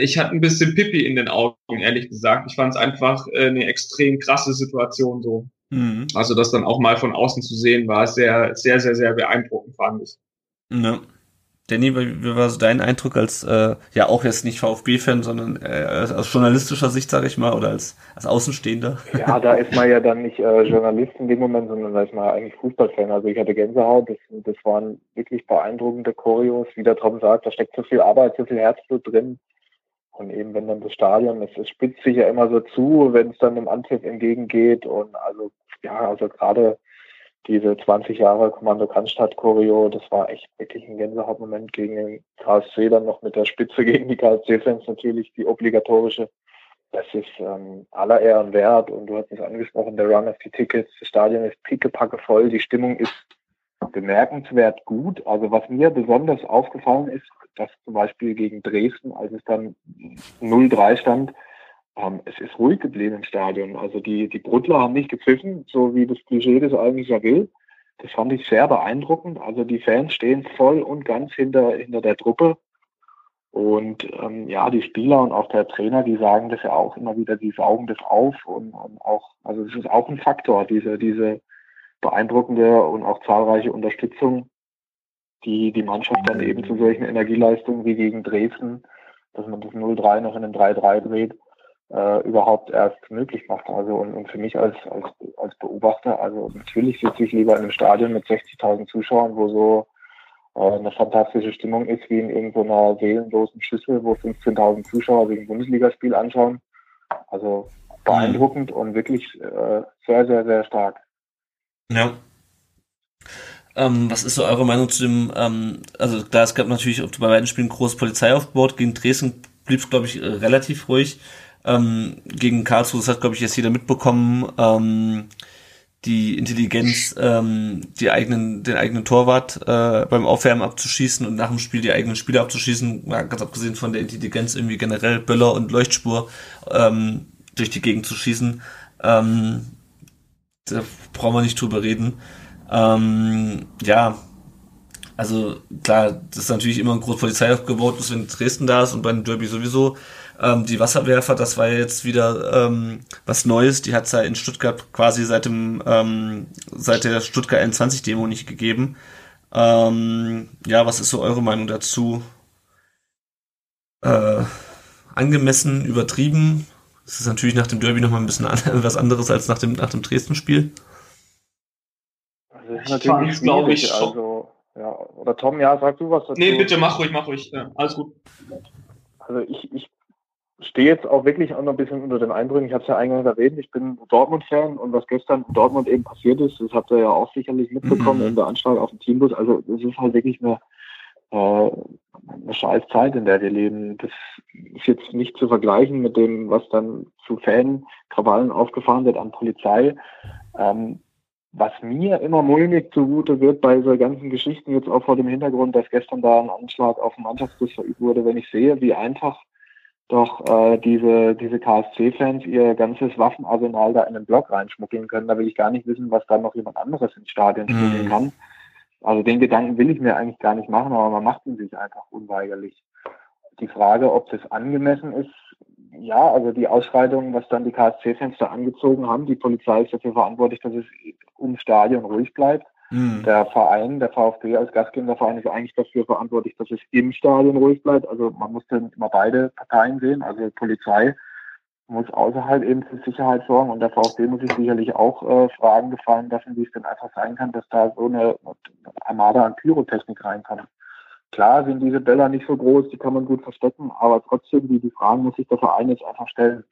[SPEAKER 7] ich hatte ein bisschen Pipi in den Augen, ehrlich gesagt. Ich fand es einfach äh, eine extrem krasse Situation so. Mhm. Also das dann auch mal von außen zu sehen, war sehr, sehr, sehr, sehr beeindruckend, fand ich.
[SPEAKER 6] Ja. Danny, wie war so dein Eindruck als, äh, ja auch jetzt nicht VfB-Fan, sondern äh, aus journalistischer Sicht, sage ich mal, oder als, als Außenstehender?
[SPEAKER 8] Ja, da ist man ja dann nicht äh, Journalist in dem Moment, sondern da ist man eigentlich Fußballfan. Also ich hatte Gänsehaut, das, das waren wirklich beeindruckende Choreos, wie der Tom sagt, da steckt so viel Arbeit, so viel Herzblut drin. Und eben wenn dann das Stadion, es, spitzt sich ja immer so zu, wenn es dann dem Anpfiff entgegengeht und also ja, also gerade diese 20 Jahre Kommando Cannstatt Choreo, das war echt wirklich ein Gänsehautmoment gegen den KSC, dann noch mit der Spitze gegen die KSC-Fans natürlich, die obligatorische. Das ist ähm, aller Ehren wert und du hast es angesprochen, der Run of die Tickets, das Stadion ist pickepacke voll, die Stimmung ist bemerkenswert gut. Also was mir besonders aufgefallen ist, dass zum Beispiel gegen Dresden, als es dann 0-3 stand, ähm, es ist ruhig geblieben im Stadion. Also die, die Brudler haben nicht gepfiffen, so wie das Klischee das eigentlich ja will. Das fand ich sehr beeindruckend. Also die Fans stehen voll und ganz hinter, hinter der Truppe. Und ähm, ja, die Spieler und auch der Trainer, die sagen das ja auch immer wieder, die saugen das auf und, und auch, also das ist auch ein Faktor, diese, diese beeindruckende und auch zahlreiche Unterstützung, die die Mannschaft dann eben zu solchen Energieleistungen wie gegen Dresden, dass man das 0-3 noch in ein 3-3 dreht, äh, überhaupt erst möglich macht. Also und, und für mich als, als, als Beobachter, also natürlich sitze ich lieber in einem Stadion mit 60.000 Zuschauern, wo so äh, eine fantastische Stimmung ist, wie in irgendeiner seelenlosen Schüssel, wo 15.000 Zuschauer sich ein Bundesligaspiel anschauen. Also beeindruckend und wirklich äh, sehr, sehr, sehr stark.
[SPEAKER 6] Ja. Ähm, was ist so eure Meinung zu dem, ähm, also klar, es gab natürlich bei beiden Spielen großes Polizeiaufgebot, gegen Dresden blieb es, glaube ich, relativ ruhig. Ähm, gegen Karlsruhe, das hat, glaube ich, jetzt jeder mitbekommen, ähm, die Intelligenz, ähm, die eigenen, den eigenen Torwart äh, beim Aufwärmen abzuschießen und nach dem Spiel die eigenen Spieler abzuschießen, ja, ganz abgesehen von der Intelligenz irgendwie generell Böller und Leuchtspur ähm, durch die Gegend zu schießen. Ähm, da brauchen wir nicht drüber reden. Ähm, ja, also klar, das ist natürlich immer ein großes Polizeiaufgebot, wenn Dresden da ist und beim Derby sowieso. Ähm, die Wasserwerfer, das war jetzt wieder ähm, was Neues. Die hat es ja in Stuttgart quasi seit dem ähm, seit der Stuttgart 21 Demo nicht gegeben. Ähm, ja, was ist so eure Meinung dazu? Äh, angemessen, übertrieben? Das ist natürlich nach dem Derby nochmal ein bisschen was anderes als nach dem, nach dem Dresden-Spiel.
[SPEAKER 8] Also ist natürlich glaube ich, also, ja, oder Tom, ja, sag du was
[SPEAKER 7] dazu. Nee, bitte, mach ruhig, mach ruhig. Ja, alles gut.
[SPEAKER 8] Also ich, ich stehe jetzt auch wirklich auch noch ein bisschen unter den Eindrücken. Ich habe es ja eingangs erwähnt, ich bin Dortmund-Fan und was gestern in Dortmund eben passiert ist, das habt ihr ja auch sicherlich mitbekommen mhm. in der Anstalt auf dem Teambus. Also das ist halt wirklich eine, äh, eine scheiß Zeit, in der wir leben. Das ist jetzt nicht zu vergleichen mit dem, was dann zu Fan-Krawallen aufgefahren wird an Polizei. Ähm, was mir immer mulmig zugute wird bei so ganzen Geschichten, jetzt auch vor dem Hintergrund, dass gestern da ein Anschlag auf den Mannschaftsbus verübt wurde, wenn ich sehe, wie einfach doch äh, diese, diese KSC-Fans ihr ganzes Waffenarsenal da in den Block reinschmuggeln können, da will ich gar nicht wissen, was dann noch jemand anderes ins Stadion schmuggeln mhm. kann. Also den Gedanken will ich mir eigentlich gar nicht machen, aber man macht ihn sich einfach unweigerlich. Die Frage, ob das angemessen ist, ja, also die Ausschreitungen, was dann die KSC-Fans da angezogen haben, die Polizei ist dafür verantwortlich, dass es ums Stadion ruhig bleibt. Mhm. Der Verein, der VfB als gastgebender Verein ist eigentlich dafür verantwortlich, dass es im Stadion ruhig bleibt. Also man muss dann immer beide Parteien sehen, also Polizei muss außerhalb eben für Sicherheit sorgen und der VfB muss sich sicherlich auch äh, Fragen gefallen lassen, wie es denn einfach sein kann, dass da so eine Armada an Pyrotechnik reinkommt. Klar sind diese Bälle nicht so groß, die kann man gut verstecken, aber trotzdem, die, die Fragen muss sich der Verein jetzt einfach stellen.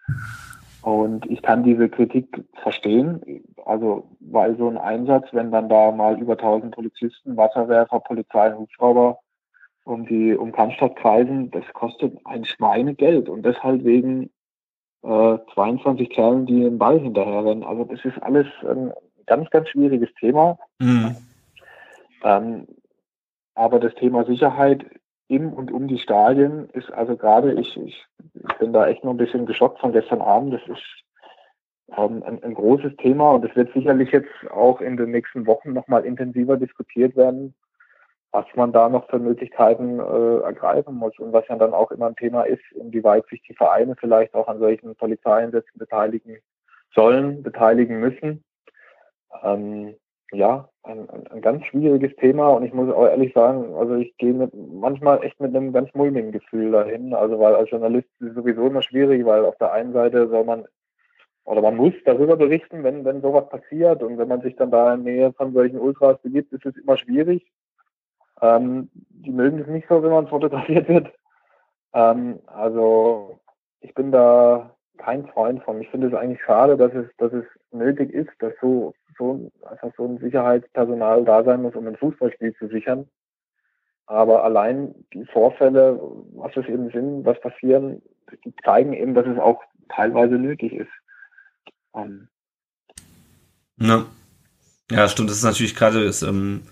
[SPEAKER 8] Und ich kann diese Kritik verstehen, also weil so ein Einsatz, wenn dann da mal über 1000 Polizisten, Wasserwerfer, Polizei, Hubschrauber um die um Cannstatt kreisen, das kostet ein Schweinegeld und deshalb wegen äh, 22 Kerlen, die den Ball hinterherrennen. Also das ist alles ein ganz, ganz schwieriges Thema. Mhm. Ähm, aber das Thema Sicherheit im und um die Stadien ist also gerade, ich, ich, ich bin da echt noch ein bisschen geschockt von gestern Abend. Das ist ähm, ein, ein großes Thema und es wird sicherlich jetzt auch in den nächsten Wochen nochmal intensiver diskutiert werden, was man da noch für Möglichkeiten äh, ergreifen muss und was ja dann auch immer ein Thema ist, inwieweit sich die Vereine vielleicht auch an solchen Polizeieinsätzen beteiligen sollen, beteiligen müssen. Ähm, ja, ein, ein, ein ganz schwieriges Thema und ich muss auch ehrlich sagen, also ich gehe mit manchmal echt mit einem ganz mulmigen Gefühl dahin. Also weil als Journalist ist es sowieso immer schwierig, weil auf der einen Seite soll man oder man muss darüber berichten, wenn, wenn sowas passiert und wenn man sich dann da in Nähe von solchen Ultras begibt, ist es immer schwierig. Ähm, die mögen es nicht so, wenn man fotografiert wird. Ähm, also ich bin da kein Freund von. Ich finde es eigentlich schade, dass es, dass es nötig ist, dass so, so, einfach so ein Sicherheitspersonal da sein muss, um ein Fußballspiel zu sichern. Aber allein die Vorfälle, was es eben sind, was passieren, die zeigen eben, dass es auch teilweise nötig ist. Um.
[SPEAKER 6] Ja. ja, stimmt. Das ist natürlich gerade ähm,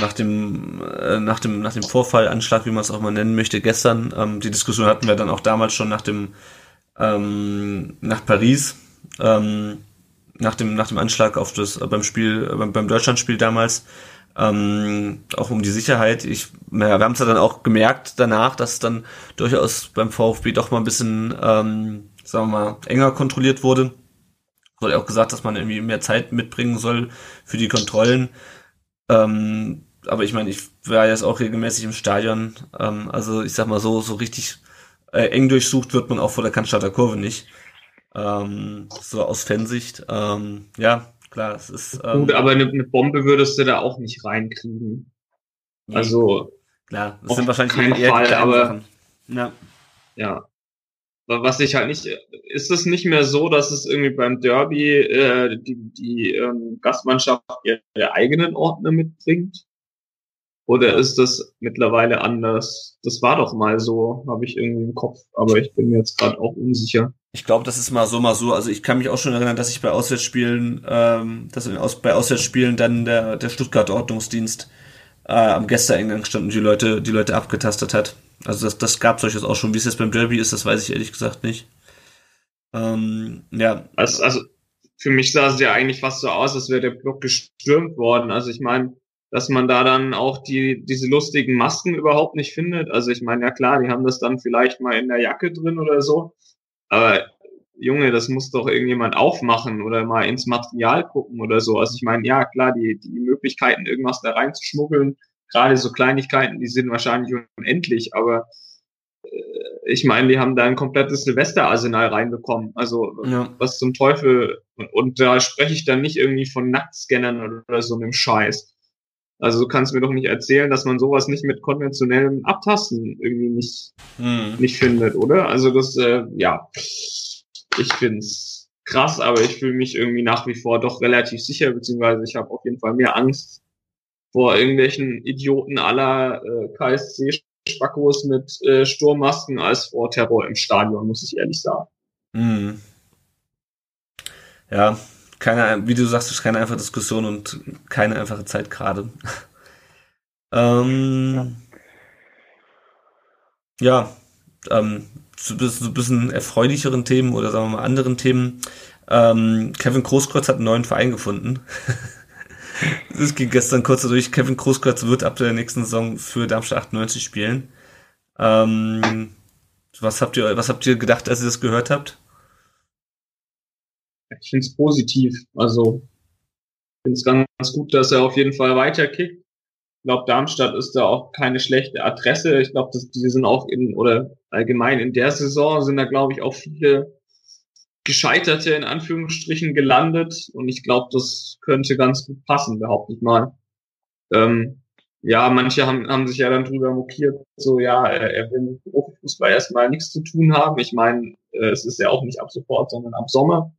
[SPEAKER 6] nach dem äh, nach dem nach dem Vorfallanschlag, wie man es auch mal nennen möchte, gestern. Ähm, die Diskussion hatten wir dann auch damals schon nach dem ähm, nach Paris, ähm, nach dem, nach dem Anschlag auf das, beim Spiel, beim, beim Deutschlandspiel damals, ähm, auch um die Sicherheit. Ich, naja, wir haben es ja dann auch gemerkt danach, dass dann durchaus beim VfB doch mal ein bisschen, ähm, sagen wir mal, enger kontrolliert wurde. Wurde auch gesagt, dass man irgendwie mehr Zeit mitbringen soll für die Kontrollen. Ähm, aber ich meine, ich war jetzt auch regelmäßig im Stadion. Ähm, also ich sag mal so, so richtig äh, eng durchsucht wird man auch vor der Cannstatter Kurve nicht. Ähm, so aus Fansicht. Ähm, ja, klar, es ist.
[SPEAKER 7] Ähm, Gut, aber eine, eine, Bombe würdest du da auch nicht reinkriegen. Nee. Also.
[SPEAKER 6] Klar, das sind wahrscheinlich kein Fall, aber.
[SPEAKER 7] Ja. Ja. Aber was ich halt nicht, ist es nicht mehr so, dass es irgendwie beim Derby äh, die, die ähm, Gastmannschaft ihre eigenen Ordner mitbringt? Oder ist das mittlerweile anders? Das war doch mal so, habe ich irgendwie im Kopf, aber ich bin mir jetzt gerade auch unsicher.
[SPEAKER 6] Ich glaube, das ist mal so, mal so. Also ich kann mich auch schon erinnern, dass ich bei Auswärtsspielen, ähm, dass aus, bei Auswärtsspielen dann der, der Stuttgart Ordnungsdienst äh, am Gästeeingang stand und die Leute, die Leute abgetastet hat. Also das, das gab es euch jetzt auch schon. Wie es jetzt beim Derby ist, das weiß ich ehrlich gesagt nicht. Ähm, ja.
[SPEAKER 7] Also, also für mich sah es ja eigentlich fast so aus, als wäre der Block gestürmt worden. Also ich meine, dass man da dann auch die, diese lustigen Masken überhaupt nicht findet. Also ich meine, ja klar, die haben das dann vielleicht mal in der Jacke drin oder so. Aber Junge, das muss doch irgendjemand aufmachen oder mal ins Material gucken oder so. Also ich meine, ja klar, die, die Möglichkeiten, irgendwas da reinzuschmuggeln, gerade so Kleinigkeiten, die sind wahrscheinlich unendlich, aber äh, ich meine, die haben da ein komplettes Silvesterarsenal reinbekommen. Also ja. was zum Teufel. Und, und da spreche ich dann nicht irgendwie von Nacktscannern oder, oder so einem Scheiß. Also du kannst mir doch nicht erzählen, dass man sowas nicht mit konventionellem Abtasten irgendwie nicht, hm. nicht findet, oder? Also das, äh, ja, ich find's krass, aber ich fühle mich irgendwie nach wie vor doch relativ sicher, beziehungsweise ich habe auf jeden Fall mehr Angst vor irgendwelchen Idioten aller äh, KSC-Spackos mit äh, Sturmmasken als vor Terror im Stadion, muss ich ehrlich sagen.
[SPEAKER 6] Hm. Ja, keine, wie du sagst, ist keine einfache Diskussion und keine einfache Zeit gerade. ähm, ja, ähm, zu, zu bisschen erfreulicheren Themen oder sagen wir mal anderen Themen. Ähm, Kevin Großkreuz hat einen neuen Verein gefunden. das ging gestern kurz durch. Kevin Großkreuz wird ab der nächsten Saison für Darmstadt 98 spielen. Ähm, was habt ihr, was habt ihr gedacht, als ihr das gehört habt?
[SPEAKER 7] Ich finde es positiv. Also finde es ganz, gut, dass er auf jeden Fall weiterkickt. Ich glaube, Darmstadt ist da auch keine schlechte Adresse. Ich glaube, die sind auch in, oder allgemein in der Saison sind da, glaube ich, auch viele Gescheiterte in Anführungsstrichen gelandet. Und ich glaube, das könnte ganz gut passen, behaupte ich mal. Ähm, ja, manche haben, haben sich ja dann drüber mokiert, so ja, er, er will mit Profifußball erstmal nichts zu tun haben. Ich meine, äh, es ist ja auch nicht ab sofort, sondern ab Sommer.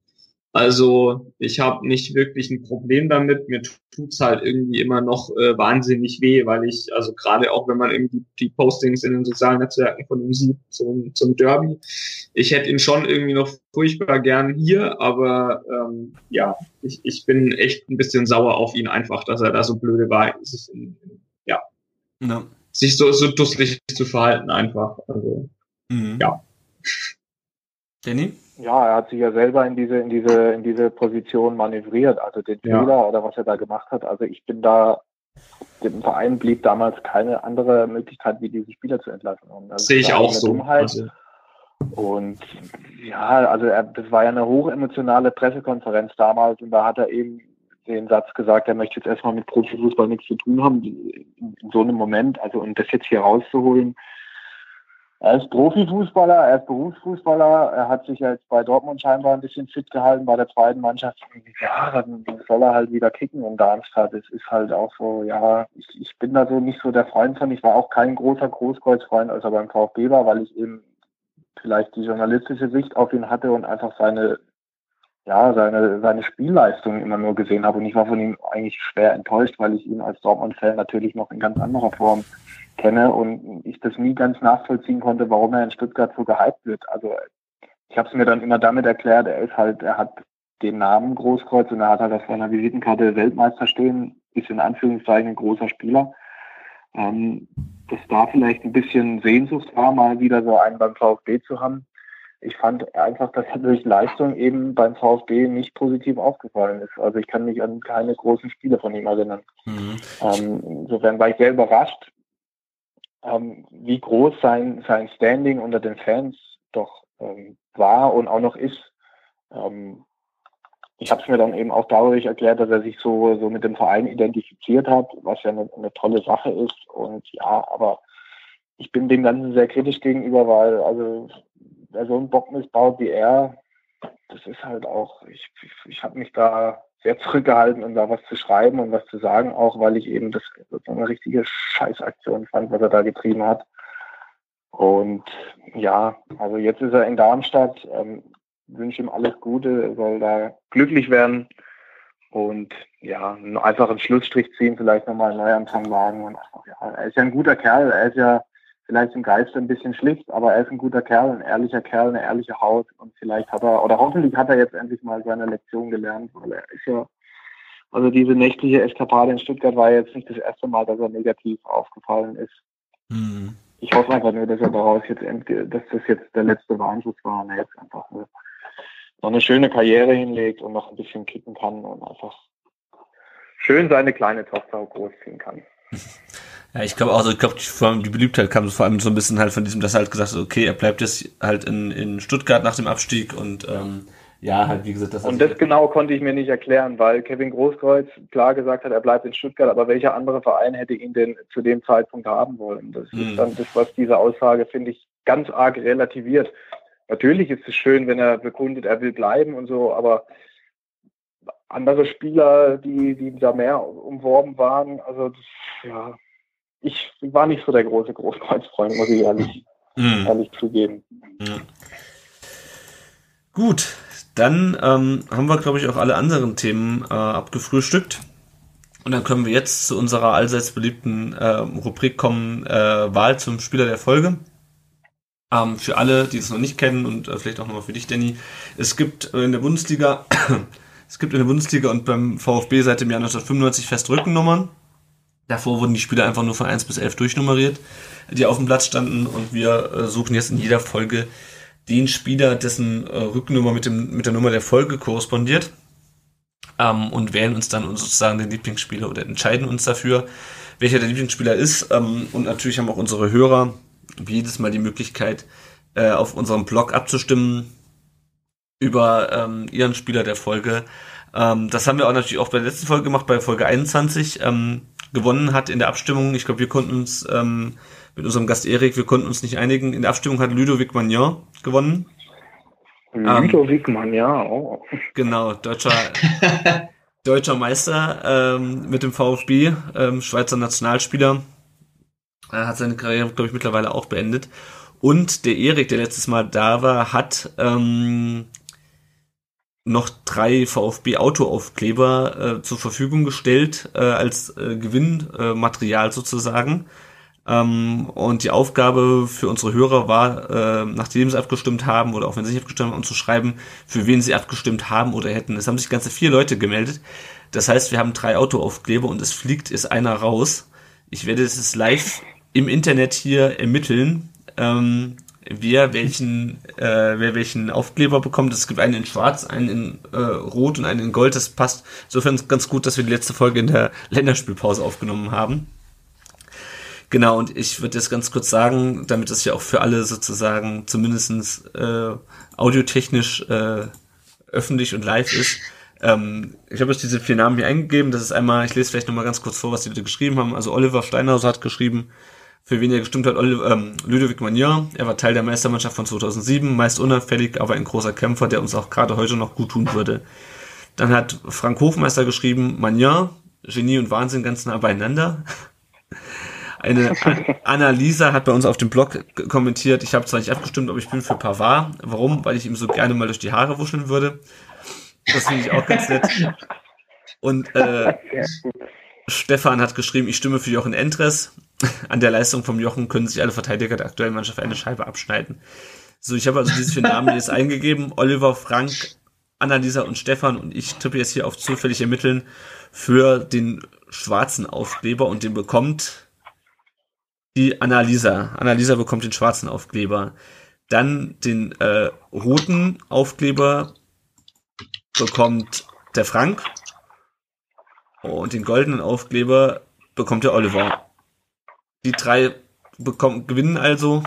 [SPEAKER 7] Also ich habe nicht wirklich ein Problem damit. Mir tut's halt irgendwie immer noch äh, wahnsinnig weh, weil ich, also gerade auch wenn man irgendwie die Postings in den sozialen Netzwerken von ihm sieht zum, zum Derby, ich hätte ihn schon irgendwie noch furchtbar gern hier, aber ähm, ja, ich, ich bin echt ein bisschen sauer auf ihn einfach, dass er da so blöde war, sich in, ja, ja, sich so, so dusselig zu verhalten einfach. Also mhm. ja.
[SPEAKER 6] Danny?
[SPEAKER 8] Ja, er hat sich ja selber in diese, in diese, in diese Position manövriert, also den ja. Fehler oder was er da gemacht hat. Also ich bin da, dem Verein blieb damals keine andere Möglichkeit, wie diese Spieler zu entlassen.
[SPEAKER 7] das Sehe ich auch so. Also.
[SPEAKER 8] Und ja, also er, das war ja eine hochemotionale Pressekonferenz damals und da hat er eben den Satz gesagt, er möchte jetzt erstmal mit Profifußball nichts zu tun haben, in, in so einem Moment, also und das jetzt hier rauszuholen, er ist Profifußballer, er ist Berufsfußballer, er hat sich jetzt bei Dortmund scheinbar ein bisschen fit gehalten, bei der zweiten Mannschaft. Ja, dann soll er halt wieder kicken in Darmstadt. Es ist halt auch so, ja, ich, ich bin da so nicht so der Freund von. Ich war auch kein großer Großkreuzfreund, als er beim VfB war, weil ich eben vielleicht die journalistische Sicht auf ihn hatte und einfach seine, ja, seine, seine Spielleistung immer nur gesehen habe. Und ich war von ihm eigentlich schwer enttäuscht, weil ich ihn als Dortmund-Fan natürlich noch in ganz anderer Form kenne und ich das nie ganz nachvollziehen konnte, warum er in Stuttgart so gehypt wird. Also ich habe es mir dann immer damit erklärt, er ist halt, er hat den Namen Großkreuz und er hat halt auf seiner Visitenkarte Weltmeister stehen, ist in Anführungszeichen ein großer Spieler. Ähm, dass da vielleicht ein bisschen Sehnsucht war, mal wieder so einen beim VfB zu haben. Ich fand einfach, dass er durch Leistung eben beim VfB nicht positiv aufgefallen ist. Also ich kann mich an keine großen Spiele von ihm erinnern. Mhm. Ähm, insofern war ich sehr überrascht, ähm, wie groß sein, sein Standing unter den Fans doch ähm, war und auch noch ist. Ähm, ich habe es mir dann eben auch dadurch erklärt, dass er sich so, so mit dem Verein identifiziert hat, was ja eine, eine tolle Sache ist. Und ja, aber ich bin dem Ganzen sehr kritisch gegenüber, weil also wer so einen Bock missbaut wie er, das ist halt auch, ich, ich, ich habe mich da sehr zurückgehalten, um da was zu schreiben und was zu sagen, auch weil ich eben das so eine richtige Scheißaktion fand, was er da getrieben hat. Und ja, also jetzt ist er in Darmstadt. Ähm, wünsche ihm alles Gute, soll da glücklich werden und ja, einfach einen Schlussstrich ziehen, vielleicht nochmal einen Neuanfang wagen. Und ja, er ist ja ein guter Kerl, er ist ja vielleicht im Geist ein bisschen schlicht, aber er ist ein guter Kerl, ein ehrlicher Kerl, eine ehrliche Haut und vielleicht hat er, oder hoffentlich hat er jetzt endlich mal seine Lektion gelernt, weil er ist ja, also diese nächtliche Eskapade in Stuttgart war jetzt nicht das erste Mal, dass er negativ aufgefallen ist. Mhm. Ich hoffe einfach nur, dass er daraus jetzt, dass das jetzt der letzte Warnschuss war und er jetzt einfach eine, noch eine schöne Karriere hinlegt und noch ein bisschen kicken kann und einfach schön seine kleine Tochter großziehen kann.
[SPEAKER 6] Ja, ich glaube auch, also ich glaube, allem die Beliebtheit kam vor allem so ein bisschen halt von diesem, dass er halt gesagt hat, okay, er bleibt jetzt halt in, in Stuttgart nach dem Abstieg und ähm, ja, halt wie gesagt,
[SPEAKER 8] das Und das genau konnte ich mir nicht erklären, weil Kevin Großkreuz klar gesagt hat, er bleibt in Stuttgart, aber welcher andere Verein hätte ihn denn zu dem Zeitpunkt haben wollen? Das hm. ist dann das, was diese Aussage, finde ich, ganz arg relativiert. Natürlich ist es schön, wenn er bekundet, er will bleiben und so, aber andere Spieler, die, die da mehr umworben waren, also das, ja, ich war nicht so der große Großkreuzfreund, muss ich ehrlich, mm. ehrlich zugeben. Ja.
[SPEAKER 6] Gut, dann ähm, haben wir, glaube ich, auch alle anderen Themen äh, abgefrühstückt. Und dann können wir jetzt zu unserer allseits beliebten äh, Rubrik kommen, äh, Wahl zum Spieler der Folge. Ähm, für alle, die es noch nicht kennen und äh, vielleicht auch nochmal für dich, Danny. Es gibt in der Bundesliga, es gibt in der Bundesliga und beim VfB seit dem Jahr 1995 feste Rückennummern. Davor wurden die Spieler einfach nur von 1 bis 11 durchnummeriert, die auf dem Platz standen und wir äh, suchen jetzt in jeder Folge den Spieler, dessen äh, Rückennummer mit, dem, mit der Nummer der Folge korrespondiert ähm, und wählen uns dann sozusagen den Lieblingsspieler oder entscheiden uns dafür, welcher der Lieblingsspieler ist. Ähm, und natürlich haben auch unsere Hörer jedes Mal die Möglichkeit, äh, auf unserem Blog abzustimmen über ähm, ihren Spieler der Folge. Ähm, das haben wir auch natürlich auch bei der letzten Folge gemacht, bei Folge 21. Ähm, gewonnen hat in der Abstimmung. Ich glaube, wir konnten uns ähm, mit unserem Gast Erik, wir konnten uns nicht einigen. In der Abstimmung hat Ludovic Magnon gewonnen.
[SPEAKER 8] Ludovic ähm, Magnon, oh.
[SPEAKER 6] Genau, deutscher, deutscher Meister ähm, mit dem VfB, ähm, Schweizer Nationalspieler. Er hat seine Karriere, glaube ich, mittlerweile auch beendet. Und der Erik, der letztes Mal da war, hat ähm, noch drei VfB Autoaufkleber äh, zur Verfügung gestellt äh, als äh, Gewinnmaterial sozusagen. Ähm, und die Aufgabe für unsere Hörer war, äh, nachdem sie abgestimmt haben oder auch wenn sie nicht abgestimmt haben, um zu schreiben, für wen sie abgestimmt haben oder hätten. Es haben sich ganze vier Leute gemeldet. Das heißt, wir haben drei Autoaufkleber und es fliegt ist einer raus. Ich werde es live im Internet hier ermitteln. Ähm, wer welchen, äh, wer welchen Aufkleber bekommt. Es gibt einen in Schwarz, einen in äh, Rot und einen in Gold. Das passt insofern ganz gut, dass wir die letzte Folge in der Länderspielpause aufgenommen haben. Genau, und ich würde jetzt ganz kurz sagen, damit es ja auch für alle sozusagen zumindestens äh, audiotechnisch äh, öffentlich und live ist. Ähm, ich habe jetzt diese vier Namen hier eingegeben. Das ist einmal, ich lese vielleicht nochmal ganz kurz vor, was die Leute geschrieben haben. Also Oliver Steinhauser hat geschrieben, für wen er gestimmt hat, Oliver, ähm, Ludovic Magnier. Er war Teil der Meistermannschaft von 2007, meist unauffällig, aber ein großer Kämpfer, der uns auch gerade heute noch gut tun würde. Dann hat Frank Hofmeister geschrieben, Magnier, Genie und Wahnsinn ganz nah beieinander. Eine Annalisa hat bei uns auf dem Blog kommentiert, ich habe zwar nicht abgestimmt, aber ich bin für Pavard. Warum? Weil ich ihm so gerne mal durch die Haare wuscheln würde. Das finde ich auch ganz nett. Und äh, Stefan hat geschrieben, ich stimme für Jochen Entres. An der Leistung vom Jochen können sich alle Verteidiger der aktuellen Mannschaft eine Scheibe abschneiden. So, ich habe also diese vier Namen jetzt eingegeben. Oliver, Frank, Annalisa und Stefan und ich tippe jetzt hier auf zufällig ermitteln für den schwarzen Aufkleber und den bekommt die Annalisa. Annalisa bekommt den schwarzen Aufkleber. Dann den äh, roten Aufkleber bekommt der Frank. Und den goldenen Aufkleber bekommt der Oliver. Die drei bekommen, gewinnen also.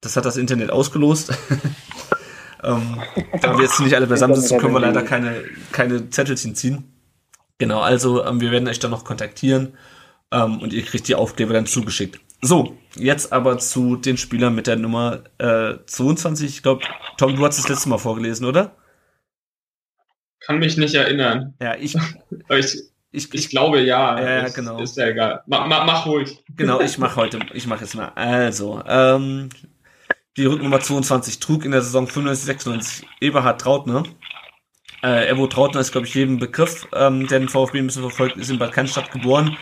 [SPEAKER 6] Das hat das Internet ausgelost. ähm, da wir jetzt nicht alle beisammen sitzen, können wir leider keine, keine Zettelchen ziehen. Genau, also ähm, wir werden euch dann noch kontaktieren ähm, und ihr kriegt die Aufkleber dann zugeschickt. So, jetzt aber zu den Spielern mit der Nummer äh, 22. Ich glaube, Tom, du hast das letzte Mal vorgelesen, oder?
[SPEAKER 7] Kann mich nicht erinnern.
[SPEAKER 6] Ja, ich.
[SPEAKER 7] ich, ich, ich glaube ja.
[SPEAKER 6] Ja, ja genau.
[SPEAKER 7] Ist ja egal. Mach, mach, mach ruhig.
[SPEAKER 6] Genau, ich mache heute, ich mache jetzt mal. Also, ähm, die Rücknummer 22 trug in der Saison 95, 96 Eberhard Trautner. Äh, Evo Trautner ist, glaube ich, jedem Begriff, ähm, der den VfB ein bisschen verfolgt, ist in Bad Cannstatt geboren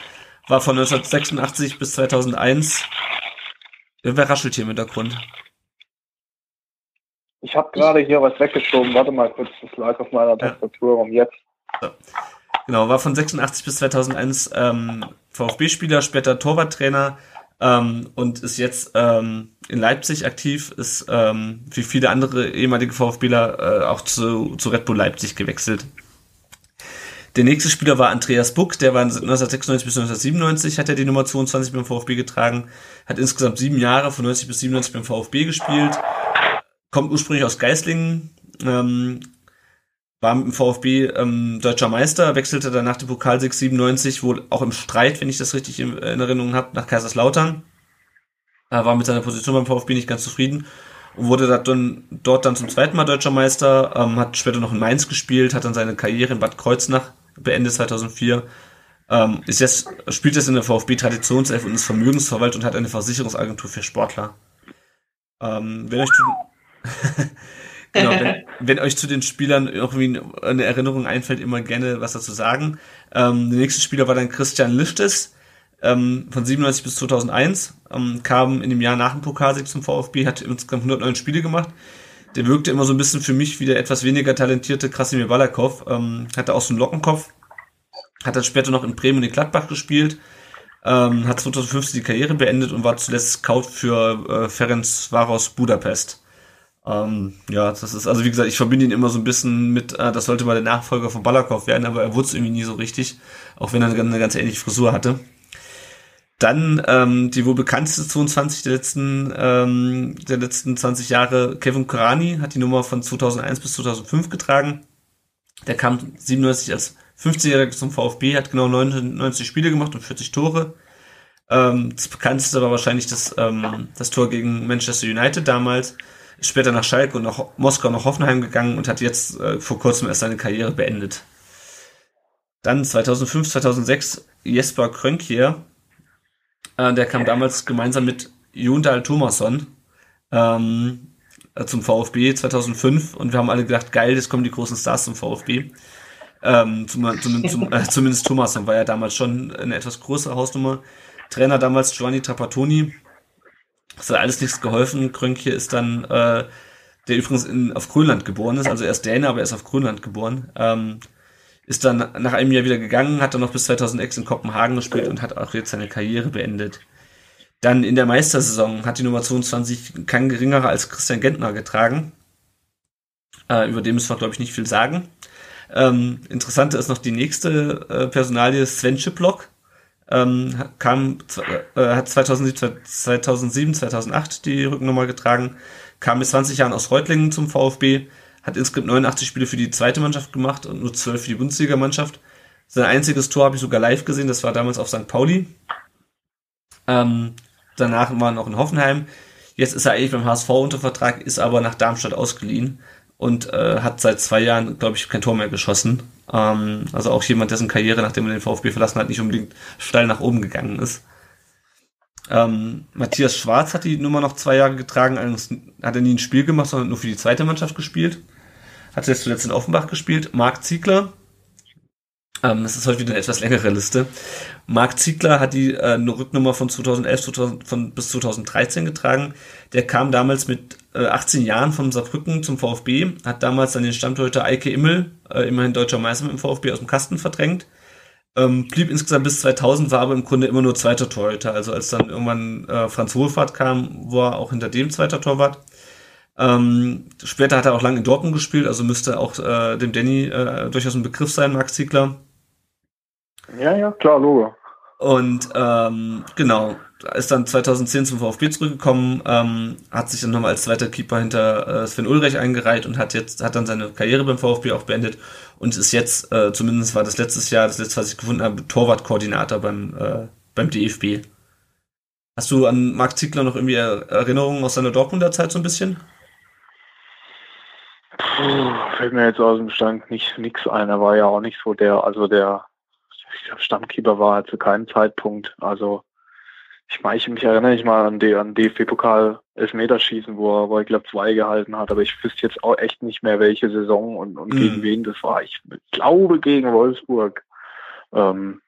[SPEAKER 6] war von 1986 bis 2001. Wer raschelt hier im Hintergrund?
[SPEAKER 9] Ich habe gerade hier was weggeschoben. Warte mal kurz, das lag auf meiner Tastatur um jetzt.
[SPEAKER 6] So. Genau, war von 86 bis 2001 ähm, VfB-Spieler, später Torwarttrainer ähm, und ist jetzt ähm, in Leipzig aktiv, ist ähm, wie viele andere ehemalige VfBler äh, auch zu, zu Red Bull Leipzig gewechselt. Der nächste Spieler war Andreas Buck, der war 1996 bis 1997, hat er die Nummer 22 beim VfB getragen, hat insgesamt sieben Jahre von 90 bis 97 beim VfB gespielt, kommt ursprünglich aus Geislingen, ähm, war mit dem VfB ähm, deutscher Meister, wechselte dann nach dem Pokalsieg 97 wohl auch im Streit, wenn ich das richtig in, in Erinnerung habe, nach Kaiserslautern. Er war mit seiner Position beim VfB nicht ganz zufrieden und wurde dann, dort dann zum zweiten Mal deutscher Meister, ähm, hat später noch in Mainz gespielt, hat dann seine Karriere in Bad Kreuznach beendet 2004. Ähm, ist jetzt, spielt jetzt in der VfB Traditionself und ist Vermögensverwalter und hat eine Versicherungsagentur für Sportler. Ähm, wenn euch genau, wenn, wenn, euch zu den Spielern irgendwie eine Erinnerung einfällt, immer gerne was dazu sagen. Ähm, der nächste Spieler war dann Christian Lichtes, ähm, von 97 bis 2001, ähm, kam in dem Jahr nach dem Pokalsieg zum VfB, hat insgesamt 109 Spiele gemacht der wirkte immer so ein bisschen für mich wie der etwas weniger talentierte Krasimir Balakov. Ähm, hatte auch so einen Lockenkopf. Hat dann später noch in Bremen in Gladbach gespielt. Ähm, hat 2015 die Karriere beendet und war zuletzt Scout für äh, Ferenc Varos Budapest. Ähm, ja, das ist, also wie gesagt, ich verbinde ihn immer so ein bisschen mit, äh, das sollte mal der Nachfolger von Balakov werden, aber er wurde es irgendwie nie so richtig, auch wenn er eine, eine ganz ähnliche Frisur hatte. Dann ähm, die wohl bekannteste 22 der letzten, ähm, der letzten 20 Jahre, Kevin Korani, hat die Nummer von 2001 bis 2005 getragen. Der kam 97 als 50-Jähriger zum VfB, hat genau 99 Spiele gemacht und 40 Tore. Ähm, das bekannteste war wahrscheinlich das, ähm, das Tor gegen Manchester United damals. Später nach Schalke und nach Moskau nach Hoffenheim gegangen und hat jetzt äh, vor kurzem erst seine Karriere beendet. Dann 2005, 2006 Jesper Krönkier, äh, der kam damals gemeinsam mit Jundal Thomasson. Ähm, äh, zum VfB 2005 und wir haben alle gedacht, geil, jetzt kommen die großen Stars zum VfB. Ähm, zum, zum, zum, äh, zumindest Thomas war ja damals schon eine etwas größere Hausnummer. Trainer damals Giovanni Trapattoni. Das hat alles nichts geholfen. Krönke ist dann, äh, der übrigens in, auf Grönland geboren ist, also er ist Däne, aber er ist auf Grönland geboren. Ähm, ist dann nach einem Jahr wieder gegangen, hat dann noch bis 2006 in Kopenhagen gespielt und hat auch jetzt seine Karriere beendet. Dann in der Meistersaison hat die Nummer 22 kein geringerer als Christian Gentner getragen. Äh, über den müssen wir, glaube ich, nicht viel sagen. Ähm, interessanter ist noch die nächste äh, Personalie, Sven Schiplock. Ähm, kam, äh, hat 2007, 2007, 2008 die Rückennummer getragen, kam mit 20 Jahren aus Reutlingen zum VfB, hat insgesamt 89 Spiele für die zweite Mannschaft gemacht und nur 12 für die Bundesliga-Mannschaft. Sein einziges Tor habe ich sogar live gesehen, das war damals auf St. Pauli. Ähm, danach war er noch in Hoffenheim. Jetzt ist er eigentlich beim HSV unter Vertrag, ist aber nach Darmstadt ausgeliehen und äh, hat seit zwei Jahren, glaube ich, kein Tor mehr geschossen. Ähm, also auch jemand, dessen Karriere, nachdem er den VfB verlassen hat, nicht unbedingt steil nach oben gegangen ist. Ähm, Matthias Schwarz hat die Nummer noch zwei Jahre getragen, allerdings hat er nie ein Spiel gemacht, sondern nur für die zweite Mannschaft gespielt. Hat jetzt zuletzt in Offenbach gespielt. Marc Ziegler ähm, das ist heute wieder eine etwas längere Liste. Marc Ziegler hat die äh, eine Rücknummer von 2011 2000, von, bis 2013 getragen. Der kam damals mit äh, 18 Jahren von Saarbrücken zum VfB, hat damals dann den Stammtorhüter Eike Immel, äh, immerhin deutscher Meister dem VfB, aus dem Kasten verdrängt. Ähm, blieb insgesamt bis 2000, war aber im Grunde immer nur zweiter Torhüter. Also als dann irgendwann äh, Franz Wohlfahrt kam, war er auch hinter dem zweiter Torwart. Ähm, später hat er auch lange in Dortmund gespielt, also müsste auch äh, dem Danny äh, durchaus ein Begriff sein, Max Ziegler.
[SPEAKER 8] Ja, ja, klar, Logo.
[SPEAKER 6] Und ähm, genau, ist dann 2010 zum VfB zurückgekommen, ähm, hat sich dann nochmal als zweiter Keeper hinter äh, Sven Ulreich eingereiht und hat jetzt hat dann seine Karriere beim VfB auch beendet und ist jetzt, äh, zumindest war das letztes Jahr, das letzte, was ich gefunden habe, Torwartkoordinator beim, äh, beim DFB. Hast du an Marc Ziegler noch irgendwie Erinnerungen aus seiner Dortmunder Zeit so ein bisschen?
[SPEAKER 8] Puh, fällt mir jetzt aus dem Stand nicht nichts ein. Er war ja auch nicht so der, also der Stammkeeper war er zu keinem Zeitpunkt. Also ich meine, ich mich erinnere nicht mal an, die, an DFB-Pokal Elfmeterschießen, wo er, wo er glaube zwei gehalten hat, aber ich wüsste jetzt auch echt nicht mehr, welche Saison und, und mhm. gegen wen das war. Ich glaube gegen Wolfsburg. Ähm,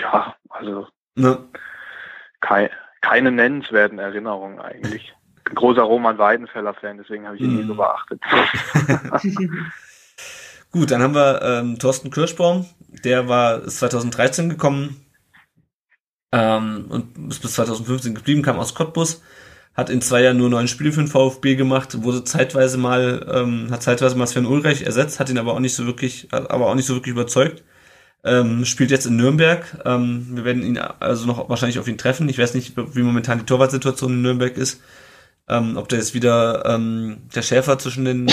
[SPEAKER 8] ja, also ne. kei keine nennenswerten Erinnerungen eigentlich. Ein großer Roman Weidenfeller-Fan, deswegen habe ich ihn mhm. nie so beachtet.
[SPEAKER 6] Gut, dann haben wir ähm, Thorsten Kirschbaum, der war ist 2013 gekommen ähm, und ist bis 2015 geblieben, kam aus Cottbus, hat in zwei Jahren nur neun Spiele für den VfB gemacht, wurde zeitweise mal, ähm, hat zeitweise mal Sven Ulreich ersetzt, hat ihn aber auch nicht so wirklich, aber auch nicht so wirklich überzeugt. Ähm, spielt jetzt in Nürnberg. Ähm, wir werden ihn also noch wahrscheinlich auf ihn treffen. Ich weiß nicht, wie momentan die Torwartsituation in Nürnberg ist. Ähm, ob da jetzt wieder ähm, der Schäfer zwischen den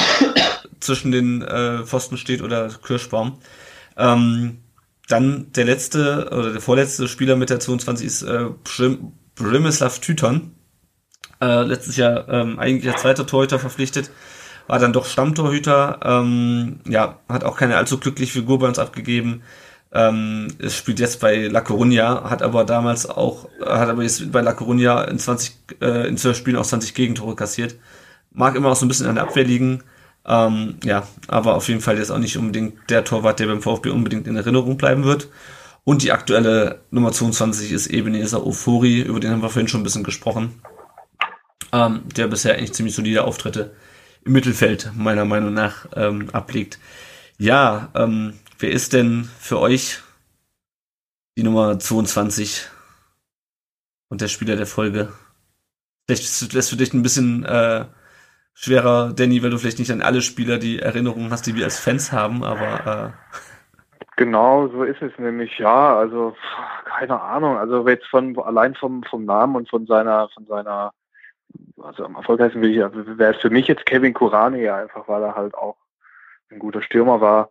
[SPEAKER 6] zwischen den äh, Pfosten steht oder Kirschbaum. Ähm, dann der letzte oder der vorletzte Spieler mit der 22 ist äh, Brimislav Tyton. Äh, letztes Jahr ähm, eigentlich als zweiter Torhüter verpflichtet, war dann doch Stammtorhüter. Ähm, ja, hat auch keine allzu glückliche Figur bei uns abgegeben. Ähm, es spielt jetzt bei La Coruña, hat aber damals auch, hat aber jetzt bei La Coruña in 20, äh, in 12 Spielen auch 20 Gegentore kassiert. Mag immer auch so ein bisschen an der Abwehr liegen. Ähm, ja, aber auf jeden Fall jetzt auch nicht unbedingt der Torwart, der beim VfB unbedingt in Erinnerung bleiben wird. Und die aktuelle Nummer 22 ist Ebenezer Ofori, über den haben wir vorhin schon ein bisschen gesprochen. Ähm, der bisher eigentlich ziemlich solide Auftritte im Mittelfeld, meiner Meinung nach, ähm, ablegt. Ja, ähm, wer ist denn für euch die Nummer 22 und der Spieler der Folge? Vielleicht lässt du dich ein bisschen äh, schwerer, Danny, weil du vielleicht nicht an alle Spieler die Erinnerungen hast, die wir als Fans haben, aber
[SPEAKER 8] äh Genau, so ist es nämlich, ja, also keine Ahnung, also jetzt von allein vom vom Namen und von seiner von seiner also am erfolgreichsten wäre es für mich jetzt Kevin Kurani einfach, weil er halt auch ein guter Stürmer war.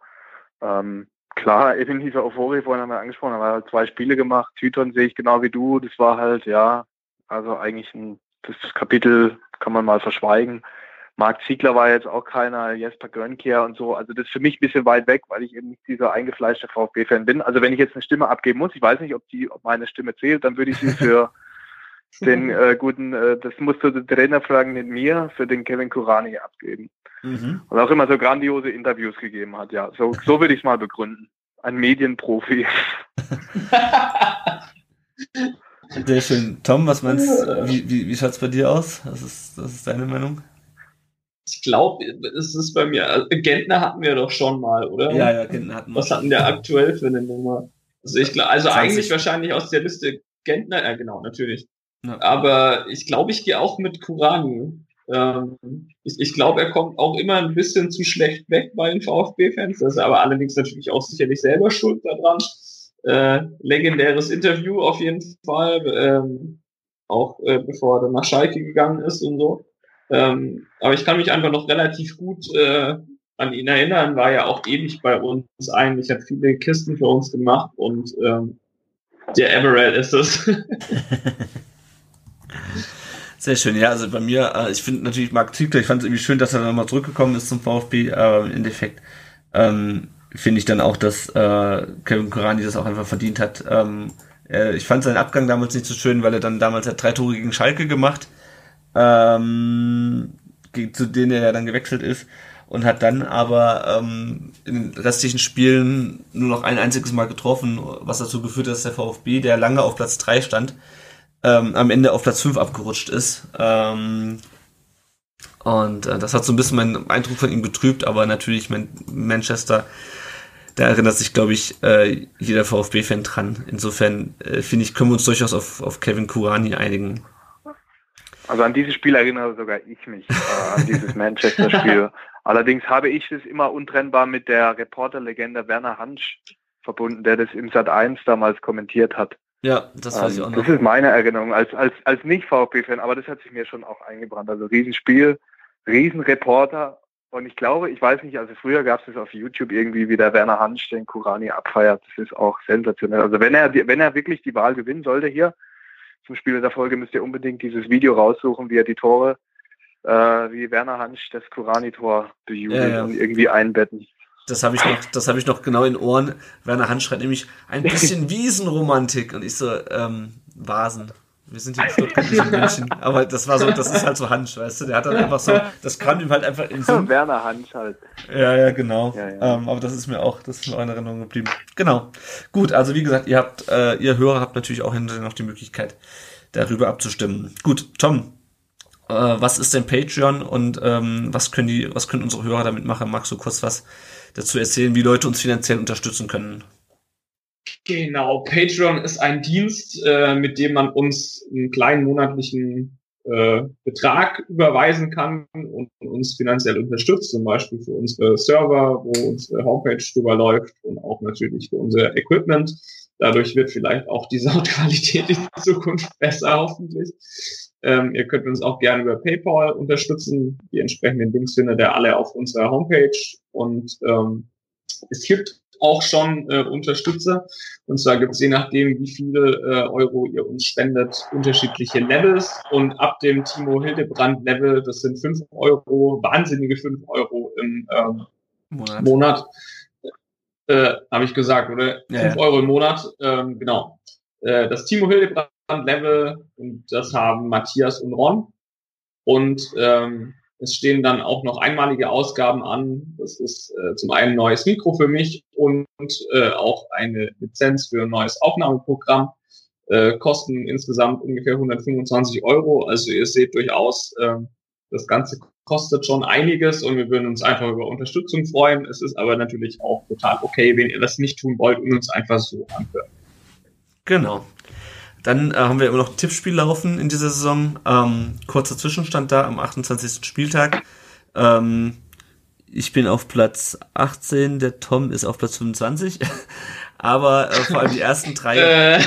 [SPEAKER 8] Ähm, klar, eben dieser Euphorie vorhin haben wir angesprochen, er hat halt zwei Spiele gemacht. Tyton sehe ich genau wie du, das war halt, ja, also eigentlich ein, das Kapitel kann man mal verschweigen. Marc Ziegler war jetzt auch keiner, Jesper Gönkier und so. Also das ist für mich ein bisschen weit weg, weil ich eben nicht dieser eingefleischte VfB-Fan bin. Also wenn ich jetzt eine Stimme abgeben muss, ich weiß nicht, ob die, ob meine Stimme zählt, dann würde ich sie für
[SPEAKER 9] den äh, guten, äh, das musst du den Trainer fragen, nicht mir, für den Kevin Kurani abgeben. Mhm. Und auch immer so grandiose Interviews gegeben hat, ja. So, so würde ich es mal begründen. Ein Medienprofi.
[SPEAKER 6] Sehr schön. Tom, was meinst du? Wie, wie, wie schaut es bei dir aus? Was ist, was ist deine Meinung?
[SPEAKER 7] Ich glaube, es ist bei mir, also Gentner hatten wir doch schon mal, oder?
[SPEAKER 6] Ja, ja, Gentner hatten wir.
[SPEAKER 7] Was hatten der aktuell für eine Nummer? Also ich glaube, also 20. eigentlich wahrscheinlich aus der Liste Gentner, ja genau, natürlich. Ja. Aber ich glaube, ich gehe auch mit Kurani. Ähm, ich, ich glaube, er kommt auch immer ein bisschen zu schlecht weg bei den VfB-Fans. Das ist aber allerdings natürlich auch sicherlich selber schuld daran. Äh, legendäres Interview auf jeden Fall, ähm, auch äh, bevor er dann nach Schalke gegangen ist und so. Ähm, aber ich kann mich einfach noch relativ gut äh, an ihn erinnern, war ja auch ewig bei uns eigentlich, hat viele Kisten für uns gemacht und ähm, der Emerald ist es.
[SPEAKER 6] Sehr schön, ja, also bei mir, äh, ich finde natürlich Marc Ziegler, ich fand es irgendwie schön, dass er dann nochmal zurückgekommen ist zum VfB, aber im Endeffekt ähm, finde ich dann auch, dass äh, Kevin Kurani das auch einfach verdient hat. Ähm, äh, ich fand seinen Abgang damals nicht so schön, weil er dann damals hat drei Tore gegen Schalke gemacht, ähm, zu denen er dann gewechselt ist und hat dann aber ähm, in den restlichen Spielen nur noch ein einziges Mal getroffen, was dazu geführt hat, dass der VfB, der lange auf Platz 3 stand, ähm, am Ende auf Platz 5 abgerutscht ist. Ähm, und äh, das hat so ein bisschen meinen Eindruck von ihm getrübt, aber natürlich mein Manchester, da erinnert sich, glaube ich, äh, jeder VfB-Fan dran. Insofern äh, finde ich, können wir uns durchaus auf, auf Kevin Kurani einigen.
[SPEAKER 9] Also an dieses Spiel erinnere sogar ich mich, äh, an dieses Manchester-Spiel. Allerdings habe ich es immer untrennbar mit der Reporterlegende Werner Hansch verbunden, der das im Sat 1 damals kommentiert hat.
[SPEAKER 6] Ja, das weiß ich auch
[SPEAKER 9] noch. Das ist meine Erinnerung als, als, als Nicht-VfB-Fan, aber das hat sich mir schon auch eingebrannt. Also Riesenspiel, Riesenreporter. Und ich glaube, ich weiß nicht, also früher gab es das auf YouTube irgendwie, wie der Werner Hansch den Kurani abfeiert. Das ist auch sensationell. Also wenn er, wenn er wirklich die Wahl gewinnen sollte hier zum Spiel der Folge, müsst ihr unbedingt dieses Video raussuchen, wie er die Tore, äh, wie Werner Hansch das Kurani-Tor bejubelt ja, ja. und irgendwie einbetten.
[SPEAKER 6] Das habe ich noch, das habe ich noch genau in Ohren. Werner Hand schreibt nämlich ein bisschen Wiesenromantik und ich so ähm, Vasen. Wir sind hier in Stuttgart, nicht in München. Aber das war so, das ist halt so Hansch, weißt du? Der hat dann einfach so, das kam ihm halt einfach in Sinn.
[SPEAKER 9] Werner Hansch halt.
[SPEAKER 6] Ja, ja, genau. Ja, ja. Ähm, aber das ist mir auch, das ist mir auch in Erinnerung geblieben. Genau. Gut, also wie gesagt, ihr habt, äh, ihr Hörer habt natürlich auch hinterher noch die Möglichkeit, darüber abzustimmen. Gut, Tom, äh, was ist denn Patreon und ähm, was können die, was können unsere Hörer damit machen? Magst du kurz was dazu erzählen, wie Leute uns finanziell unterstützen können.
[SPEAKER 7] Genau, Patreon ist ein Dienst, äh, mit dem man uns einen kleinen monatlichen äh, Betrag überweisen kann und uns finanziell unterstützt, zum Beispiel für unsere Server, wo unsere Homepage drüber läuft und auch natürlich für unser Equipment. Dadurch wird vielleicht auch die Soundqualität in Zukunft besser, hoffentlich. Ähm, ihr könnt uns auch gerne über PayPal unterstützen. Die entsprechenden Links findet ihr alle auf unserer Homepage. Und ähm, es gibt auch schon äh, Unterstützer. Und zwar gibt es je nachdem, wie viele äh, Euro ihr uns spendet, unterschiedliche Levels. Und ab dem Timo Hildebrand Level, das sind fünf Euro, wahnsinnige fünf Euro im ähm, Monat. Monat äh, habe ich gesagt, oder? Ja, 5 ja. Euro im Monat, ähm, genau. Äh, das Timo Hildebrand Level und das haben Matthias und Ron. Und ähm, es stehen dann auch noch einmalige Ausgaben an. Das ist äh, zum einen ein neues Mikro für mich und äh, auch eine Lizenz für ein neues Aufnahmeprogramm. Äh, kosten insgesamt ungefähr 125 Euro. Also ihr seht durchaus, äh, das Ganze kostet schon einiges und wir würden uns einfach über Unterstützung freuen. Es ist aber natürlich auch total okay, wenn ihr das nicht tun wollt und uns einfach so anhört.
[SPEAKER 6] Genau. Dann äh, haben wir immer noch Tippspiel laufen in dieser Saison. Ähm, kurzer Zwischenstand da am 28. Spieltag. Ähm, ich bin auf Platz 18, der Tom ist auf Platz 25. Aber äh, vor allem die ersten drei. Äh.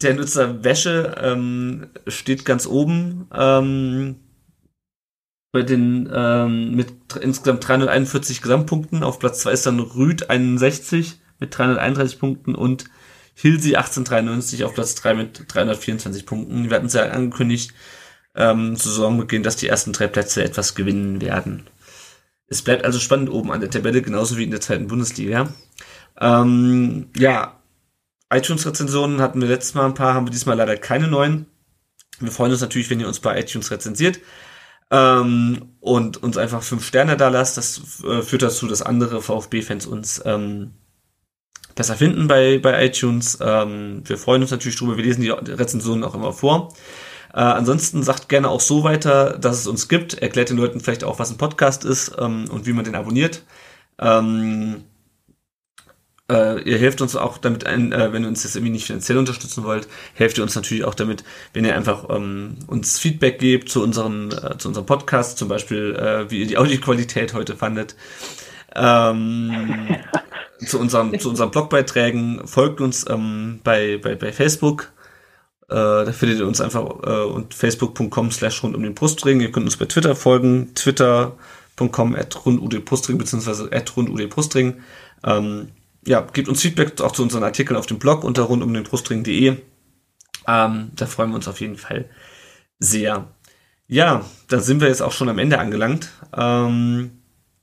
[SPEAKER 6] der Nutzer Wäsche ähm, steht ganz oben. Ähm, bei den ähm, mit insgesamt 341 Gesamtpunkten. Auf Platz 2 ist dann Rüd 61 mit 331 Punkten und Hilsi 1893 auf Platz 3 mit 324 Punkten. Wir hatten es ja angekündigt ähm, zu Saisonbeginn, dass die ersten drei Plätze etwas gewinnen werden. Es bleibt also spannend oben an der Tabelle, genauso wie in der zweiten Bundesliga. Ähm, ja, iTunes-Rezensionen hatten wir letztes Mal ein paar, haben wir diesmal leider keine neuen. Wir freuen uns natürlich, wenn ihr uns bei iTunes rezensiert ähm, und uns einfach fünf Sterne da lasst. Das äh, führt dazu, dass andere VfB-Fans uns ähm, besser finden bei, bei iTunes. Ähm, wir freuen uns natürlich drüber. Wir lesen die Rezensionen auch immer vor. Äh, ansonsten sagt gerne auch so weiter, dass es uns gibt. Erklärt den Leuten vielleicht auch, was ein Podcast ist ähm, und wie man den abonniert. Ähm, äh, ihr helft uns auch damit ein, äh, wenn ihr uns jetzt irgendwie nicht finanziell unterstützen wollt, helft ihr uns natürlich auch damit, wenn ihr einfach ähm, uns Feedback gebt zu unserem, äh, zu unserem Podcast, zum Beispiel, äh, wie ihr die Audioqualität heute fandet. Ähm, zu, unserem, zu unseren Blogbeiträgen folgt uns ähm, bei, bei, bei Facebook. Äh, da findet ihr uns einfach äh, und facebook.com slash rund um den Brustring. Ihr könnt uns bei Twitter folgen, twitter.com at rund um den Brustring, beziehungsweise at rund um den Brustring. Ähm, ja, gebt uns Feedback auch zu unseren Artikeln auf dem Blog unter rund um den Brustring.de. Ähm, da freuen wir uns auf jeden Fall sehr. Ja, da sind wir jetzt auch schon am Ende angelangt. Ähm,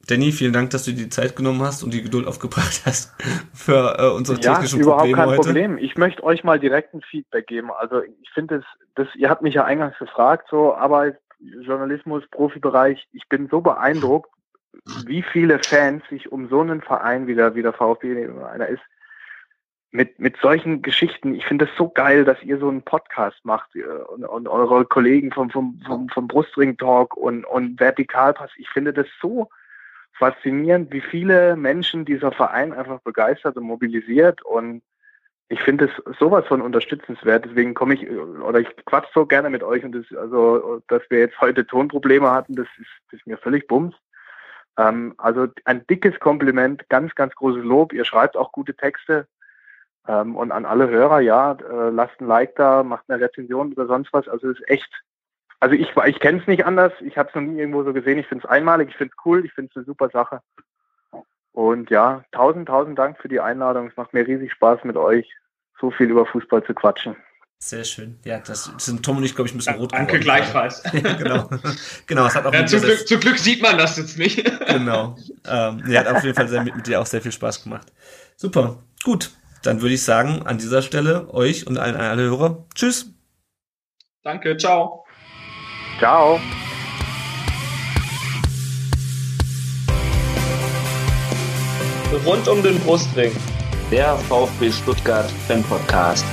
[SPEAKER 6] Danny, vielen Dank, dass du dir die Zeit genommen hast und die Geduld aufgebracht hast für äh, unsere technischen
[SPEAKER 8] ja, überhaupt
[SPEAKER 6] Probleme
[SPEAKER 8] kein
[SPEAKER 6] heute.
[SPEAKER 8] Problem. Ich möchte euch mal direkt ein Feedback geben. Also ich finde es, das, ihr habt mich ja eingangs gefragt, so Arbeit, Journalismus, Profibereich. Ich bin so beeindruckt, wie viele Fans sich um so einen Verein wie der, wie der VfB einer ist, mit, mit solchen Geschichten. Ich finde es so geil, dass ihr so einen Podcast macht äh, und, und eure Kollegen vom, vom, vom, vom Brustring Talk und, und Vertikalpass. Ich finde das so faszinierend, wie viele Menschen dieser Verein einfach begeistert und mobilisiert und ich finde es sowas von unterstützenswert. Deswegen komme ich oder ich quatsch so gerne mit euch und das, also, dass wir jetzt heute Tonprobleme hatten, das ist, das ist mir völlig bums. Ähm, also ein dickes Kompliment, ganz, ganz großes Lob. Ihr schreibt auch gute Texte. Ähm, und an alle Hörer, ja, äh, lasst ein Like da, macht eine Rezension oder sonst was. Also es ist echt, also ich, ich kenne es nicht anders. Ich habe es noch nie irgendwo so gesehen. Ich finde es einmalig, ich finde es cool, ich finde es eine super Sache. Und ja, tausend, tausend Dank für die Einladung. Es macht mir riesig Spaß mit euch, so viel über Fußball zu quatschen.
[SPEAKER 6] Sehr schön. Ja, das sind Tom und ich, glaube ich, ein bisschen rot
[SPEAKER 7] Danke gleichfalls.
[SPEAKER 6] ja, genau. genau, es hat auch
[SPEAKER 7] ja, zum, Glück, zum Glück sieht man das jetzt nicht.
[SPEAKER 6] genau. Ähm, ja, hat auf jeden Fall sehr, mit, mit dir auch sehr viel Spaß gemacht. Super. Gut. Dann würde ich sagen, an dieser Stelle euch und allen alle Hörer, tschüss.
[SPEAKER 7] Danke, ciao.
[SPEAKER 8] Ciao.
[SPEAKER 10] Rund um den Brustring.
[SPEAKER 2] Der VfB Stuttgart Fan Podcast.